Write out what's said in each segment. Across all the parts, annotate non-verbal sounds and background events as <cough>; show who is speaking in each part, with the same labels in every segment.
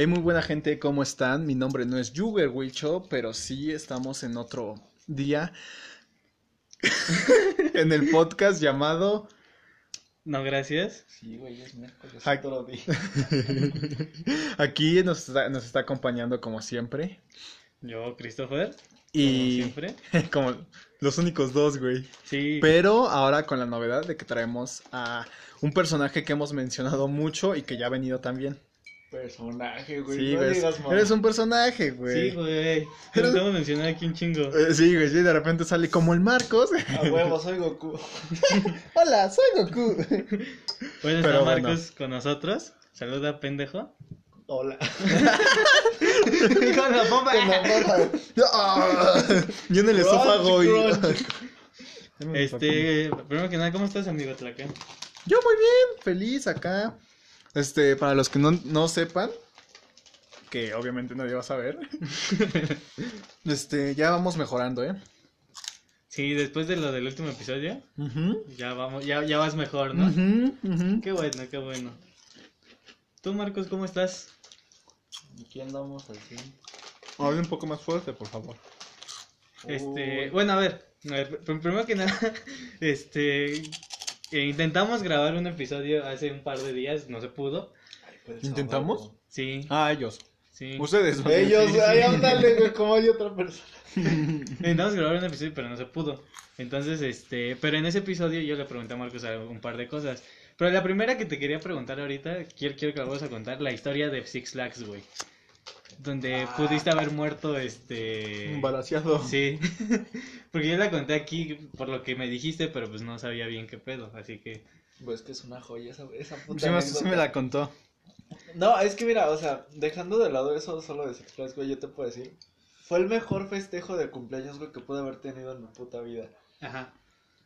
Speaker 1: Hey, muy buena gente, ¿cómo están? Mi nombre no es Juger Wilcho, pero sí estamos en otro día <laughs> en el podcast llamado
Speaker 2: No, gracias.
Speaker 3: Sí, güey, es miércoles
Speaker 1: Ay.
Speaker 3: otro día. <laughs>
Speaker 1: Aquí nos está, nos está acompañando como siempre.
Speaker 2: Yo, Christopher.
Speaker 1: Y
Speaker 2: Como siempre. <laughs>
Speaker 1: como los únicos dos, güey.
Speaker 2: Sí.
Speaker 1: Pero ahora con la novedad de que traemos a un personaje que hemos mencionado mucho y que ya ha venido también.
Speaker 3: Personaje, güey.
Speaker 1: Sí,
Speaker 3: no
Speaker 1: güey.
Speaker 3: digas mamá.
Speaker 1: Eres un personaje, güey.
Speaker 2: Sí, güey. Te lo estamos mencionando aquí un chingo.
Speaker 1: Eh, sí, güey, sí, de repente sale como el Marcos.
Speaker 3: A huevo, soy Goku. <laughs>
Speaker 1: Hola, soy Goku.
Speaker 2: Bueno, está
Speaker 1: Pero
Speaker 2: Marcos
Speaker 1: bueno.
Speaker 2: con nosotros. Saluda, pendejo.
Speaker 3: Hola.
Speaker 2: con la bomba.
Speaker 1: Ah, y en el esófago. y-
Speaker 2: Este, primero que nada, ¿cómo estás, amigo Tlaca?
Speaker 1: Yo muy bien, feliz acá. Este, para los que no, no sepan, que obviamente nadie va a saber. <laughs> Este, ya vamos mejorando, ¿eh?
Speaker 2: Sí, después de lo del último episodio, ya vamos, ya, ya vas mejor, ¿no?
Speaker 1: ujú.
Speaker 2: Qué bueno, qué bueno. Tú, Marcos, ¿cómo estás?
Speaker 3: Aquí andamos así.
Speaker 1: Hable un poco más fuerte, por favor.
Speaker 2: Este,
Speaker 3: Uy.
Speaker 2: bueno, a ver, a ver, pr- primero que nada, <laughs> este, intentamos grabar un episodio hace un par de días, no se pudo.
Speaker 3: Ay, pues,
Speaker 1: ¿Intentamos?
Speaker 2: Sí,
Speaker 1: Ah, ellos.
Speaker 2: sí.
Speaker 1: Ustedes.
Speaker 3: Ellos,
Speaker 2: Sí, sí.
Speaker 3: ay, ándale, güey, como hay otra persona. <laughs>
Speaker 2: Intentamos grabar un episodio, pero no se pudo. Entonces, este, pero en ese episodio yo le pregunté a Marcos un par de cosas. Pero la primera que te quería preguntar ahorita, quiero, quiero que la vamos a contar, la historia de Six Flags, güey. Donde
Speaker 3: Ah.
Speaker 2: pudiste haber muerto, este...
Speaker 1: Embaraciado.
Speaker 2: Sí, <laughs> porque yo la conté aquí por lo que me dijiste, pero pues no sabía bien qué pedo, así que...
Speaker 3: Pues que es una joya esa, esa puta
Speaker 1: Sí, me- sí
Speaker 3: anécdota.
Speaker 1: me la contó.
Speaker 3: No, es que mira, o sea, dejando de lado eso solo de Flags, güey, yo te puedo decir. Fue el mejor festejo de cumpleaños, güey, que pude haber tenido en mi puta vida.
Speaker 2: Ajá.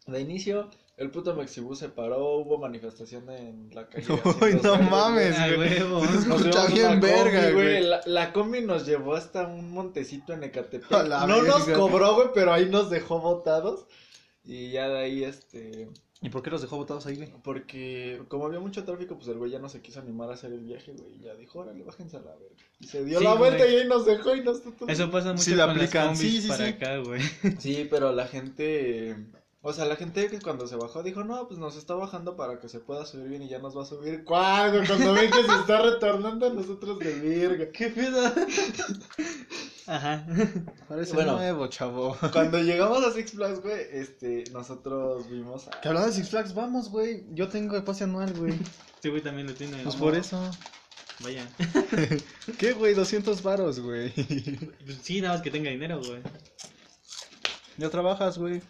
Speaker 3: De inicio, el puto Mexibus se paró, hubo manifestación en la calle.
Speaker 1: Uy, no mames. Güey. Escucha bien verga,
Speaker 3: combi,
Speaker 1: güey.
Speaker 3: La, la combi nos llevó hasta un montecito en Ecatepec. No nos cobró, güey, pero ahí nos dejó botados. Y ya de ahí, este...
Speaker 1: ¿Y por qué los dejó botados ahí, güey?
Speaker 3: Porque como había mucho tráfico, pues el güey ya no se quiso animar a hacer el viaje, güey. Y ya dijo, órale, bájense a la verga. Y se dio
Speaker 2: Sí,
Speaker 3: la vuelta
Speaker 2: güey.
Speaker 3: y ahí nos dejó y nos...
Speaker 2: Eso pasa mucho
Speaker 1: Sí, la
Speaker 2: con
Speaker 1: aplican.
Speaker 2: las combis
Speaker 1: Sí, sí,
Speaker 2: para
Speaker 1: sí.
Speaker 2: acá, güey.
Speaker 3: Sí, pero la gente... O sea, la gente que cuando se bajó dijo, no, pues nos está bajando para que se pueda subir bien y ya nos va a subir. ¿Cuándo? Cuando ven que se está retornando a nosotros de verga.
Speaker 2: ¿Qué pedo? Ajá.
Speaker 1: Parece
Speaker 3: Bueno.
Speaker 1: nuevo, chavo.
Speaker 3: Cuando llegamos a Six Flags, güey, este, nosotros vimos a...
Speaker 1: Que hablando de Six Flags, vamos, güey. Yo tengo el pase anual, güey.
Speaker 2: Este güey también lo tiene.
Speaker 1: Pues por eso.
Speaker 2: Vaya. <laughs>
Speaker 1: ¿Qué, güey? 200 varos, güey.
Speaker 2: Pues sí, nada más que tenga dinero, güey.
Speaker 1: Ya trabajas, güey.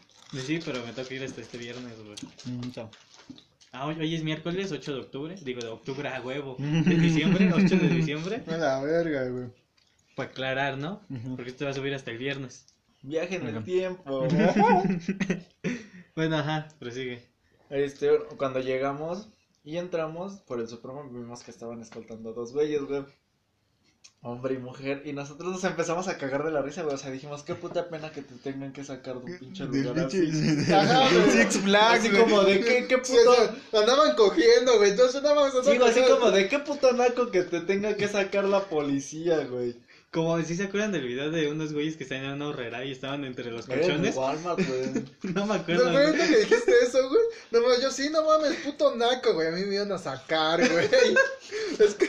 Speaker 2: Sí, pero me toca ir hasta este viernes, güey.
Speaker 1: Mm, chao.
Speaker 2: Ah, hoy, hoy es miércoles 8 de octubre. Digo, de octubre a huevo. <laughs> De diciembre, 8 de diciembre.
Speaker 1: A la verga, güey.
Speaker 2: Para aclarar, ¿no? Porque esto va a subir hasta el viernes.
Speaker 3: Viaje en el tiempo. <laughs> <laughs>
Speaker 2: Bueno, ajá, prosigue.
Speaker 3: Este, cuando llegamos y entramos por el Supremo, vimos que estaban escoltando a dos güeyes, güey. Hombre y mujer. Y nosotros nos empezamos a cagar de la risa, güey. O sea, dijimos, qué puta pena que te tengan que sacar de un pinche
Speaker 1: Del
Speaker 3: lugar
Speaker 1: pinche-
Speaker 3: Ajá, güey.
Speaker 1: Six Flags,
Speaker 3: Así
Speaker 1: güey.
Speaker 3: como de, ¿qué, qué
Speaker 1: Sí, o
Speaker 3: puto...
Speaker 1: sea, andaban cogiendo, güey. Entonces más
Speaker 3: Sí, así como de, ¿qué puto naco que te tenga que sacar la policía, güey?
Speaker 2: Como si se acuerdan del video de unos güeyes que estaban en una horrera y estaban entre los
Speaker 3: en
Speaker 2: colchones.
Speaker 3: Walmart, güey. <laughs>
Speaker 2: No me
Speaker 1: No,
Speaker 2: acuerdo.
Speaker 1: güey, ahorita que dijiste eso, güey. No, yo sí, no mames, puto naco, güey. A mí me iban a sacar, güey. <laughs> Es que,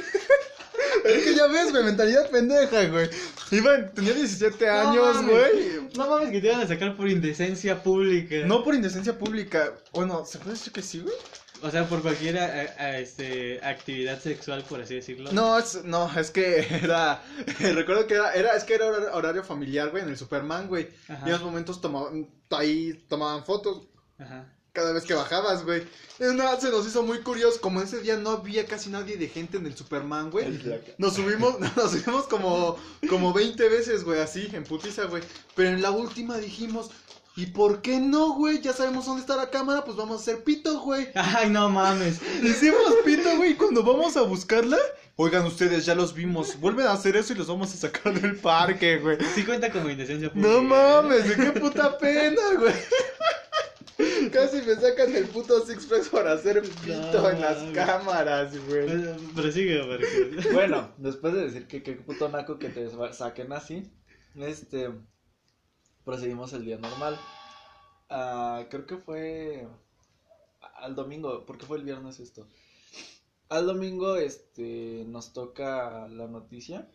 Speaker 1: es que ya ves, güey, mentalidad pendeja, güey. Iba, tenía 17 años,
Speaker 2: mames.
Speaker 1: güey.
Speaker 2: No mames que te iban a sacar por indecencia pública.
Speaker 1: No por indecencia pública. Bueno, ¿se puede decir que sí, güey?
Speaker 2: O sea, por cualquier a- a- este, actividad sexual, por así decirlo.
Speaker 1: No, es, no, es que era. <laughs> Recuerdo que era, era, es que era hor- horario familiar, güey, en el Superman, güey.
Speaker 2: Ajá.
Speaker 1: Y en los momentos tomaban, ahí tomaban fotos.
Speaker 2: Ajá.
Speaker 1: Cada vez que bajabas, güey. Es nada, se nos hizo muy curioso. Como ese día no había casi nadie de gente en el Superman, güey. Nos subimos, <laughs> nos subimos como, como 20 veces, güey, así, en putiza, güey. Pero en la última dijimos, ¿y por qué no, güey? Ya sabemos dónde está la cámara, pues vamos a hacer pito, güey. <laughs>
Speaker 2: Ay, no mames.
Speaker 1: Hicimos pito, güey, y cuando vamos a buscarla, oigan ustedes, ya los vimos. Vuelven a hacer eso y los vamos a sacar del parque, güey.
Speaker 2: Sí cuenta como indecencia pública.
Speaker 1: No mames, de qué puta pena, güey. <laughs> Casi me sacan el puto Six Flags por hacer pito
Speaker 2: No,
Speaker 1: en las cámaras, güey.
Speaker 2: Pero sigue, Marcos.
Speaker 3: Bueno, después de decir que qué puto naco que te saquen así, este, procedimos el día normal. Ah, creo que fue al domingo, porque fue el viernes esto. Al domingo, este, nos toca la noticia.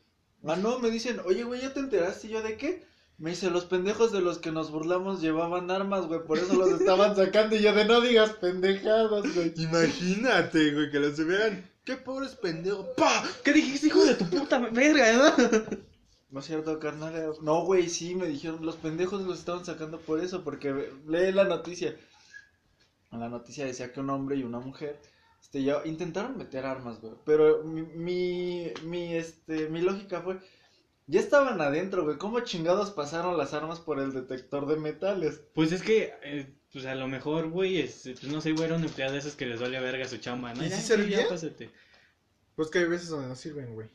Speaker 3: Ah, no, me dicen, oye, güey, ¿ya te enteraste? ¿Y yo de qué? Me dice, los pendejos de los que nos burlamos llevaban armas, güey, por eso los estaban sacando. Y yo de no digas pendejadas, güey.
Speaker 1: Imagínate, güey, que los subieran. Qué pobres pendejos. ¡Pah!
Speaker 2: ¿Qué dijiste, hijo de tu puta verga, no?
Speaker 3: No es cierto, carnal. No, güey, sí, me dijeron, los pendejos los estaban sacando por eso, porque lee la noticia. En la noticia decía que un hombre y una mujer, este, ya intentaron meter armas, güey. Pero mi, mi, mi, este, mi lógica fue, ya estaban adentro, güey. ¿Cómo chingados pasaron las armas por el detector de metales?
Speaker 2: Pues es que, eh, pues a lo mejor, güey, es, pues no sé, güey, era un empleado de esos que les vale verga su chamba, ¿no?
Speaker 1: ¿Y sí
Speaker 2: sí,
Speaker 1: servía?
Speaker 2: ya pásate.
Speaker 1: Pues que hay veces donde no sirven, güey.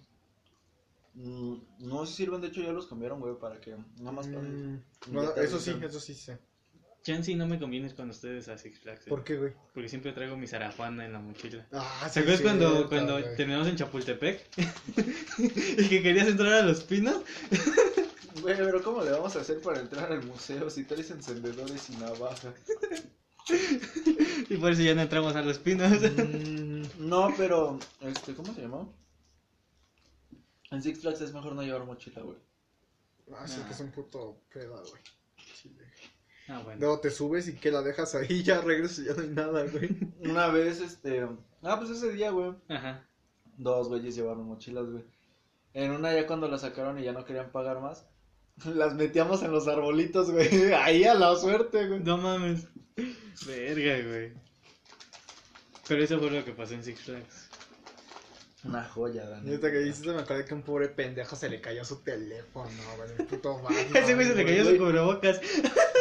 Speaker 3: Mm, no, si sirven, de hecho ya los cambiaron, güey, para que nada más para...
Speaker 1: Mm, eso sí, eso sí sé.
Speaker 2: Chance no me convienes con ustedes a Six Flags. eh,
Speaker 1: ¿Por qué, güey?
Speaker 2: Porque siempre traigo mi zarajuana en la mochila.
Speaker 1: Ah,
Speaker 2: ¿Se acuerdas cuando,
Speaker 1: cierto,
Speaker 2: cuando
Speaker 1: güey.
Speaker 2: terminamos en Chapultepec? <laughs> y que querías entrar a los pinos. <laughs>
Speaker 3: Güey, pero ¿cómo le vamos a hacer para entrar al museo si traes encendedores y navaja?
Speaker 2: Y por eso ya no entramos a los pinos.
Speaker 1: Mm,
Speaker 3: No, pero, este, ¿cómo se llama? En Six Flags es mejor no llevar mochila, güey.
Speaker 1: Ah, sí,
Speaker 2: Nah.
Speaker 1: que es un puto pedo, güey.
Speaker 2: Ah, bueno.
Speaker 1: Luego te subes y que la dejas ahí, <laughs> ya regresas y ya no hay nada, güey.
Speaker 3: Una vez, este, ah, pues ese día, güey,
Speaker 2: Ajá.
Speaker 3: dos güeyes llevaron mochilas, güey. En una ya cuando la sacaron y ya no querían pagar más, <laughs> las metíamos en los arbolitos, güey, <laughs> ahí a la suerte, güey.
Speaker 2: No mames. Verga, güey. Pero eso fue lo que pasó en Six Flags.
Speaker 3: Una joya,
Speaker 1: Y
Speaker 3: Dani.
Speaker 1: ahorita que dices, me acordé que un pobre pendejo se le cayó su teléfono, güey. El puto Batman,
Speaker 2: Ese güey se le cayó su
Speaker 1: güey.
Speaker 2: cubrebocas.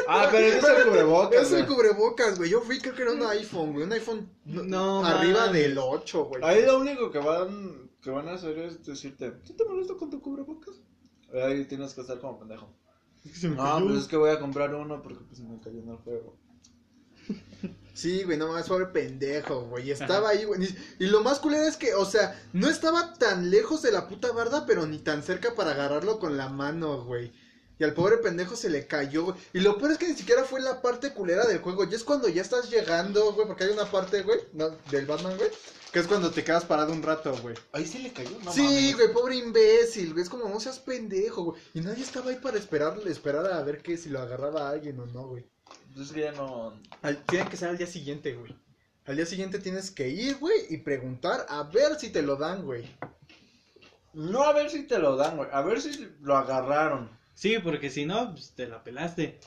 Speaker 3: Ah, pero ese es el cubrebocas,
Speaker 1: Es el cubrebocas, güey. Yo fui, creo que era un iPhone, güey. Un iPhone
Speaker 2: No,
Speaker 1: arriba del 8, güey.
Speaker 3: Ahí lo único que van, que van a hacer es decirte, ¿sí te molesta con tu cubrebocas? Ahí tienes que estar como pendejo. <laughs> No,
Speaker 2: cayó.
Speaker 3: pues es que voy a comprar uno porque pues se me cayó en el juego. <laughs>
Speaker 1: Sí, güey, no mames, pobre pendejo, güey. Estaba ahí, güey. Y lo más culero es que, o sea, no estaba tan lejos de la puta barda, pero ni tan cerca para agarrarlo con la mano, güey. Y al pobre pendejo se le cayó, güey. Y lo peor es que ni siquiera fue la parte culera del juego. Ya es cuando ya estás llegando, güey, porque hay una parte, güey, no, del Batman, güey. Que es cuando te quedas parado un rato, güey.
Speaker 3: Ahí se le cayó, no
Speaker 1: sí,
Speaker 3: mames.
Speaker 1: güey, pobre imbécil, güey. Es como, no seas pendejo, güey. Y nadie estaba ahí para esperar, esperar a ver que si lo agarraba a alguien o no, güey.
Speaker 3: Pues es que ya no.
Speaker 1: Al- tiene que ser al día siguiente, güey. Al día siguiente tienes que ir, güey, y preguntar a ver si te lo dan, güey.
Speaker 3: No a ver si te lo dan, güey. A ver si lo agarraron.
Speaker 2: Sí, porque si no, pues te la pelaste.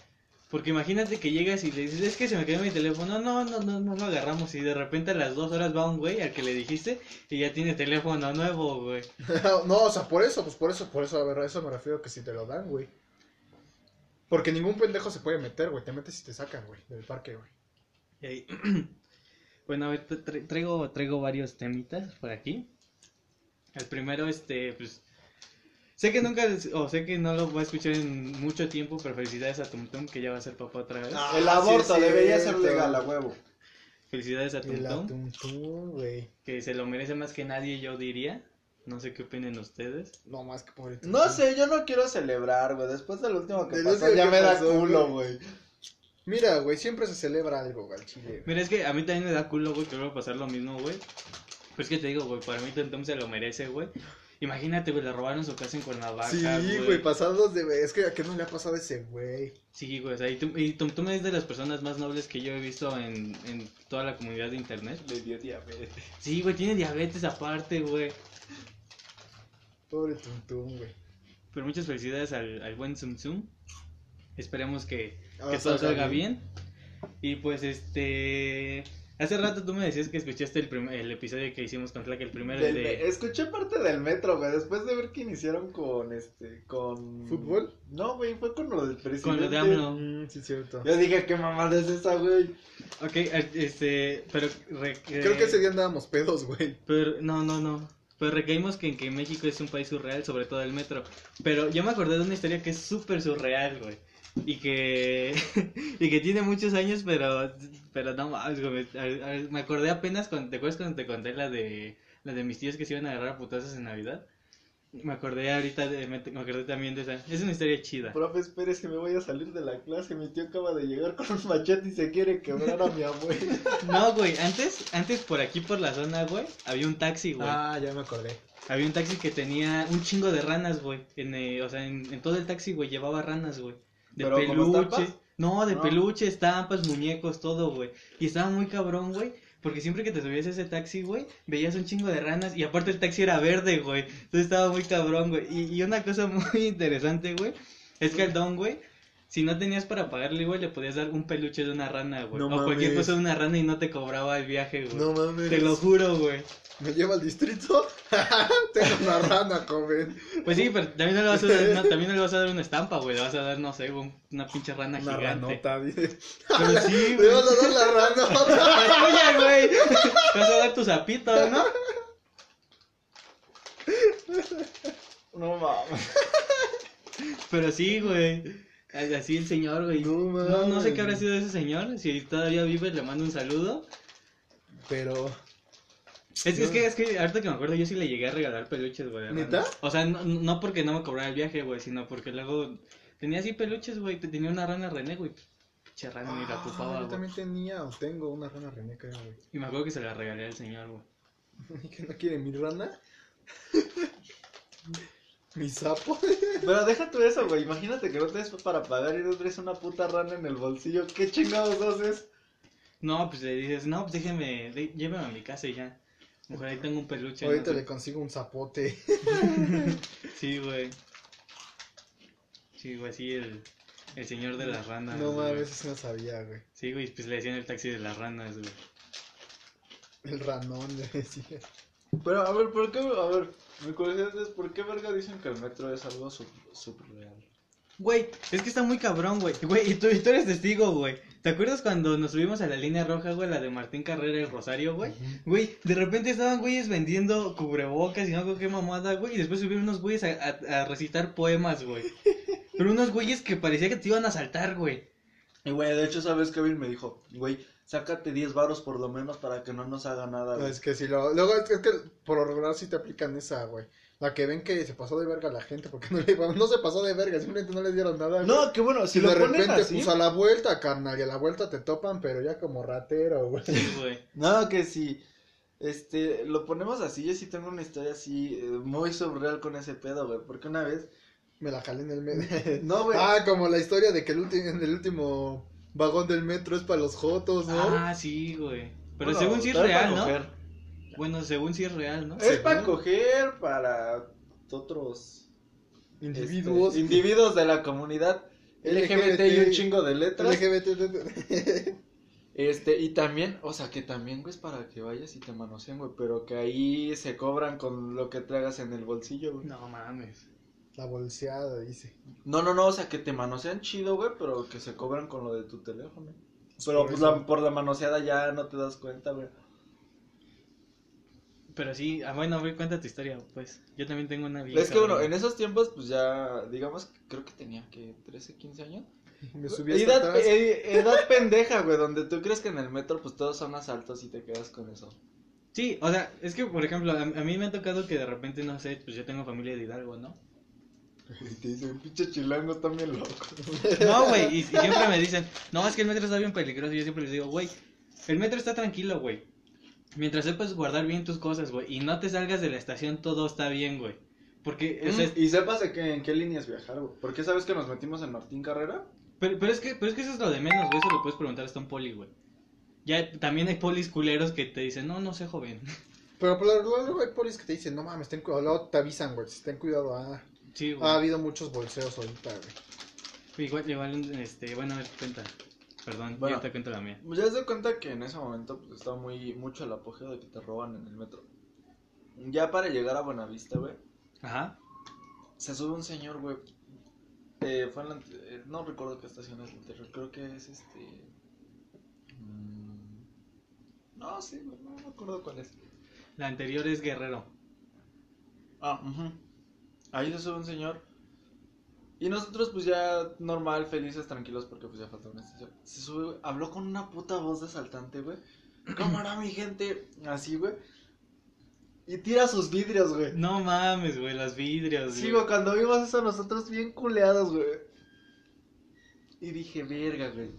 Speaker 2: Porque imagínate que llegas y le dices, es que se me cayó mi teléfono. No, no, no, no lo agarramos. Y de repente a las dos horas va un güey al que le dijiste y ya tiene teléfono nuevo, güey. <laughs>
Speaker 1: no, o sea, por eso, pues por eso, por eso, a ver, a eso me refiero que si te lo dan, güey. Porque ningún pendejo se puede meter, güey. Te metes y te sacan, güey, del parque, güey.
Speaker 2: Y ahí- <clears throat> bueno, a ver, tra- tra- traigo, traigo varios temitas por aquí. El primero, este, pues... Sé que nunca, o sé que no lo voy a escuchar en mucho tiempo, pero felicidades a Tum Tum, que ya va a ser papá otra vez.
Speaker 1: Ah,
Speaker 3: el
Speaker 1: sí
Speaker 3: aborto debería ser legal, a huevo.
Speaker 2: Felicidades a Tum Tum, que se lo merece más que nadie, yo diría. No sé qué opinen ustedes.
Speaker 1: No más que pobre
Speaker 3: No sé, yo no quiero celebrar, güey. Después del último que pasó, ya
Speaker 1: que
Speaker 3: me da culo, güey.
Speaker 1: Mira, güey, siempre se celebra algo, güey, al chile. güey.
Speaker 2: Mira, es que a mí también me da culo, güey, que vuelva a pasar lo mismo, güey. Pero es que te digo, güey, para mí Tum Tum se lo merece, güey. Imagínate, güey, le robaron su casa en Cuernavaca,
Speaker 1: Sí,
Speaker 2: güey.
Speaker 1: güey, pasados de... Es que a qué no le ha pasado ese güey.
Speaker 2: Sí, güey, o sea, y Tum, y Tum Tum es de las personas más nobles que yo he visto en, en toda la comunidad de internet.
Speaker 3: Le dio diabetes.
Speaker 2: Sí, güey, tiene diabetes aparte, güey.
Speaker 1: Pobre Tuntum, güey.
Speaker 2: Pero muchas felicidades al, al buen Zum Zum. Esperemos que,
Speaker 1: Ah,
Speaker 2: que todo
Speaker 1: salga
Speaker 2: salga bien. Y pues, este... Hace rato tú me decías que escuchaste el, prim- el episodio que hicimos con Flack, el primero
Speaker 3: Del-
Speaker 2: de...
Speaker 3: Escuché parte del metro, güey. Después de ver que iniciaron con este. con.
Speaker 1: ¿Fútbol?
Speaker 3: No, güey, fue con lo del presidente.
Speaker 2: Con lo de AMLO.
Speaker 1: Mm, sí, cierto.
Speaker 3: Yo dije, ¿qué mamada es esa, güey?
Speaker 2: Ok, eh, este... Pero... re-
Speaker 1: Creo que ese día andábamos pedos, güey.
Speaker 2: Pero, no, no, no. Pero recaímos que, en que México es un país surreal, sobre todo el metro. Pero yo me acordé de una historia que es súper surreal, güey. Y que <laughs> y que tiene muchos años, pero pero no mames, güey, me acordé apenas cuando te acuerdas cuando te conté la de la de mis tíos que se iban a agarrar a putazos en Navidad. Me acordé ahorita, de, me, acordé también de esa. Es una historia chida.
Speaker 3: Profe, espérese, me voy a salir de la clase. Mi tío acaba de llegar con un machete y se quiere quebrar a mi abuelo. <laughs>
Speaker 2: No, güey, antes, antes por aquí por la zona, güey, había un taxi, güey.
Speaker 1: Ah, ya me acordé.
Speaker 2: Había un taxi que tenía un chingo de ranas, güey. En, eh, o sea, en, en, todo el taxi, güey, llevaba ranas, güey. De peluche. No, de peluche, estampas, muñecos, todo, güey. Y estaba muy cabrón, güey. Porque siempre que te subías a ese taxi, güey, veías un chingo de ranas y aparte el taxi era verde, güey. Entonces estaba muy cabrón, güey. Y, y una cosa <laughs> muy interesante, güey, es que el don, güey, si no tenías para pagarle, güey, le podías dar un peluche de una rana, güey. o cualquier cosa de una rana y no te cobraba el viaje, güey.
Speaker 1: No mames.
Speaker 2: Te lo juro, güey.
Speaker 1: ¿Me lleva al distrito? <laughs> Tengo una rana, joven.
Speaker 2: Pues sí, pero también no le vas a dar, no, también no le vas a dar una estampa, güey. Le vas a dar, no sé, una pinche rana una gigante. Ranota, dice. Pero sí, <laughs>
Speaker 1: güey. Le vas a dar la ranota.
Speaker 2: La <laughs> tuya, güey. Te vas a dar tu zapito, ¿no?
Speaker 3: No mames.
Speaker 2: Pero sí, güey. Así el señor, güey. No, no, sé qué habrá sido de ese señor. Si todavía vive, le mando un saludo.
Speaker 1: Pero.
Speaker 2: Es, es, que, es que, ahorita que me acuerdo, yo sí le llegué a regalar peluches, güey.
Speaker 1: ¿Neta?
Speaker 2: O sea, no, no, porque no me cobrara el viaje, güey, sino porque luego tenía así peluches, güey. Tenía una rana René, güey. Che rana ni la tupaba,
Speaker 1: ah, Yo también tenía o tengo una rana René, creo, güey.
Speaker 2: Y me acuerdo que se la regalé al señor, güey. <laughs>
Speaker 1: ¿Y que no quiere mi rana? <laughs> Mi sapo.
Speaker 3: Pero deja tú eso, güey. Imagínate que no te des para pagar y no traes una puta rana en el bolsillo. ¿Qué chingados haces?
Speaker 2: No, pues le dices, no, pues déjeme, lléveme a mi casa y ya. Mujer, ahí tengo un peluche.
Speaker 1: Ahorita le consigo un zapote. <laughs>
Speaker 2: sí, güey. Sí, güey, sí, el, el señor de las ranas.
Speaker 1: No mames, eso no sabía, güey.
Speaker 2: Sí, güey, pues le decían el taxi de las ranas, güey.
Speaker 1: El ranón, le decía.
Speaker 3: Pero, a ver, ¿por qué? A ver, mi curiosidad es, ¿por qué verga dicen que el metro es algo surreal?
Speaker 2: Güey, es que está muy cabrón, güey. Güey, y tú, y tú eres testigo, güey. ¿Te acuerdas cuando nos subimos a la línea roja, güey, la de Martín Carrera y Rosario, güey? Güey, de repente estaban güeyes vendiendo cubrebocas y no sé qué mamada, güey. Y después subieron unos güeyes a, a, recitar poemas, güey. Pero unos güeyes que parecía que te iban a saltar, güey.
Speaker 3: Y, güey, de hecho, ¿sabes? Kevin me dijo, güey, sácate 10 varos por lo menos para que no nos haga nada,
Speaker 1: güey. Es que si lo... Luego es que por lo regular sí te aplican esa, güey. La que ven que se pasó de verga a la gente porque <laughs> no le no se pasó de verga, simplemente no les dieron nada.
Speaker 3: Güey. No, que bueno, si y lo de repente así...
Speaker 1: pues a la vuelta, carnal, y a la vuelta te topan, pero ya como ratero, güey.
Speaker 3: güey. no, que si este lo ponemos así, yo sí tengo una historia así eh, muy surreal con ese pedo, güey, porque una vez
Speaker 1: me la jalé en el medio. <laughs> no, güey. Ah, como la historia de que el en el último vagón del metro es para los jotos, ¿no?
Speaker 2: Ah, sí, güey. Pero según sí es real, ¿no? Bueno, según sí es real, ¿no?
Speaker 3: Es para coger para otros
Speaker 1: individuos.
Speaker 3: Este, individuos de la comunidad LGBT, y un chingo de letras.
Speaker 1: LGBT.
Speaker 3: Este, y también, o sea, que también, güey, es para que vayas y te manoseen, güey, pero que ahí se cobran con lo que traigas en el bolsillo, güey.
Speaker 2: No mames.
Speaker 1: La bolseada, dice.
Speaker 3: No, no, no, o sea, que te manosean chido, güey, pero que se cobran con lo de tu teléfono. Pero pues la, por la manoseada ya no te das cuenta, güey.
Speaker 2: Pero sí, ah, bueno, güey, cuenta tu historia, pues. Yo también tengo una
Speaker 3: vida. Es que bueno, en esos tiempos, pues ya, digamos, creo que tenía que 13, 15 años. <laughs> Me subí hasta edad, atrás. Eh, edad pendeja, güey, donde tú crees que en el metro, pues todos son asaltos y te quedas con eso.
Speaker 2: Sí, o sea, es que, por ejemplo, a, a mí me ha tocado que de repente, no sé, pues yo tengo familia de Hidalgo, ¿no?
Speaker 3: Y te dicen, pinche chilango también loco.
Speaker 2: No, güey, y, siempre me dicen, no, es que el metro está bien peligroso. Y yo siempre les digo, güey, el metro está tranquilo, güey. Mientras sepas guardar bien tus cosas, güey, y no te salgas de la estación, todo está bien, güey. Porque,
Speaker 3: mm, Y sepas de que, en qué líneas viajar, güey. ¿Por qué sabes que nos metimos en Martín Carrera?
Speaker 2: Pero, pero, es que, pero es que eso es lo de menos, güey. Eso lo puedes preguntar hasta un poli, güey. Ya también hay polis culeros que te dicen, no, no sé, joven.
Speaker 1: Pero, luego hay polis que te dicen, no mames, ten cuidado. Luego te avisan, güey, ten cuidado. Ah. Ha habido muchos bolseos ahorita, güey.
Speaker 2: Igual, igual, este, bueno, a ver, cuenta. Perdón, bueno, te cuento la mía.
Speaker 3: Pues ya se cuenta que en ese momento pues, estaba muy mucho el apogeo de que te roban en el metro. Ya para llegar a Buenavista, güey.
Speaker 2: Ajá.
Speaker 3: Se sube un señor, güey. Eh, fue en la, eh, no recuerdo qué estación es la anterior. Creo que es este. Mm, no, sí, no, no me acuerdo cuál es.
Speaker 2: La anterior es Guerrero.
Speaker 3: Ah, ajá. Ahí se sube un señor Y nosotros pues ya normal, felices, tranquilos porque pues ya faltaba una estación. Se sube, güey, habló con una puta voz de asaltante, güey. Cámara, mi gente. Así, güey. Y tira sus vidrios, güey.
Speaker 2: No mames, güey, los vidrios,
Speaker 3: Sí, güey, cuando vimos eso nosotros bien culeados, güey. Y dije, verga, güey.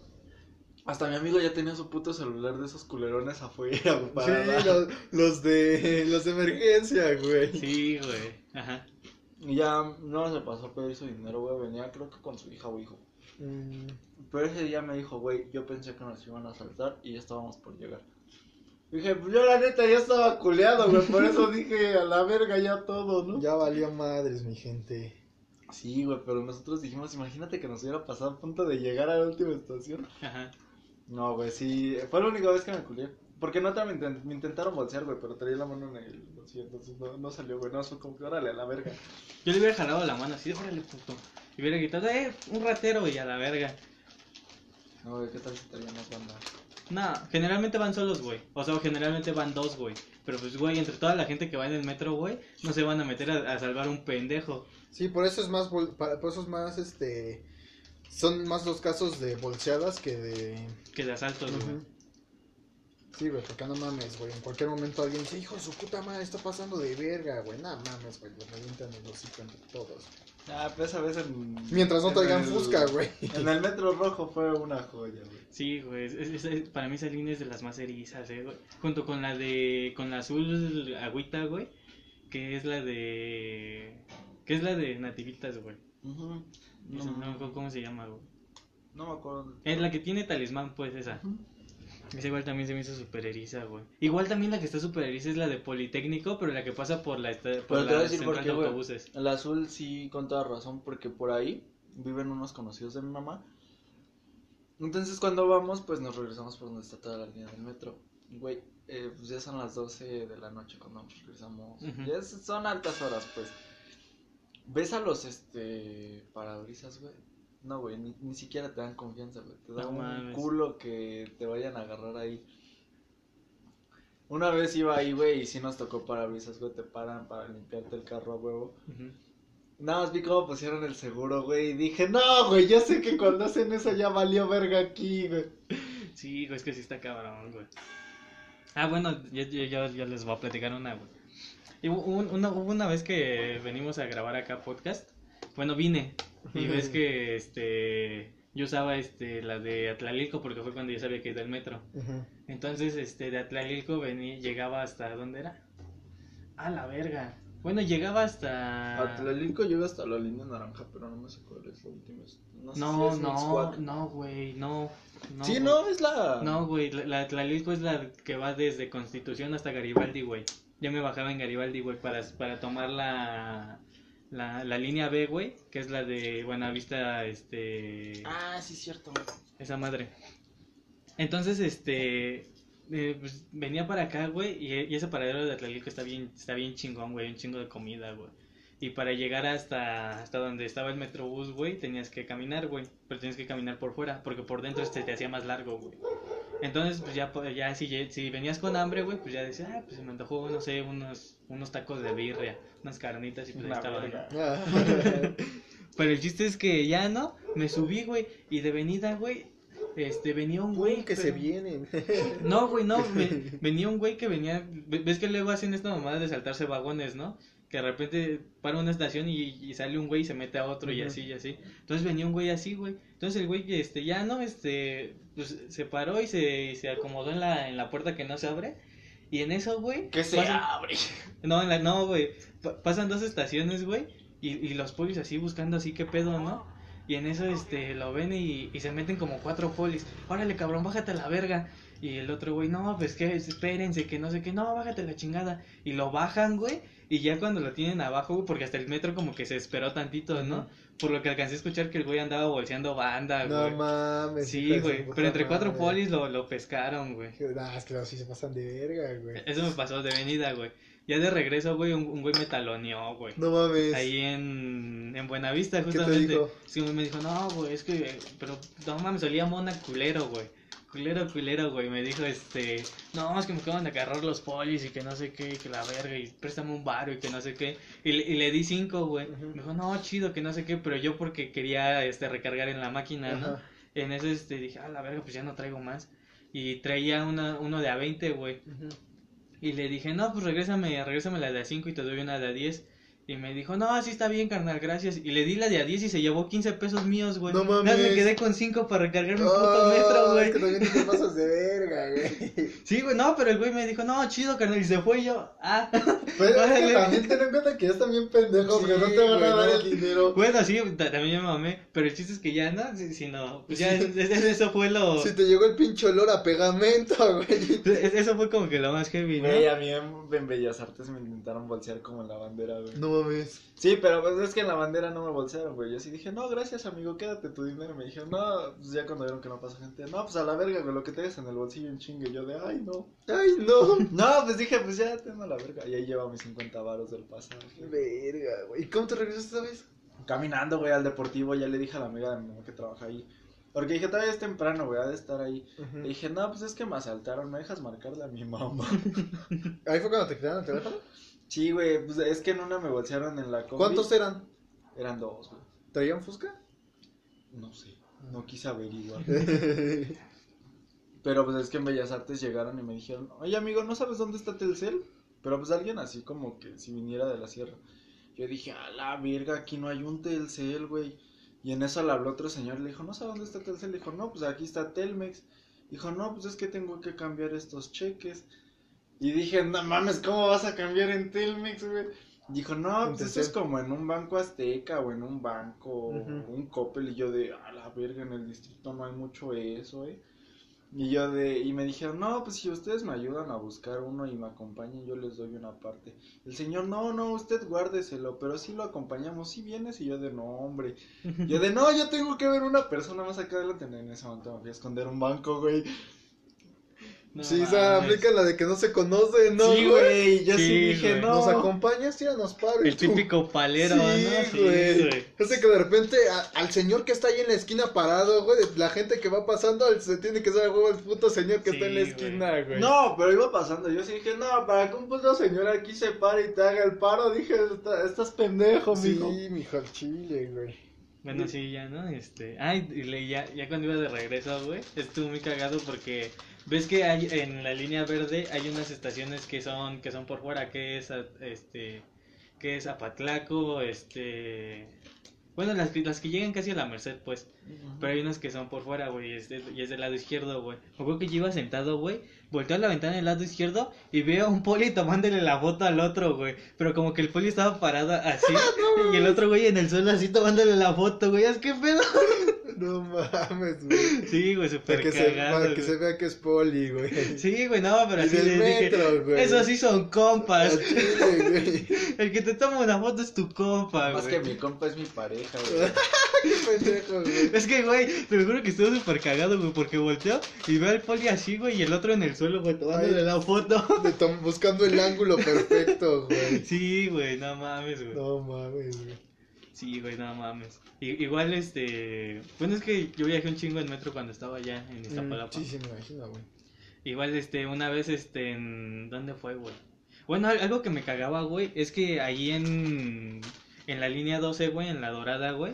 Speaker 3: Hasta mi amigo ya tenía su puto celular de esos culerones afuera, güey.
Speaker 1: Sí, <laughs> los de los de emergencia, güey.
Speaker 2: Sí, güey. Ajá.
Speaker 3: Y ya no se pasó a pedir su dinero, güey. Venía creo que con su hija o hijo.
Speaker 1: Mm,
Speaker 3: Pero ese día me dijo, güey, yo pensé que nos iban a asaltar y ya estábamos por llegar. Dije, pues yo la neta ya estaba culeado, güey. Por eso <laughs> dije, a la verga ya todo, ¿no?
Speaker 1: ya valió madres, mi gente.
Speaker 3: Sí, güey, pero nosotros dijimos, imagínate que nos hubiera pasado a punto de llegar a la última estación.
Speaker 2: Ajá.
Speaker 3: No, güey, sí, fue la única vez que me culié. Porque no me, intent- me intentaron bolsear, güey, pero traía la mano en el bolsillo, entonces no, no salió, güey, no, fue como que órale a la verga.
Speaker 2: Yo le hubiera jalado la mano así, órale, puto. Y hubiera gritado, eh, un ratero, y a la verga.
Speaker 3: No, güey, ¿qué tal si traía más banda?
Speaker 2: No, generalmente van solos, güey. O sea, generalmente van dos, güey. Pero pues, güey, entre toda la gente que va en el metro, güey, no se van a meter a, a salvar un pendejo.
Speaker 1: Sí, por eso es más, bol- para- por eso es más, este, son más los casos de bolseadas que de...
Speaker 2: Que de asaltos, güey.
Speaker 1: Sí, güey, porque no mames, güey, en cualquier momento alguien dice, hijo de su puta madre, está pasando de verga, güey, no mames, güey, le revientan el hocico entre todos.
Speaker 3: Ah, pues esa vez en...
Speaker 1: Mientras no traigan
Speaker 3: el-
Speaker 1: fusca, güey.
Speaker 3: En el metro rojo fue una joya, güey.
Speaker 2: Sí, güey. es- es- es- para mí esa línea es de las más erizas, eh, güey. Junto con la de. Con la azul agüita, güey. Que es la de. Que es la de nativitas, güey.
Speaker 3: Ujú.
Speaker 2: Esa
Speaker 3: No,
Speaker 2: No, me acuerdo cómo se llama, güey.
Speaker 3: no me acuerdo.
Speaker 2: Es la que tiene talismán, pues esa.
Speaker 3: Ujú.
Speaker 2: Esa igual también se me hizo super eriza, güey. Igual también la que está super eriza es la de Politécnico, pero la que pasa por la, por
Speaker 3: Pero te voy a
Speaker 2: la
Speaker 3: decir por
Speaker 2: central
Speaker 3: qué,
Speaker 2: de
Speaker 3: güey.
Speaker 2: autobuses.
Speaker 3: El azul sí, con toda razón, porque por ahí viven unos conocidos de mi mamá. Entonces cuando vamos, pues nos regresamos por donde está toda la línea del metro. Güey, eh, pues ya son las 12 de la noche cuando nos regresamos. Ya son altas horas, pues. ¿Ves a los, este, parabrisas, güey? No, güey, ni, ni siquiera te dan confianza, güey. Te da
Speaker 2: No
Speaker 3: un
Speaker 2: mames.
Speaker 3: culo que te vayan a agarrar ahí. Una vez iba ahí, güey, y sí nos tocó parabrisas, güey, te paran para limpiarte el carro a huevo. Nada más vi cómo pusieron el seguro, güey, y dije, no, güey, yo sé que cuando hacen eso ya valió verga aquí, güey.
Speaker 2: Sí, güey, es que sí está cabrón, güey. Ah, bueno, yo, yo, yo, yo les voy a platicar una, güey. Y hubo un- una, hubo una vez que venimos a grabar acá podcast. Bueno, vine. Y ves que este yo usaba este la de Atlalilco porque fue cuando yo sabía que iba el metro. Entonces, este de Atlalilco venía, llegaba hasta ¿dónde era? A la verga. Bueno, llegaba hasta
Speaker 3: Atlalilco llega hasta la línea naranja, pero no me sé cuál es la última. No, sé si
Speaker 2: No,
Speaker 3: es
Speaker 2: no, no, güey, no. no
Speaker 3: sí,
Speaker 2: güey.
Speaker 3: no, es la...
Speaker 2: No, güey, la, la Tlalilco es la que va desde Constitución hasta Garibaldi, güey. Yo me bajaba en Garibaldi, güey, para, para tomar la, la, la línea B, güey, que es la de Buenavista, este...
Speaker 3: Ah, sí, cierto.
Speaker 2: Esa madre. Entonces, este... eh, pues, venía para acá, güey, y, y ese paradero de Tlalilco está bien, está bien chingón, güey, un chingo de comida, güey. Y para llegar hasta, hasta donde estaba el metrobús, güey, tenías que caminar, güey. Pero tenías que caminar por fuera, porque por dentro este te hacía más largo, güey. Entonces, pues ya, po- ya si, si venías con hambre, güey, pues ya decías, ah, pues se me antojó, no sé, unos, unos tacos de birria, unas carnitas y pues ahí.
Speaker 1: Ah. <laughs>
Speaker 2: Pero el chiste es que ya, ¿no? Me subí, güey, y de venida, güey, este, venía un güey.
Speaker 1: Que se <laughs> vienen.
Speaker 2: no, güey, no, ve- <laughs> venía un güey que venía, ve- ves que luego hacen esta mamada de saltarse vagones, ¿no? Que de repente para una estación y, y sale un güey y se mete a otro y así y así. Entonces venía un güey así, güey. Entonces el güey, este, ya no, este, pues se paró y se, y se acomodó en la, en la puerta que no se abre. Y en eso, güey.
Speaker 3: Que se
Speaker 2: pasan-
Speaker 3: abre.
Speaker 2: No, en la, no, güey. Pa- pasan dos estaciones, güey. Y, y los polis así buscando así qué pedo, ¿no? Y en eso, este, lo ven y, y se meten como cuatro polis. Órale, cabrón, bájate a la verga. Y el otro güey, no, pues que espérense, que no sé qué, no, bájate la chingada. Y lo bajan, güey. Y ya cuando lo tienen abajo, güey, porque hasta el metro como que se esperó tantito, ¿no? Por lo que alcancé a escuchar que el güey andaba bolseando banda,
Speaker 1: No
Speaker 2: güey.
Speaker 1: mames.
Speaker 2: sí, güey. Pero entre cuatro polis lo, lo pescaron, güey.
Speaker 1: Ah, es que los sí se pasan de verga, güey.
Speaker 2: Eso me pasó de venida, güey. Ya de regreso, güey, un, un güey me taloneó, güey.
Speaker 1: No mames.
Speaker 2: Ahí en, en Buenavista,
Speaker 1: ¿Qué te
Speaker 2: justamente.
Speaker 1: dijo?
Speaker 2: Sí, me dijo, no, güey, es que, pero no mames, olía mona culero, güey. Culero, culero, güey. Me dijo, este, no, es que me acaban de agarrar los polis y que no sé qué, y que la verga, y préstame un baro y que no sé qué. Y, le- y le di cinco, güey. Me dijo, no, chido, que no sé qué, pero yo porque quería, este, recargar en la máquina, ¿no? En eso, este, dije, ah, la verga, pues ya no traigo más. Y traía una, uno de a 20, güey. Y le dije, no, pues regrésame, regrésame la de a 5 y te doy una de a 10. Y me dijo, no, así está bien, carnal, gracias. Y le di la de a 10 y se llevó 15 pesos míos, güey.
Speaker 1: No mames.
Speaker 2: me quedé con 5 para recargar mi puto metro, güey.
Speaker 1: que también te pasas de verga, güey. <laughs>
Speaker 2: Sí, güey, no, pero el güey me dijo, no, chido, carnal, y se fue y yo, ah.
Speaker 4: Pero es que también ten en cuenta que es también pendejo,
Speaker 1: Sí,
Speaker 4: porque no te van a dar el dinero.
Speaker 2: Bueno, sí, ta- también me mamé, pero el chiste es que ya no, si, si no, pues ya, es- <laughs> es- eso fue lo,
Speaker 1: Si te llegó el pinche olor a pegamento, <laughs> güey.
Speaker 2: es- eso fue como que lo más heavy, ¿no?
Speaker 3: Güey, a mí en, en Bellas Artes me intentaron bolsear como en la bandera, güey.
Speaker 1: No
Speaker 3: Sí, pero pues es que en la bandera no me bolsearon, güey. Yo sí dije, no, gracias, amigo, quédate tu dinero. Me dijeron, no, pues ya cuando vieron que no pasa gente, no, pues a la verga, güey, lo que tengas en el bolsillo un chingue. Yo de, ay, no.
Speaker 1: Ay, no. <laughs>
Speaker 3: No, pues dije, pues ya tengo la verga. Y ahí lleva mis 50 varos del pasaje.
Speaker 1: Verga, güey. ¿Y cómo te regresaste esta vez?
Speaker 3: Caminando, güey, al deportivo, ya le dije a la amiga de mi mamá que trabaja ahí. Porque dije, todavía es temprano, güey, ha de estar ahí. Le dije, no, pues es que me asaltaron, ¿me dejas marcarle a mi mamá? <laughs>
Speaker 1: Ahí fue cuando te quitaron el teléfono.
Speaker 3: Sí, güey, pues es que en una me bolsearon en la combi.
Speaker 1: ¿Cuántos eran?
Speaker 3: Eran dos, güey.
Speaker 1: ¿Traían Fusca?
Speaker 3: No sé, no quise averiguar. <laughs> Pero pues es que en Bellas Artes llegaron y me dijeron, oye amigo, ¿no sabes dónde está Telcel? Pero pues alguien así como que si viniera de la sierra. Yo dije, a la verga, aquí no hay un Telcel, güey. Y en eso le habló otro señor, le dijo, no sé dónde está Telcel. Le dijo, no, pues aquí está Telmex. Dijo, no, pues es que tengo que cambiar estos cheques. Y dije, no mames, ¿cómo vas a cambiar en Telmex, güey? Dijo, no, pues eso es como en un banco azteca o en un banco,
Speaker 1: Ujú.
Speaker 3: un Coppel. Y yo de, a la verga, en el distrito no hay mucho eso, eh. Y yo de, y me dijeron, no, pues si ustedes me ayudan a buscar uno y me acompañan, yo les doy una parte. El señor, no, no, usted guárdeselo, pero si lo acompañamos, si vienes, y yo de, no, hombre. <laughs> Yo de, no, yo tengo que ver una persona más acá adelante. En ese momento me fui a esconder un banco, güey.
Speaker 2: No
Speaker 1: sí, o sea,
Speaker 2: mames.
Speaker 1: aplica la de que no se conoce, ¿no?
Speaker 3: sí, güey, yo sí,
Speaker 2: Sí,
Speaker 3: dije,
Speaker 2: güey.
Speaker 3: no.
Speaker 1: ¿Nos acompañas? Sí, nos paro. y
Speaker 2: El
Speaker 1: tú-
Speaker 2: típico palero,
Speaker 1: Sí,
Speaker 2: ¿no?
Speaker 1: güey. Ese que de repente a- al señor que está ahí en la esquina parado, güey, la gente que va pasando, al- se tiene que saber, huevo, el puto señor que
Speaker 2: Sí,
Speaker 1: está en la
Speaker 2: güey.
Speaker 1: esquina, güey.
Speaker 3: No, pero iba pasando. Yo sí dije, no, para que un puto señor aquí se pare y te haga el paro, dije, "Está- estás pendejo,
Speaker 1: Sí,
Speaker 3: mijo.
Speaker 1: mijo, al chile, güey.
Speaker 2: Bueno, sí, ya, ¿no? Este, ay, y le- ya, ya cuando iba de regreso, güey, estuvo muy cagado porque ves que hay en la línea verde hay unas estaciones que son que son por fuera, que es este que es Apatlaco, este bueno, las que, las que llegan casi a la Merced, pues, pero hay unas que son por fuera, güey, y es, de- y es del lado izquierdo, güey. Me acuerdo que yo iba sentado, güey, volteo a la ventana del lado izquierdo y veo a un poli tomándole la foto al otro, güey. Pero como que el poli estaba parado así <laughs> y el otro güey en el suelo así tomándole la foto, güey. Es que pedo. <laughs>
Speaker 1: No mames, güey.
Speaker 2: Sí, güey,
Speaker 1: Para
Speaker 2: súper
Speaker 1: que, se,
Speaker 2: cagado.
Speaker 1: para que
Speaker 2: güey.
Speaker 1: se vea que es poli, güey.
Speaker 2: Sí, güey, no, pero
Speaker 1: Y
Speaker 2: así les dije.
Speaker 1: metro, güey.
Speaker 2: Esos sí son compas.
Speaker 1: Chile, güey. <laughs>
Speaker 2: El que te toma una foto es tu compa,
Speaker 3: Más
Speaker 2: güey.
Speaker 3: que mi compa es mi pareja, güey.
Speaker 1: Qué pendejo, güey.
Speaker 2: Es que, güey, te juro que estuvo súper cagado, güey, porque volteó y veo al poli así, güey, y el otro en el suelo, güey, tomándole
Speaker 1: Ay.
Speaker 2: la foto. <laughs>
Speaker 1: Buscando el ángulo perfecto, güey. <laughs>
Speaker 2: Sí, güey, no mames, güey.
Speaker 1: No mames, güey.
Speaker 2: Sí, güey, no mames. I- igual, este. Bueno, es que yo viajé un chingo en metro cuando estaba allá en Iztapalapa.
Speaker 1: Mm, Sí, sí, me imagino, güey.
Speaker 2: Igual, este, una vez, este, en... ¿Dónde fue, güey? Bueno, al- algo que me cagaba, güey, es que ahí en... En la línea 12, güey, en la dorada, güey.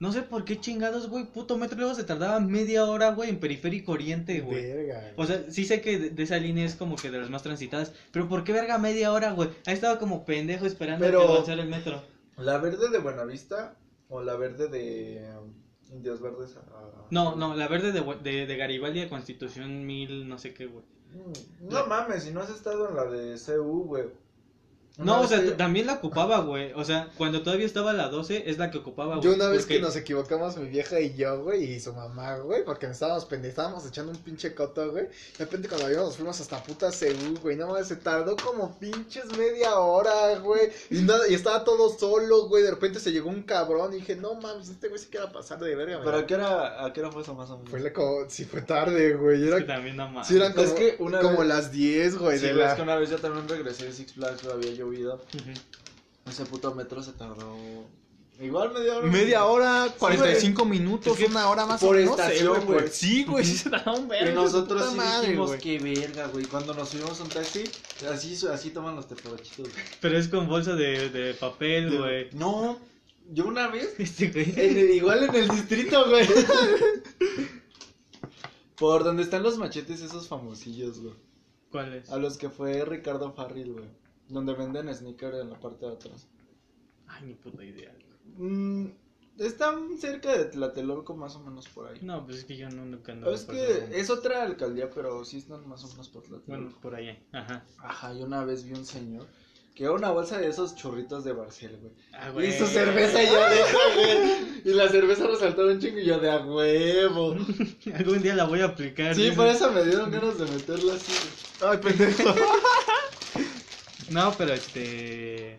Speaker 2: No sé por qué chingados, güey, puto metro luego se tardaba media hora, güey, en periférico oriente, güey.
Speaker 1: Verga.
Speaker 2: O sea, sí sé que de, de esa línea es como que de las más transitadas, pero ¿por qué verga media hora, güey? Ahí estaba como pendejo esperando
Speaker 3: Pero-
Speaker 2: a que avanzara el metro.
Speaker 3: ¿La verde de Buenavista o la verde de um, Indios Verdes? a-
Speaker 2: No, no, la verde de, de, de Garibaldi a Constitución mil, no sé qué, güey.
Speaker 3: Mm, No mames, si no has estado en la de CU, güey.
Speaker 2: No, o sea,
Speaker 3: que-
Speaker 2: también la ocupaba, güey. O sea, cuando todavía estaba la 12, es la que ocupaba, güey.
Speaker 1: Yo una vez
Speaker 2: porque-
Speaker 1: que nos equivocamos mi vieja y yo, güey, y su mamá, güey, porque nos estábamos pende- estábamos echando un pinche coto, güey. De repente cuando íbamos nos fuimos hasta puta Seúl, güey, no mames, se tardó como pinches media hora, güey. Y nada, y estaba todo solo, güey, de repente se llegó un cabrón y dije, no mames, este güey se queda pasar de verga,
Speaker 3: ¿Pero
Speaker 1: güey.
Speaker 3: a qué hora, a qué hora fue eso más o menos?
Speaker 1: Fue la como, sí fue tarde, güey,
Speaker 2: Es
Speaker 1: era,
Speaker 2: que también no mames.
Speaker 1: sí eran como,
Speaker 3: Es que una
Speaker 1: como
Speaker 3: vez-
Speaker 1: las 10, güey,
Speaker 3: Sí,
Speaker 1: de
Speaker 3: güey,
Speaker 1: la...
Speaker 3: es que una vez yo también regresé de Six Flags, güey, llovido. Ese puto metro se tardó Igual media hora.
Speaker 1: Media hora, 45 minutos,
Speaker 2: Es que
Speaker 1: una hora más
Speaker 3: por
Speaker 1: o menos.
Speaker 3: estación, güey.
Speaker 1: Sí, güey, sí se da un
Speaker 3: Y
Speaker 1: vergo.
Speaker 3: nosotros sí
Speaker 1: madre,
Speaker 3: dijimos,
Speaker 1: güey.
Speaker 3: qué verga, güey. Cuando nos subimos a un taxi, así, así toman los teporochitos, güey.
Speaker 2: Pero es con bolsa de, de papel, güey.
Speaker 3: No, yo una vez,
Speaker 2: Este güey.
Speaker 3: en el- igual en el distrito, güey. <laughs> Por donde están los machetes esos famosillos, güey.
Speaker 2: ¿Cuál es?
Speaker 3: A los que fue Ricardo Farril, güey. Donde venden sneaker en la parte de atrás.
Speaker 2: Ay, ni puta idea.
Speaker 3: Mm, están cerca de Tlatelolco, más o menos por ahí.
Speaker 2: No, pues es que yo no, nunca ando.
Speaker 3: es que es otra alcaldía, pero sí están más o menos por Tlatelolco.
Speaker 2: Bueno, por allá. Ajá.
Speaker 3: Ajá, y una vez vi un señor que era una bolsa de esos churritos de Barcel, güey.
Speaker 2: Ah,
Speaker 3: Y su cerveza ya deja, güey. Y la cerveza resaltaba un chingo y yo de a huevo. <laughs>
Speaker 2: Algún día la voy a aplicar.
Speaker 3: Sí, por eso me dieron ganas de meterla así. güey.
Speaker 1: Ay, pendejo. <laughs>
Speaker 2: No, pero este.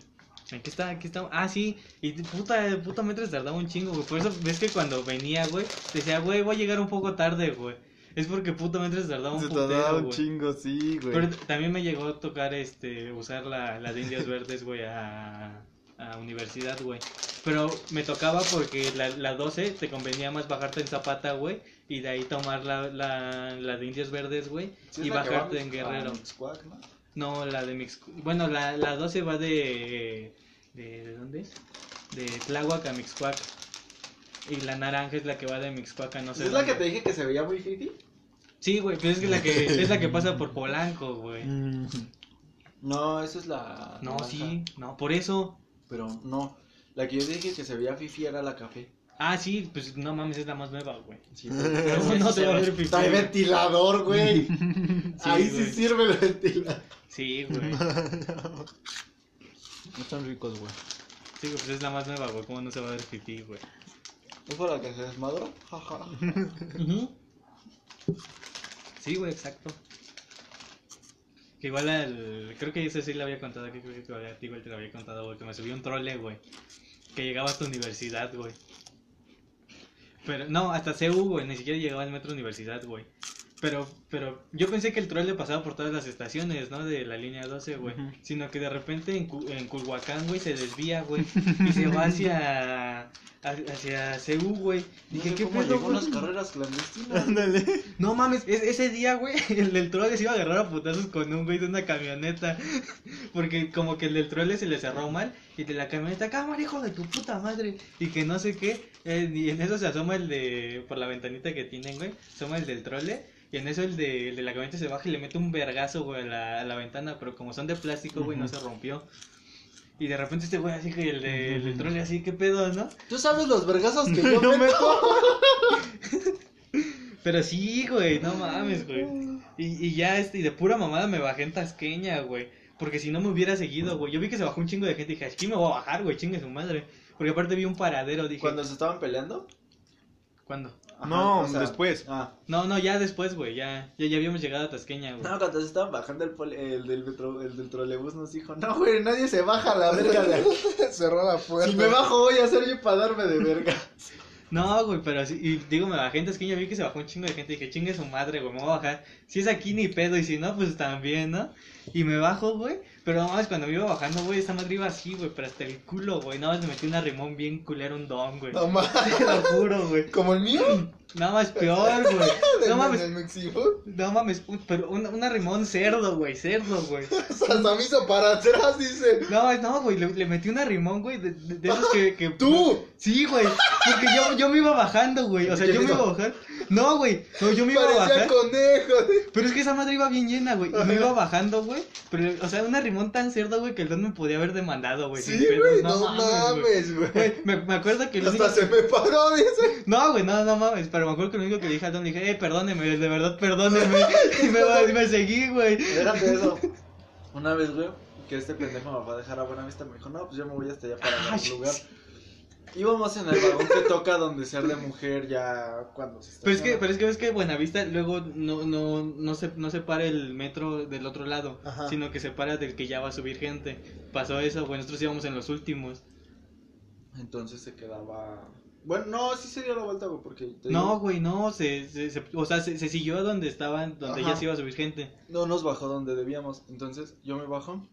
Speaker 2: Aquí está, aquí está. Ah, sí. Y puta, puta metros tardaba un chingo, güey. Por eso ves que cuando venía, güey, decía, güey, voy a llegar un poco tarde, güey. Es porque puta metros tardaba un
Speaker 1: Se
Speaker 2: putero,
Speaker 1: tardaba un
Speaker 2: güey.
Speaker 1: chingo, sí, güey.
Speaker 2: Pero también me llegó a tocar este usar la, la de Indias Verdes, güey, a, a universidad, güey. Pero me tocaba porque la, la 12 te convenía más bajarte en Zapata, güey, y de ahí tomar la, la, la de Indias Verdes, güey,
Speaker 3: Sí,
Speaker 2: y bajarte en Guerrero.
Speaker 3: Mixcoac, ¿no?
Speaker 2: No, la de Mix... Bueno, la, la 12 va de, de... ¿De dónde es? De Tláhuac a Mixcoac. Y la naranja es la que va de Mixcoac a no sé
Speaker 3: ¿Es la que te dije que se veía muy fifi?
Speaker 2: Sí, güey, pero es que la que <laughs> es la que pasa por Polanco, güey.
Speaker 1: Mm.
Speaker 3: No, esa es la.
Speaker 2: No,
Speaker 3: naranja.
Speaker 2: sí, no, por eso.
Speaker 3: Pero no. La que yo dije que se veía fifi era la café.
Speaker 2: Ah, sí, pues no mames, es la más nueva, güey.
Speaker 3: Sí, <laughs>
Speaker 2: No, no te va a ver pipí.
Speaker 3: Trae ventilador, güey. <laughs> Ahí sí sirve el ventilador.
Speaker 2: Sí, güey. <laughs>
Speaker 1: No están ricos, güey.
Speaker 2: Sí, güey, pues es la más nueva, güey. ¿Cómo no se va a ver pipí, güey?
Speaker 3: ¿Es por la que se desmadró? Jaja.
Speaker 2: Sí, güey, exacto. Que igual al... Creo que ese sí le había contado, que creo que igual a ti, igual te lo había contado, güey. Que me subió un trole, güey. Que llegaba hasta universidad, güey. Pero, no, hasta CU, güey. Ni siquiera llegaba al metro universidad, güey. Pero, pero yo pensé que el trole pasaba por todas las estaciones, ¿no? De la línea 12, güey. Sino que de repente en, Cu- en Culhuacán, güey, se desvía, güey. <laughs> Y se va hacia... Hacia CU, güey.
Speaker 3: Dije,
Speaker 2: Dije, ¿qué
Speaker 3: ¿cómo
Speaker 2: pedo,
Speaker 3: llegó
Speaker 2: güey?
Speaker 3: las carreras clandestinas?
Speaker 1: Ándale.
Speaker 2: No mames, es- ese día, güey, <laughs> el del trole se iba a agarrar a putazos con un güey de una camioneta. <laughs> Porque como que el del trole se le cerró mal y de la camioneta, cámara, hijo de tu puta madre. Y que no sé qué. eh, y en eso se asoma el de, por la ventanita que tienen, güey, asoma el del trole. Y en eso el de, el de la camioneta se baja y le mete un vergazo, güey, a la, a la ventana. Pero como son de plástico, güey, no se rompió. Y de repente este güey así que el, de, el del trole así, ¿qué pedo, no?
Speaker 3: ¿Tú sabes los vergazos que <laughs> yo
Speaker 1: No
Speaker 3: me
Speaker 1: me <laughs>
Speaker 2: Pero sí, güey, no mames, güey. Y, y ya, este, y de pura mamada me bajé en Tasqueña, güey. Porque si no me hubiera seguido, güey. Yo vi que se bajó un chingo de gente y dije, aquí me voy a bajar, güey, chingue su madre. Porque aparte vi un paradero, dije,
Speaker 3: Cuando se estaban peleando?
Speaker 2: ¿cuándo?
Speaker 3: Ajá,
Speaker 1: No,
Speaker 3: o sea,
Speaker 1: después.
Speaker 3: Ah.
Speaker 2: No, no, ya después, güey, ya, ya, ya habíamos llegado a Tasqueña, güey.
Speaker 3: No, cuando se estaban bajando el, poli- el, del, metro, el del trolebús nos dijo, no, güey, nadie se baja a la <laughs> verga de aquí. <laughs>
Speaker 4: Cerró la puerta.
Speaker 3: Si me bajo voy a ser yo para darme de verga. <laughs>
Speaker 2: No, güey, pero sí, y digo, me bajé en Tasqueña, vi que se bajó un chingo de gente y dije, chingue su madre, güey, me voy a bajar. Si es aquí ni pedo, y si no, pues también, ¿no? Y me bajo, güey, pero no, es cuando me iba bajando, güey, esa madre iba así, güey, pero hasta el culo, güey, nada más me metí una rimón bien culero, un don, güey.
Speaker 4: No mames. <laughs>
Speaker 2: Te lo juro, güey.
Speaker 4: Como el mío. <clears throat>
Speaker 2: Nada más peor, güey. <laughs> No mames, no mames, pero un, una rimón cerdo, güey, cerdo, güey. <laughs>
Speaker 4: Hizo para atrás, dice.
Speaker 2: No, no, güey, le, le metí una rimón, güey, de, de, de esos que, que...
Speaker 4: ¡Tú!
Speaker 2: Sí, güey, porque yo, yo me iba bajando, güey, o sea,
Speaker 4: ¿Qué
Speaker 2: yo me iba bajar. No, güey, no, yo me iba a
Speaker 4: Parecía
Speaker 2: bajar.
Speaker 4: conejo.
Speaker 2: Pero es que esa madre iba bien llena, güey. Y me iba bajando, güey. Pero, o sea, una rimón tan cerda, güey, que el don me podía haber demandado, güey.
Speaker 4: Sí, güey, no mames, güey.
Speaker 2: Me, me acuerdo que el
Speaker 4: Hasta
Speaker 2: único...
Speaker 4: se me paró, dice.
Speaker 2: No, güey, no, no mames. Pero me acuerdo que lo único que le dije al don, le dije, eh, perdóneme, de verdad, perdóneme. <laughs> y me, y me seguí, güey.
Speaker 3: Déjate eso. Una vez, güey, que este pendejo me fue a dejar a buena vista, me dijo, no, pues yo me voy hasta allá para el lugar. Íbamos en el vagón que toca donde ser de mujer ya cuando se está.
Speaker 2: Pero es que, pero es que ves que Buenavista luego no, no, no se, no separa el metro del otro lado,
Speaker 4: Ajá.
Speaker 2: sino que separa del que ya va a subir gente. Pasó eso, güey, nosotros íbamos en los últimos.
Speaker 3: Entonces se quedaba. Bueno, no, sí se dio la vuelta, güey, porque. te
Speaker 2: No,
Speaker 3: digo,
Speaker 2: güey, no, se, se, se- o sea, se, se siguió donde estaban, donde
Speaker 3: Ajá.
Speaker 2: ya se iba a subir gente.
Speaker 3: no nos bajó donde debíamos. Entonces yo me bajo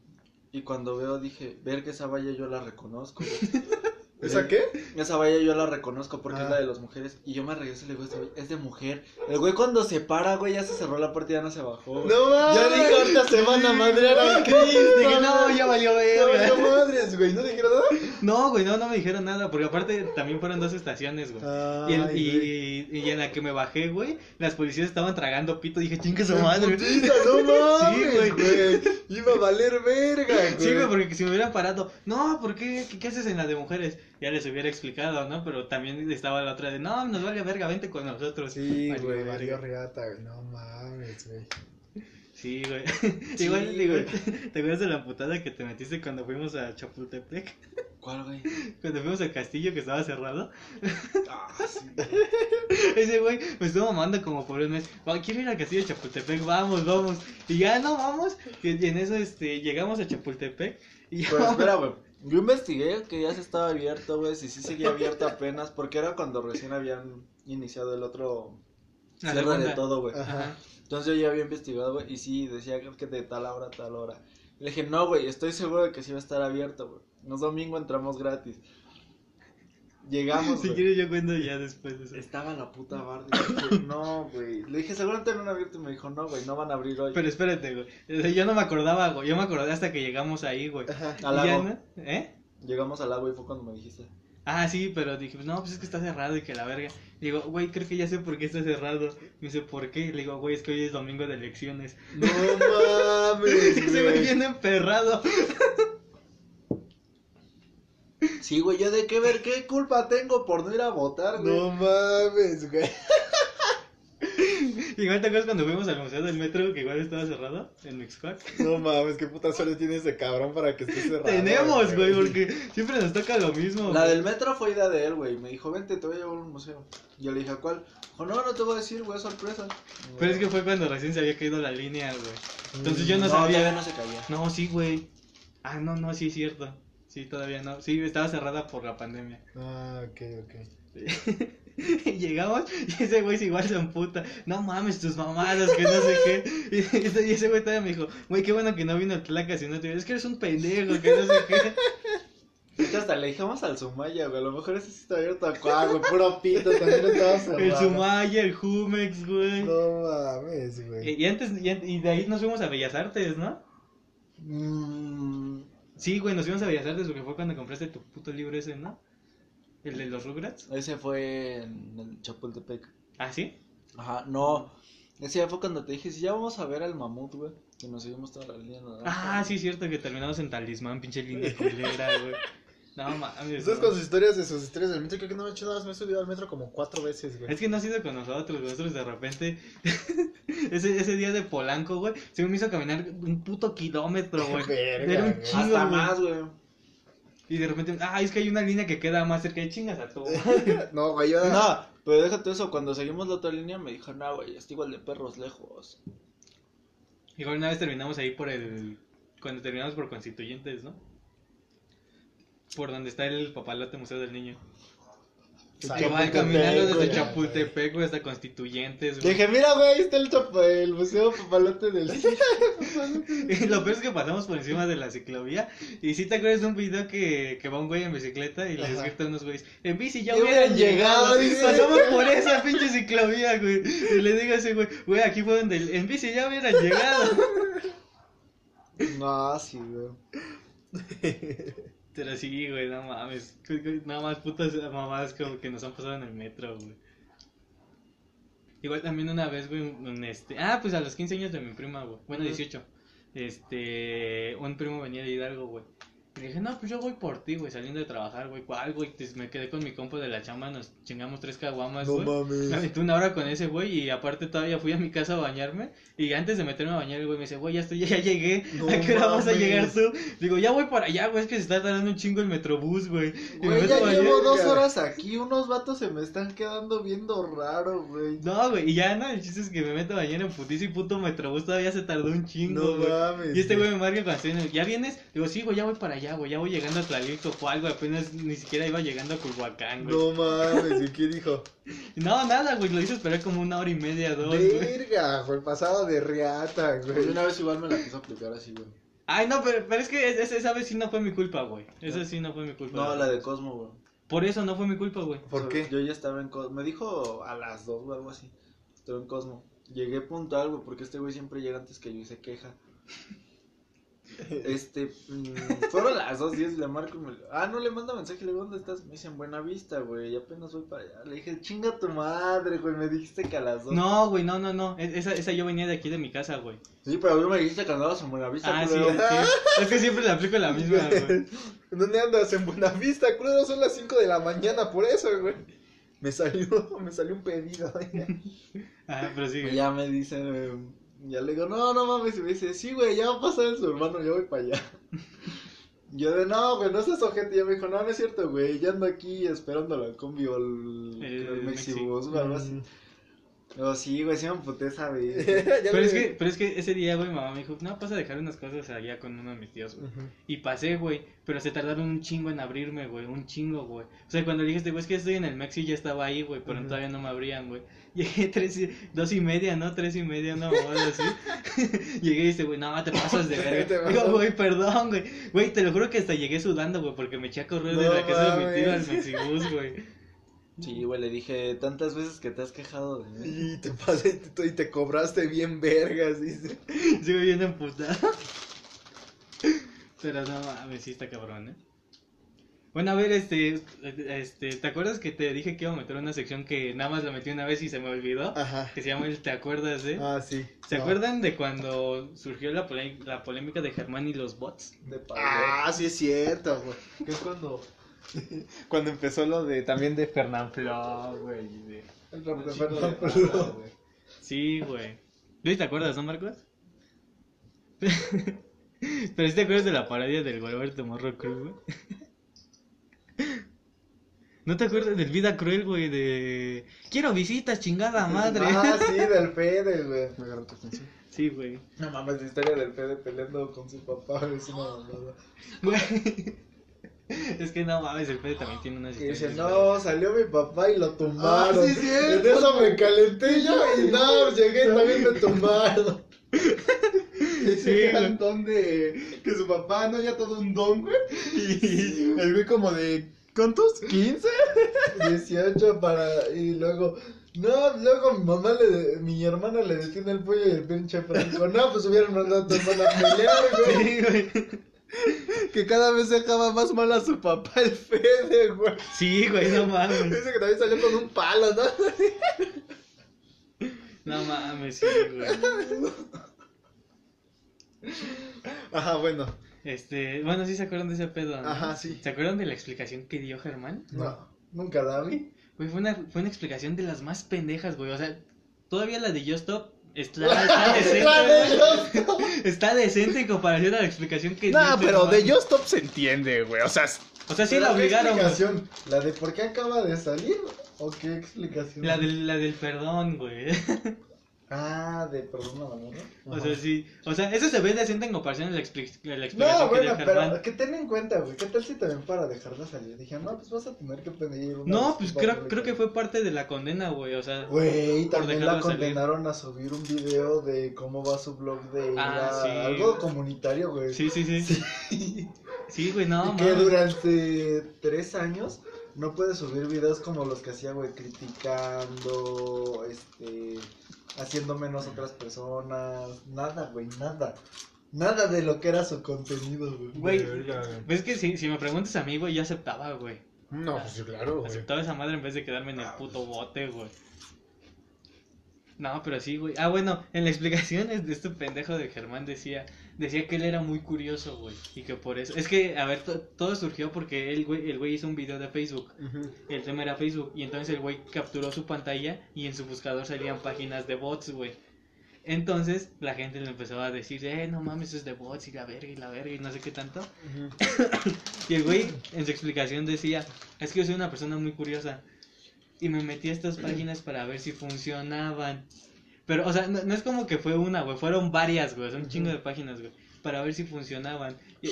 Speaker 3: y cuando veo dije, ver que esa valla yo la reconozco. güey". <laughs>
Speaker 4: ¿Esa qué?
Speaker 3: Esa valla yo la reconozco porque
Speaker 4: Ah.
Speaker 3: es la de las mujeres. Y yo me regreso y le digo, este güey, es de mujer. El güey cuando se para, güey, ya se cerró la puerta y ya no se bajó. güey.
Speaker 4: No mames.
Speaker 3: Yo dije, ahorita se van a madrear al Cristo.
Speaker 2: Dije, no, ya valió verga.
Speaker 4: no madres, güey. ¿No dijeron nada?
Speaker 2: No, güey, no, no me dijeron nada, porque aparte también fueron dos estaciones, güey. Y, en-
Speaker 4: Ay,
Speaker 2: y, y en la que me bajé, güey, las policías estaban tragando pito. Dije, chingue su
Speaker 4: ¡Qué
Speaker 2: madre.
Speaker 4: putiza, no <laughs> mames,
Speaker 2: güey.
Speaker 4: güey. Iba a valer verga, güey.
Speaker 2: Sí, güey, porque si me hubieran parado, no, ¿por qué? ¿Qué, qué haces en la de mujeres? Ya les hubiera explicado, ¿no? Pero también estaba la otra de, no, nos vale verga, vente con nosotros.
Speaker 4: Sí, güey, valió riata, güey. No mames, güey.
Speaker 2: Sí, güey. <laughs>
Speaker 3: Sí,
Speaker 2: Igual, digo. <laughs> ¿te acuerdas de la putada que te metiste cuando fuimos a Chapultepec? <laughs>
Speaker 3: ¿Cuál, güey?
Speaker 2: Cuando fuimos al castillo que estaba cerrado.
Speaker 3: Ah, sí.
Speaker 2: Ese güey me estuvo mamando como por un mes. "Va, Quiero ir al castillo de Chapultepec, vamos, vamos. Y ya no vamos. Y en eso este, llegamos a Chapultepec. Y ya
Speaker 3: Pero
Speaker 2: vamos.
Speaker 3: espera, güey. Yo investigué que ya se estaba abierto, güey. Si sí seguía abierto apenas. Porque era cuando recién habían iniciado el otro cierre de todo, güey.
Speaker 2: Ajá.
Speaker 3: Entonces yo ya había investigado, güey. Y sí, decía que de tal hora a tal hora. Le dije, no, güey, estoy seguro de que sí va a estar abierto, güey. Nos domingo entramos gratis. Llegamos,
Speaker 2: Si quieres yo cuento ya después de eso.
Speaker 3: Estaba la puta barra. y dije, no, güey. Le dije, seguramente no han abierto. Y me dijo, no, güey, no van a abrir hoy.
Speaker 2: Pero espérate, güey. Yo no me acordaba, güey. Yo me acordé hasta que llegamos ahí, güey.
Speaker 4: Ajá.
Speaker 3: Al lago.
Speaker 2: ¿no? ¿Eh?
Speaker 3: Llegamos al lago y fue cuando me dijiste.
Speaker 2: Ah, sí, pero dije, no, pues es que está cerrado y que la verga. Digo, güey, creo que ya sé por qué está cerrado. Me dice, ¿por qué? Le digo, güey, es que hoy es domingo de elecciones.
Speaker 4: No mames, <laughs>
Speaker 2: güey
Speaker 4: güey.
Speaker 2: viene emperrado.
Speaker 3: Sí, güey, yo de qué ver, qué culpa tengo por no ir a votar, güey.
Speaker 4: No mames, güey. <laughs>
Speaker 2: Igual te acuerdas cuando fuimos al Museo del Metro, que igual estaba cerrado en Mixcoac.
Speaker 4: No mames, qué puta suerte tiene ese cabrón para que esté cerrado.
Speaker 2: Tenemos, güey, porque siempre nos toca lo mismo.
Speaker 3: La
Speaker 2: güey.
Speaker 3: del metro fue idea de él, güey. Me dijo, vente, te voy a llevar a un museo. Yo le dije, ¿a cuál? Dijo, no, no te voy a decir, güey, es sorpresa.
Speaker 2: Pero es que fue cuando recién se había caído la línea, güey. Entonces yo no,
Speaker 3: No,
Speaker 2: sabía.
Speaker 3: todavía no se caía.
Speaker 2: No, sí, güey. Ah, no, no, sí es cierto. Sí, todavía no. Sí, estaba cerrada por la pandemia.
Speaker 4: Ah, ok, ok.
Speaker 2: Y <laughs> Llegamos y ese güey se igual se emputa. No mames, tus mamadas, que no sé qué. Y, ese- güey todavía me dijo, güey, qué bueno que no vino el Tlaca, si no te Es que eres un pendejo, que no sé qué.
Speaker 3: De hecho, hasta le dijimos al Sumaya, güey. A lo mejor ese sí está abierto a cuál, güey. Puro pito, también estaba cerrado.
Speaker 2: El Sumaya, el Jumex, güey.
Speaker 4: No mames, güey.
Speaker 2: Y, y antes, y, de ahí nos fuimos a Bellas Artes, ¿no?
Speaker 3: Mm,
Speaker 2: Sí, güey, nos fuimos a Bellas Artes porque fue cuando compraste tu puto libro ese, ¿no? El de los Rugrats.
Speaker 3: ese fue en el Chapultepec.
Speaker 2: ¿Ah, sí?
Speaker 3: Ajá, no. Ese ya fue cuando te dije, si ya vamos a ver al mamut, güey. Que nos seguimos toda la línea.
Speaker 2: Ah, sí, es cierto que terminamos en Talismán, pinche línea <laughs> culera, güey. No mames.
Speaker 4: Ustedes
Speaker 2: no.
Speaker 4: con sus historias de sus historias del metro, creo que no me he hecho nada más, me he subido al metro como cuatro veces, güey.
Speaker 2: Es que no ha sido con nosotros, nosotros de repente. <laughs> ese, ese día de Polanco, güey, se me hizo caminar un puto kilómetro, güey. <laughs>
Speaker 4: Verga,
Speaker 2: Era un
Speaker 4: güey.
Speaker 2: chingo,
Speaker 3: Hasta
Speaker 2: güey.
Speaker 3: más, güey.
Speaker 2: Y de repente, ah, es que hay una línea que queda más cerca de chingas a tu. <laughs>
Speaker 4: No, güey, yo...
Speaker 3: No, pero déjate eso. Cuando seguimos la otra línea, me dijo, no, güey, está igual de perros lejos.
Speaker 2: Igual una vez terminamos ahí por el. Cuando terminamos por Constituyentes, ¿no? Por donde está el papalote Museo del Niño. Que va caminando desde
Speaker 4: güey.
Speaker 2: Chapultepec, güey, hasta Constituyentes, güey.
Speaker 4: Dije, mira, güey, ahí está el, el museo papalote del... <laughs>
Speaker 2: Y lo peor es que pasamos por encima de la ciclovía. Y si te acuerdas de un video que, que va un güey en bicicleta y
Speaker 4: Ajá.
Speaker 2: grita a unos güeyes: En bici ya hubieran llegado.
Speaker 4: llegado.
Speaker 2: Pasamos por <laughs> esa pinche ciclovía, güey. Y le digo a ese güey: Güey, aquí fue donde el- en bici ya hubieran llegado. <laughs>
Speaker 3: No, sí, güey.
Speaker 2: Pero sí, güey, no mames. Nada más putas mamadas como que nos han pasado en el metro, güey. Igual también una vez, güey, un este... Ah, pues a los 15 años de mi prima, güey. Bueno,
Speaker 3: Ujú.
Speaker 2: 18. Este... Un primo venía de Hidalgo, güey. Y le dije, no, pues yo voy por ti, güey, saliendo de trabajar, güey. ¿Cuál, güey? Pues me quedé con mi compa de la chamba, nos chingamos tres caguamas,
Speaker 4: No
Speaker 2: güey. Me
Speaker 4: mames. <laughs>
Speaker 2: aventé una hora con ese güey y aparte todavía fui a mi casa a bañarme y antes de meterme a bañar el güey me dice, güey, ya estoy, <laughs> ya llegué,
Speaker 4: No
Speaker 2: ¿a qué hora vas a llegar tú? Digo, ya voy para allá, güey, es que se está tardando un chingo el metrobús, güey. Y me
Speaker 3: Güey,
Speaker 2: meto a
Speaker 3: ya
Speaker 2: bañar.
Speaker 3: llevo dos horas aquí. Unos vatos se me están quedando viendo raro, güey.
Speaker 2: No, güey, y ya no, el chiste es que me meto a bañar en putísimo y puto metrobús, todavía se tardó un chingo,
Speaker 4: No
Speaker 2: güey.
Speaker 4: mames.
Speaker 2: Y este güey me marca cuando estoy en el- ¿ya vienes? Digo, sí, güey, ya voy para allá, güey, ya voy llegando a Tlalilco o algo, apenas ni siquiera iba llegando a Culhuacán, güey.
Speaker 4: No mames, ¿y qué dijo? <laughs>
Speaker 2: No, nada, güey, lo hice esperar como una hora y media, dos, güey.
Speaker 4: Verga, güey, pasado de riata,
Speaker 3: Pues
Speaker 4: güey.
Speaker 3: una vez igual me la quiso aplicar así, güey.
Speaker 2: Ay, no, pero, pero es que es- esa vez sí no fue mi culpa, güey. Esa sí no fue mi culpa.
Speaker 3: No, la de Cosmo, güey.
Speaker 2: Por eso no fue mi culpa, güey.
Speaker 1: ¿Por qué?
Speaker 3: Yo ya estaba en Cosmo. Me dijo a las dos o algo así. Estaba en Cosmo. Llegué puntual, güey, porque este güey siempre llega antes que yo y se queja. Este, mm, fueron las dos diez, le marco y me... Ah, no, le manda mensaje, le digo, ¿dónde estás? Me dice, en Buena Vista, güey, y apenas voy para allá. Le dije, chinga tu madre, güey, me dijiste que a las dos.
Speaker 2: No, güey, no, no, no. Esa, esa yo venía de aquí de mi casa, güey.
Speaker 3: Sí, pero yo me dijiste que andabas en Buena Vista,
Speaker 2: Ah, sí, sí. <laughs> Es que siempre le aplico la misma, güey.
Speaker 1: ¿Dónde andas? En Buenavista, culero, son las 5 de la mañana, por eso, güey. Me salió, <laughs> me salió un pedido.
Speaker 2: Ah, pero sí,
Speaker 3: Y
Speaker 2: güey.
Speaker 3: ya me dice, eh, ya le digo, no, no mames, y me dice, sí, güey, ya va a pasar su hermano, ya voy para allá. <laughs> Yo de, no, güey, no seas ojete, y ya me dijo, no, no es cierto, güey, ya ando aquí esperando la combi o el,
Speaker 2: El
Speaker 3: el
Speaker 2: Mexi.
Speaker 3: Mexibus o algo así. Digo, sí, güey, sí me emputé esa vez. <laughs>
Speaker 2: Pero es, que, pero es que ese día, güey, mamá me dijo, no, pasa a dejar unas cosas allá con uno de mis tíos, güey. Y pasé, güey, pero se tardaron un chingo en abrirme, güey, un chingo, güey. O sea, cuando le dijiste, güey, es que estoy en el Mexi, ya estaba ahí, güey, pero todavía no me abrían, güey. <laughs> Llegué tres, y- dos y media, ¿no? Tres y media, una hora así. <laughs> llegué y dice, güey, no, te pasas de verga. Digo, güey, perdón, güey. Güey, te lo juro que hasta llegué sudando, güey, porque me eché a correr de
Speaker 1: No
Speaker 2: la casa de mi tío al. Mexibus, güey.
Speaker 3: Sí, güey, le dije tantas veces que te has quejado de mí.
Speaker 1: Y te pasé y te, y te cobraste bien vergas, dice. <laughs>
Speaker 2: Sigo bien emputado. Pero no mames, sí está cabrón, ¿eh? Bueno, a ver, este, este, ¿te acuerdas que te dije que iba a meter una sección que nada más la metí una vez y se me olvidó?
Speaker 1: Ajá.
Speaker 2: Que se llama el ¿Te acuerdas, eh?
Speaker 1: Ah, sí.
Speaker 2: ¿Se
Speaker 1: No.
Speaker 2: acuerdan de cuando surgió la, la polémica de Germán y los bots?
Speaker 3: De.
Speaker 1: Ah, sí es cierto, güey.
Speaker 3: que es cuando <laughs>
Speaker 1: Cuando empezó lo de también de Fernanfloo, güey. de-
Speaker 3: el rap de
Speaker 2: Sí, güey.
Speaker 3: Flo, güey.
Speaker 2: Sí, güey. ¿Tú sí te acuerdas, no, Marcos? <laughs> Pero sí te acuerdas de la parodia del Wolver Tomorrow Crew, güey. <laughs> ¿No te acuerdas del Vida Cruel, güey? De... Quiero visitas, chingada madre.
Speaker 3: Ah, sí, del Fede, güey.
Speaker 1: Me agarró tu atención.
Speaker 2: Sí, güey.
Speaker 3: No mames, la historia del Fede peleando con su papá es una mamada.
Speaker 2: Güey. <laughs> Es que no mames, el Fede también tiene unas
Speaker 3: Y dice,
Speaker 2: historias,
Speaker 3: no, salió mi papá y lo tumbaron.
Speaker 1: Ah, sí, cierto.
Speaker 3: En eso me calenté yo y no, <laughs> llegué y también me tumbaron. <laughs>
Speaker 1: Ese
Speaker 2: Sí,
Speaker 1: don de que su papá no ya todo un don, güey. Y el güey como de ¿cuántos? ¿15?
Speaker 3: 18 para. Y luego. No, luego mi mamá le. Mi hermana le detiene el pollo y el pinche Franco. No, pues hubieran mandado a tu hermana a pelear, güey.
Speaker 2: Sí, güey.
Speaker 1: Que cada vez dejaba más mal a su papá el Fede, güey.
Speaker 2: Sí, güey, no mames.
Speaker 1: Dice que también salió con un palo, ¿no?
Speaker 2: No mames, sí, güey.
Speaker 1: Ajá, bueno.
Speaker 2: Este, bueno, sí se acuerdan de ese pedo, ¿no?
Speaker 1: Ajá, sí.
Speaker 2: ¿Se acuerdan de la explicación que dio Germán?
Speaker 3: No, nunca la vi.
Speaker 2: Güey, fue una, fue una explicación de las más pendejas, güey. O sea, todavía la de Just Stop está, <laughs> está decente. <laughs> Está decente en comparación a la explicación que
Speaker 1: No, pero de. Just Stop se entiende, güey. O sea,
Speaker 2: O sea, sí
Speaker 3: Pero
Speaker 2: la
Speaker 3: ¿qué
Speaker 2: obligaron,
Speaker 3: explicación? ¿La de por qué acaba de salir? ¿O qué explicación?
Speaker 2: La del, la del perdón, güey. <laughs>
Speaker 3: Ah, de perdón a la morra.
Speaker 2: O sea, sí. O sea, eso se ve decente en comparación a la, la explicación
Speaker 3: No,
Speaker 2: que
Speaker 3: bueno,
Speaker 2: Germán.
Speaker 3: pero que ten en cuenta, güey. ¿Qué tal si también para dejarla salir? Dije, no, pues vas a tener que pedir una
Speaker 2: No, pues creo, creo que fue parte de la condena, güey. O sea,
Speaker 3: Güey, también la
Speaker 2: salir.
Speaker 3: condenaron a subir un video de cómo va su blog de
Speaker 2: Ah, sí.
Speaker 3: algo comunitario, güey.
Speaker 2: sí, sí, sí. <laughs> Sí, güey, no,
Speaker 3: y que
Speaker 2: mames.
Speaker 3: durante tres años no puede subir videos como los que hacía, güey, criticando, este, haciendo menos a otras personas, nada, güey, nada. Nada de lo que era su contenido, güey.
Speaker 2: Güey, ves que si, si me preguntas a mí, güey, yo aceptaba, güey.
Speaker 1: No, pues sí, claro, güey.
Speaker 2: Aceptaba esa madre en vez de quedarme en el puto bote, güey. No, pero sí, güey. Ah, bueno, en la explicación de este pendejo de Germán decía, decía que él era muy curioso, güey. Y que por eso. Es que, a ver, to- todo surgió porque el güey, el güey hizo un video de Facebook. El tema era Facebook. Y entonces el güey capturó su pantalla y en su buscador salían páginas de bots, güey. Entonces la gente le empezó a decir, eh, no mames, eso es de bots y la verga y la verga y no sé qué tanto. <coughs> Y el güey en su explicación decía, es que yo soy una persona muy curiosa y me metí a estas páginas para ver si funcionaban. Pero, o sea, no, no es como que fue una, güey, fueron varias, güey, son un chingo de páginas, güey, para ver si funcionaban. Y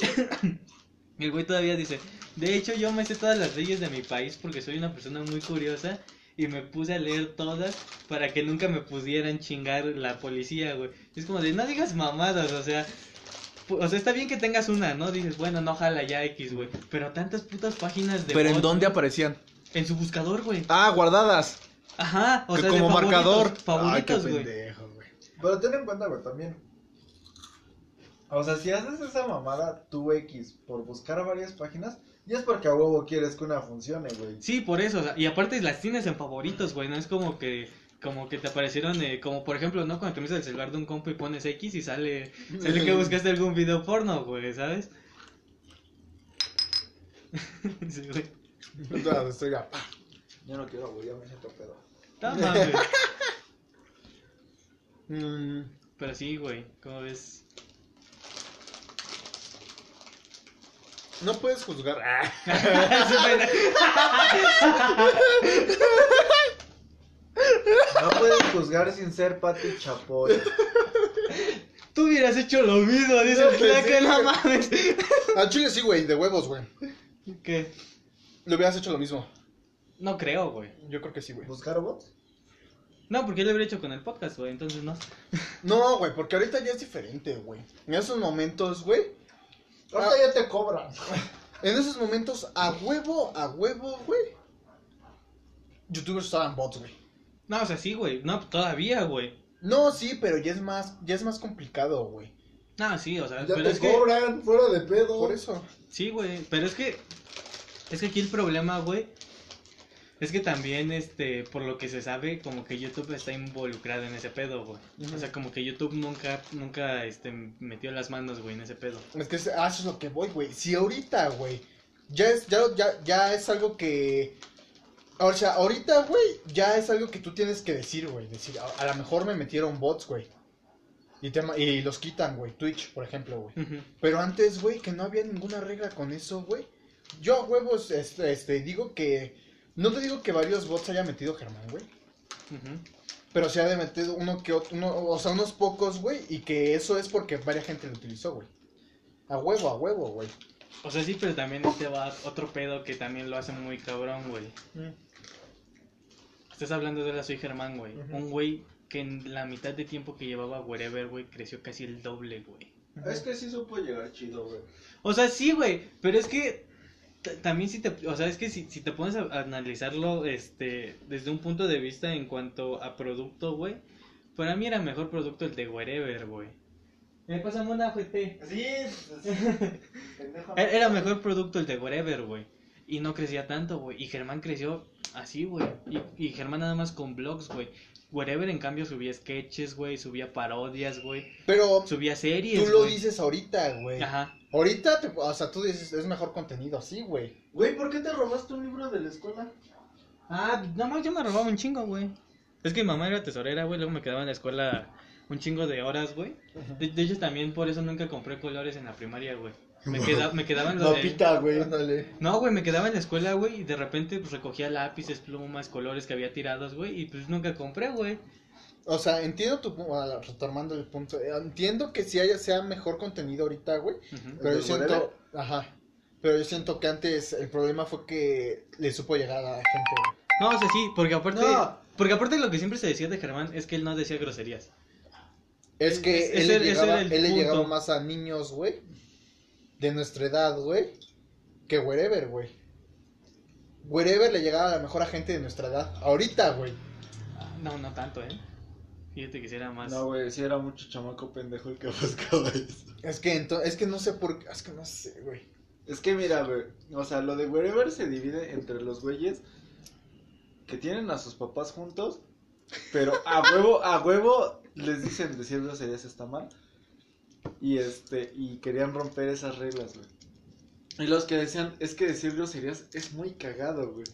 Speaker 2: y <coughs> el güey todavía dice, de hecho yo me sé todas las leyes de mi país porque soy una persona muy curiosa y me puse a leer todas para que nunca me pudieran chingar la policía, güey. Es como de, no digas mamadas, o sea, o sea, está bien que tengas una, ¿no? Dices, bueno, no jala ya X, güey. Pero tantas putas páginas de.
Speaker 1: Pero ¿en dónde aparecían?
Speaker 2: En su buscador, güey.
Speaker 1: Ah, guardadas.
Speaker 2: Ajá, o
Speaker 1: Que
Speaker 2: sea,
Speaker 1: como
Speaker 2: de favoritos,
Speaker 1: marcador. Ay, qué
Speaker 2: Favoritos, güey.
Speaker 1: pendejo, güey.
Speaker 3: Pero ten en cuenta, güey, también. O sea, si haces esa mamada tú X por buscar varias páginas, ya es porque a huevo quieres que una funcione, güey.
Speaker 2: Sí, por eso, o sea, y aparte las tienes en favoritos, güey, no es como que como que te aparecieron, eh, como por ejemplo, ¿no? Cuando te metes el celular de un compa y pones X y sale, sale que buscaste algún video porno, güey, ¿sabes? <laughs> sí, güey.
Speaker 1: Entonces, estoy a-
Speaker 3: Yo no quiero, güey, ya me siento pedo.
Speaker 2: No mames. <laughs>
Speaker 1: Mm,
Speaker 2: Pero sí, güey, ¿cómo ves?
Speaker 1: No puedes juzgar. Ah. <laughs>
Speaker 3: No puedes juzgar sin ser Pati Chapoy.
Speaker 2: Tú hubieras hecho lo mismo, dice
Speaker 1: No,
Speaker 2: el
Speaker 1: pues
Speaker 2: flaco,
Speaker 1: sí,
Speaker 2: no mames.
Speaker 1: Al chile sí, güey, de huevos, güey.
Speaker 2: ¿Qué?
Speaker 1: Le hubieras hecho lo mismo.
Speaker 2: No creo, güey.
Speaker 1: Yo creo que sí, güey.
Speaker 3: ¿Buscar bots?
Speaker 2: No, porque yo lo habría hecho con el podcast, güey, entonces no. <laughs>
Speaker 1: No, güey, porque ahorita ya es diferente, güey. En esos momentos, güey.
Speaker 3: Ahorita
Speaker 1: Ah.
Speaker 3: ya te cobran.
Speaker 1: En esos momentos, a huevo, a huevo, güey. Youtubers usaban bots, güey.
Speaker 2: No, o sea, sí, güey, no, todavía, güey.
Speaker 1: No, sí, pero ya es más, ya es más complicado, güey.
Speaker 2: No, sí, o sea,
Speaker 3: Ya
Speaker 2: pero
Speaker 3: te
Speaker 2: es que...
Speaker 3: cobran, fuera de pedo.
Speaker 1: Por eso.
Speaker 2: Sí, güey, pero es que es que aquí el problema, güey, es que también este por lo que se sabe como que YouTube está involucrado en ese pedo, güey. O sea, como que YouTube nunca nunca este metió las manos, güey, en ese pedo.
Speaker 1: Es que es- ah, eso es lo que voy, güey. Si ahorita, güey, ya es, ya, ya, ya es algo que. O sea, ahorita, güey, ya es algo que tú tienes que decir, güey. Decir, a, a lo mejor me metieron bots, güey. Y, te y los quitan, güey. Twitch, por ejemplo, güey. Pero antes, güey, que no había ninguna regla con eso, güey. Yo a huevos, este, este, digo que. No te digo que varios bots haya metido Germán, güey. Pero se ha de meter uno que otro, uno, o sea, unos pocos, güey. Y que eso es porque varias gente lo utilizó, güey. A huevo, a huevo, güey.
Speaker 2: O sea, sí, pero también este va otro pedo que también lo hace muy cabrón, güey. Estás hablando de la Soy Germán, güey. Un güey que en la mitad de tiempo que llevaba Wherever, güey, creció casi el doble, güey.
Speaker 3: Es que sí supo llegar chido, güey.
Speaker 2: O sea, sí, güey, pero es que también si te, o sea, es que si, si te pones a, analizarlo este desde un punto de vista en cuanto a producto, güey, para mí era mejor producto el de Wherever, güey. Me pasa una GT.
Speaker 3: Sí.
Speaker 2: E, <laughs> Era mejor producto el de Wherever, güey. Y no crecía tanto, güey. Y Germán creció así, güey. Y, y Germán nada más con vlogs, güey. Wherever, en cambio, subía sketches, güey. Subía parodias, güey.
Speaker 1: Pero
Speaker 2: Subía series,
Speaker 1: tú lo dices ahorita, güey.
Speaker 2: Ajá.
Speaker 1: Ahorita, te- o sea, tú dices, es mejor contenido así, güey.
Speaker 3: Güey, ¿por qué te robaste un libro de la escuela?
Speaker 2: Ah, no más yo me robaba un chingo, güey. Es que mi mamá era tesorera, güey. Luego me quedaba en la escuela un chingo de horas, güey. De, de hecho, también por eso nunca compré colores en la primaria, güey. Me, queda, me quedaba en de...
Speaker 3: Papita, güey.
Speaker 1: Ándale.
Speaker 2: No, güey, me quedaba en la escuela, güey, y de repente pues recogía lápices, plumas, colores que había tirados, güey, y pues nunca compré, güey.
Speaker 1: O sea, entiendo tu retomando el punto. eh, Entiendo que si haya sea mejor contenido ahorita, güey. Pero yo
Speaker 3: ¿El de
Speaker 1: siento,
Speaker 3: Wherever?
Speaker 1: ajá. Pero yo siento que antes el problema fue que le supo llegar a la gente, güey.
Speaker 2: No, o sea, sí, porque aparte,
Speaker 3: No.
Speaker 2: porque aparte lo que siempre se decía de Germán es que él no decía groserías.
Speaker 1: Es que él, le
Speaker 2: ese
Speaker 1: llegaba,
Speaker 2: era el
Speaker 1: él le llegaba más a niños, güey, de nuestra edad, güey, que wherever, güey. Wherever le llegaba a la mejor a gente de nuestra edad. Ahorita, güey.
Speaker 2: No, no tanto, ¿eh? Fíjate que sí era más...
Speaker 3: No, güey, sí era mucho chamaco pendejo el que <laughs> buscaba eso.
Speaker 1: Es que ento- es que no sé por qué, es que no sé, güey.
Speaker 3: Es que mira, güey, o sea, lo de Wherever se divide entre los güeyes que tienen a sus papás juntos, pero a huevo, a huevo les dicen decir groserías está mal. Y este, y querían romper esas reglas, güey. Y los que decían, es que decir groserías es muy cagado, güey.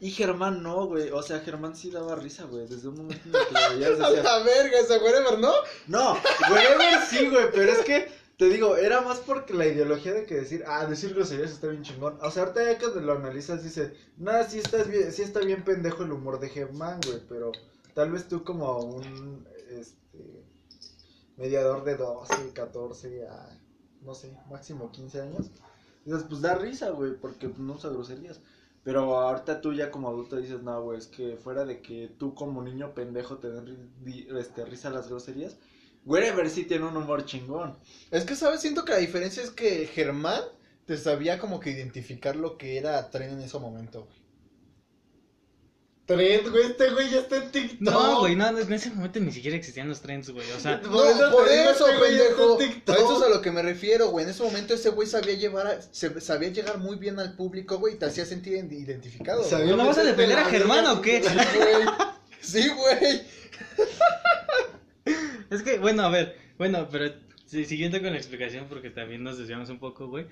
Speaker 3: Y Germán no, güey. O sea, Germán sí daba risa, güey. Desde un momento en el que lo veías <laughs> decías,
Speaker 1: la verga ese wherever, ¿no?
Speaker 3: no, wherever sí, güey, pero es que te digo, era más porque la ideología de que decir, ah, decir groserías está bien chingón. O sea, ahorita ya que lo analizas, dice, nada, sí, estás bien, sí está bien pendejo el humor de Germán, güey, pero tal vez tú como un, mediador de 12, 14 a, no sé, máximo 15 años, dices, pues da risa, güey, porque no usa groserías. Pero ahorita tú ya como adulto dices, no, güey, es que fuera de que tú como niño pendejo te den este, risa las groserías, Wherever sí tiene un humor chingón.
Speaker 1: Es que, ¿sabes? Siento que la diferencia es que Germán te sabía como que identificar lo que era tren en ese momento, güey. Tren, güey, este güey ya está en TikTok.
Speaker 2: No, güey, no, en ese momento ni siquiera existían los trends, güey. O sea,
Speaker 1: No,
Speaker 3: Por eso
Speaker 1: por eso,
Speaker 3: este güey ya está
Speaker 1: pendejo.
Speaker 3: en
Speaker 1: A
Speaker 3: TikTok.
Speaker 1: eso es a lo que me refiero, güey. En ese momento ese güey sabía llevar, a- se- sabía llegar muy bien al público, güey, y te hacía sentir identificado. güey.
Speaker 2: ¿no vas a defender a Germán o qué?
Speaker 1: Sí, güey. <laughs> Sí, güey. <laughs>
Speaker 2: Es que, bueno, a ver, bueno, pero sí, siguiendo con la explicación, porque también nos desviamos un poco, güey.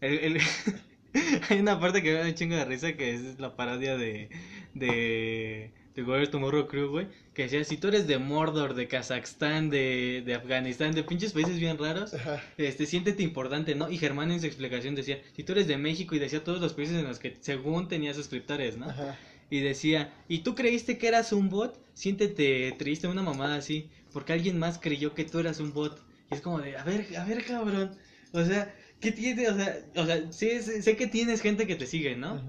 Speaker 2: El, el- <laughs> <laughs> Hay una parte que me da un chingo de risa que es la parodia de. de. de Warrior Tomorrow Crew, güey. Que decía: si tú eres de Mordor, de Kazajstán, de, de Afganistán, de pinches países bien raros,
Speaker 1: Ajá.
Speaker 2: este, siéntete importante, ¿no? Y Germán en su explicación decía: si tú eres de México, y decía todos los países en los que según tenía suscriptores, ¿no?
Speaker 1: Ajá.
Speaker 2: Y decía, ¿y tú creíste que eras un bot? Siéntete triste, una mamada así, porque alguien más creyó que tú eras un bot. Y es como de, a ver, a ver, cabrón. O sea, ¿qué tiene? O sea, o sea sí, sé, sé que tienes gente que te sigue, ¿no?